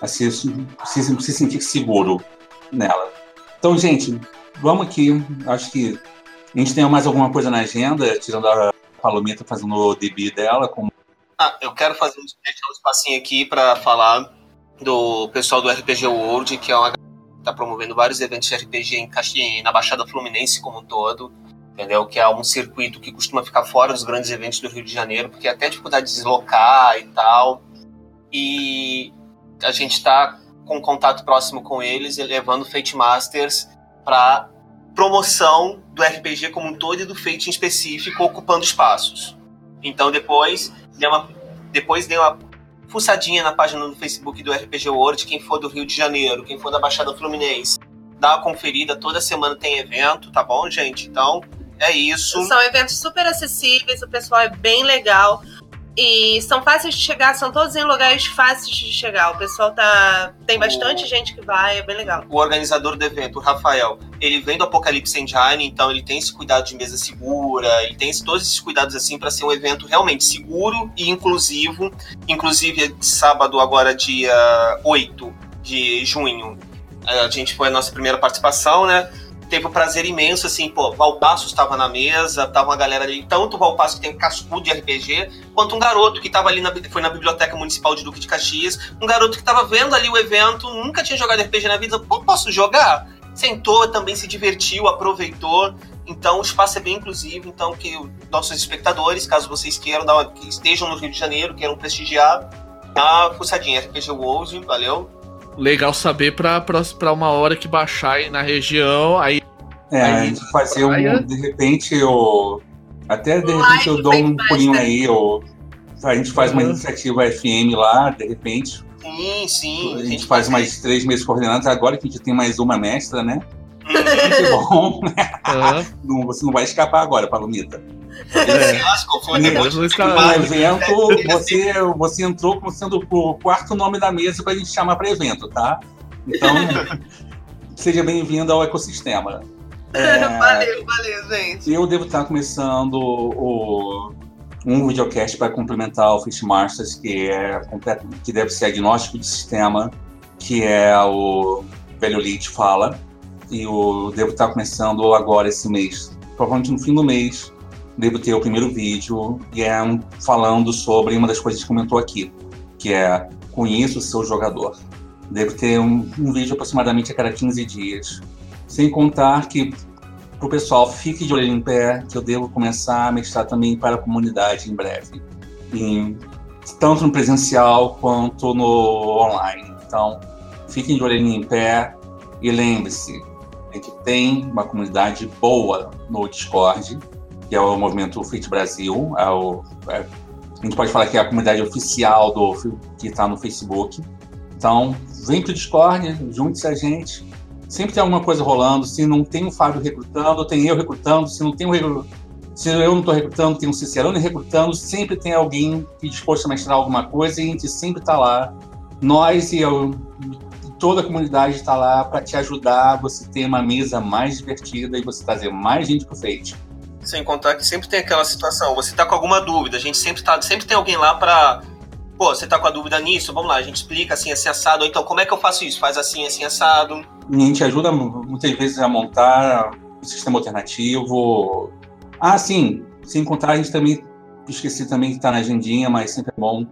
a se, se, se sentir seguro nela. Então, gente, vamos aqui. Acho que a gente tem mais alguma coisa na agenda, tirando a Palomita fazendo o DB dela? Com... Ah, eu quero fazer um espacinho aqui para falar do pessoal do RPG World, que é uma está promovendo vários eventos de RPG em Caxi, na Baixada Fluminense como um todo, entendeu? Que é um circuito que costuma ficar fora dos grandes eventos do Rio de Janeiro, porque é até dificuldade de deslocar e tal. E a gente está com contato próximo com eles, levando Fate Masters para promoção do RPG como um todo e do Fate em específico, ocupando espaços. Então depois deu uma, depois deu uma fuçadinha na página do Facebook do RPG World, quem for do Rio de Janeiro, quem for da Baixada Fluminense, dá uma conferida, toda semana tem evento, tá bom, gente? Então, é isso. São eventos super acessíveis, o pessoal é bem legal. E são fáceis de chegar, são todos em lugares fáceis de chegar. O pessoal tá. Tem bastante O- gente que vai, é bem legal. O organizador do evento, o Rafael, ele vem do Apocalipse Engine, então ele tem esse cuidado de mesa segura, ele tem todos esses cuidados assim para ser um evento realmente seguro e inclusivo. Inclusive, sábado, agora, dia 8 de junho, a gente foi a nossa primeira participação, né? Teve um prazer imenso, assim, pô, Valpasso estava na mesa, tava uma galera ali, tanto o Valpasso que tem cascudo de RPG, quanto um garoto que estava ali, na, foi na Biblioteca Municipal de Duque de Caxias, um garoto que estava vendo ali o evento, nunca tinha jogado RPG na vida, pô, posso jogar? Sentou, também se divertiu, aproveitou, então o espaço é bem inclusivo, então que os nossos espectadores, caso vocês queiram, que estejam no Rio de Janeiro, queiram prestigiar, dá uma fuçadinha, RPG World, valeu? Legal saber pra, pra, pra uma hora que baixar aí na região. Aí É, a Aí, gente fazer um. praia. De repente, eu. Até de Um repente eu dou um pulinho aí, eu, a gente faz uma Uhum. iniciativa FM lá, de repente. Sim, sim. A gente faz mais três meses coordenados, agora que a gente tem mais uma mestra, né? <laughs> Que bom, aham, <laughs> não, você não vai escapar agora, Palomita. É, Clássico, foi um Né, negócio não de está- No vai, evento, você, você entrou como sendo o quarto nome da mesa para a gente chamar para evento, tá? Então, <laughs> seja bem-vindo ao ecossistema. É, valeu, valeu, gente. Eu devo estar começando o, um videocast para complementar o Fishmasters, que é completo, que deve ser agnóstico de sistema, que é o Velho Leite Fala. E eu devo estar começando agora esse mês, provavelmente no fim do mês, devo ter o primeiro vídeo, e é um, falando sobre uma das coisas que comentou aqui, que é conheça o seu jogador. Devo ter um, um vídeo aproximadamente a cada 15 dias. Sem contar que para o pessoal fique de olho em pé, que eu devo começar a mestrar também para a comunidade em breve. Tanto no presencial quanto no online. Então, fiquem de olho em pé e lembre-se, a gente tem uma comunidade boa no Discord, que é o movimento Fit Brasil. é o- é- a gente pode falar que é a comunidade oficial do que está no Facebook. Então, vem pro Discord, junte-se a gente. Sempre tem alguma coisa rolando. Se não tem o Fábio recrutando, tem eu recrutando. Se não tem o se eu não estou recrutando, tem um Cicerone recrutando. Sempre tem alguém que disposto a mestrar alguma coisa e a gente sempre está lá. Nós e eu, toda a comunidade está lá para te ajudar você ter uma mesa mais divertida e você trazer mais gente pro Fate. Sem contar que sempre tem aquela situação, você tá com alguma dúvida, a gente sempre tá, sempre tem alguém lá pra. Pô, você tá com a dúvida nisso? Vamos lá, a gente explica assim, assim, assado. Ou então, como é que eu faço isso? Faz assim, assim, assado. A gente ajuda muitas vezes a montar um sistema alternativo. Ah, sim, sem contar, a gente também, esqueci também que está na agendinha, mas sempre é bom.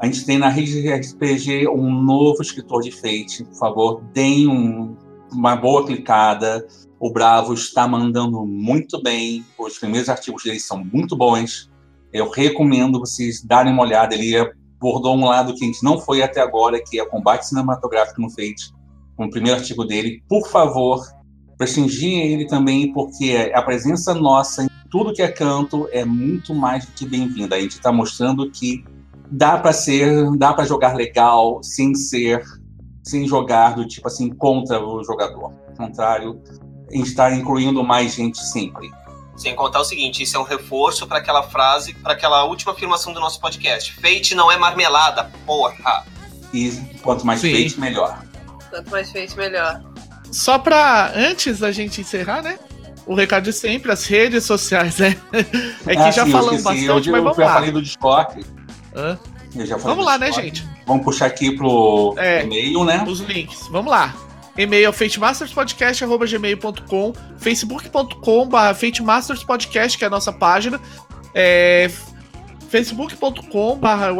A gente tem na rede de RPG um novo escritor de Fate. Por favor, deem um- uma boa clicada. O Bravo está mandando muito bem. Os primeiros artigos dele são muito bons. Eu recomendo vocês darem uma olhada. Ele abordou um lado que a gente não foi até agora, que é combate cinematográfico no Fate com o primeiro artigo dele, por favor, prestigiem ele também, porque a presença nossa em tudo que é canto é muito mais do que bem-vinda. A gente está mostrando que dá para ser, dá para jogar legal sem ser, sem jogar do tipo assim contra o jogador. Ao contrário, está incluindo mais gente sempre. Sem contar o seguinte, isso é um reforço para aquela frase, para aquela última afirmação do nosso podcast. Fate não é marmelada, porra. E quanto mais Sim. melhor. Quanto mais feito, melhor. Só pra, antes da gente encerrar, né? O recado de sempre, as redes sociais, né? <laughs> É que Ah, já sim, eu falamos bastante, eu, mas eu vamos já lá. falei do Discord. Hã? Eu já falei Vamos do lá, né, Discord. gente? Vamos puxar aqui pro É. e-mail, né? Os links. Vamos lá. E-mail é fatemasterspodcast.gmail.com facebook.com.br fatemasterspodcast, que é a nossa página. É,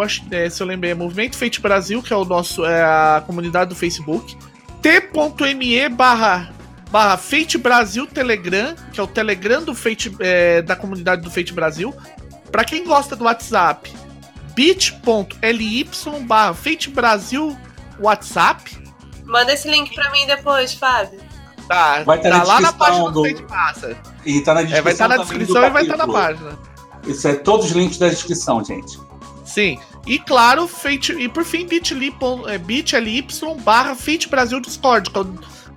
acho, é, se eu lembrei, é Movimento Fate Brasil, que é o nosso, é a comunidade do Facebook. t.me barra barra Brasil Telegram, que é o Telegram do Fate, é, da comunidade do Fate Brasil. Pra quem gosta do WhatsApp, bit.ly barra Fate Brasil WhatsApp. Manda esse link pra mim depois, Fábio. Tá, Vai tá tá na lá na página do do- Master. E tá na descrição. É, vai estar na também do descrição e vai estar na capítulo. página. Isso é todos os links da descrição, gente. Sim. E claro, Fate, e por fim, bit.ly pon- é, barra Fate Brasil Discord, que é o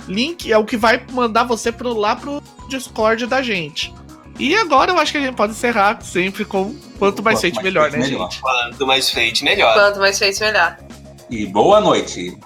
link, é o que vai mandar você pro, lá pro Discord da gente. E agora eu acho que a gente pode encerrar sempre com quanto mais feito melhor, feito, né, melhor. gente? Quanto mais feito, melhor. Quanto mais feito, melhor. E boa noite.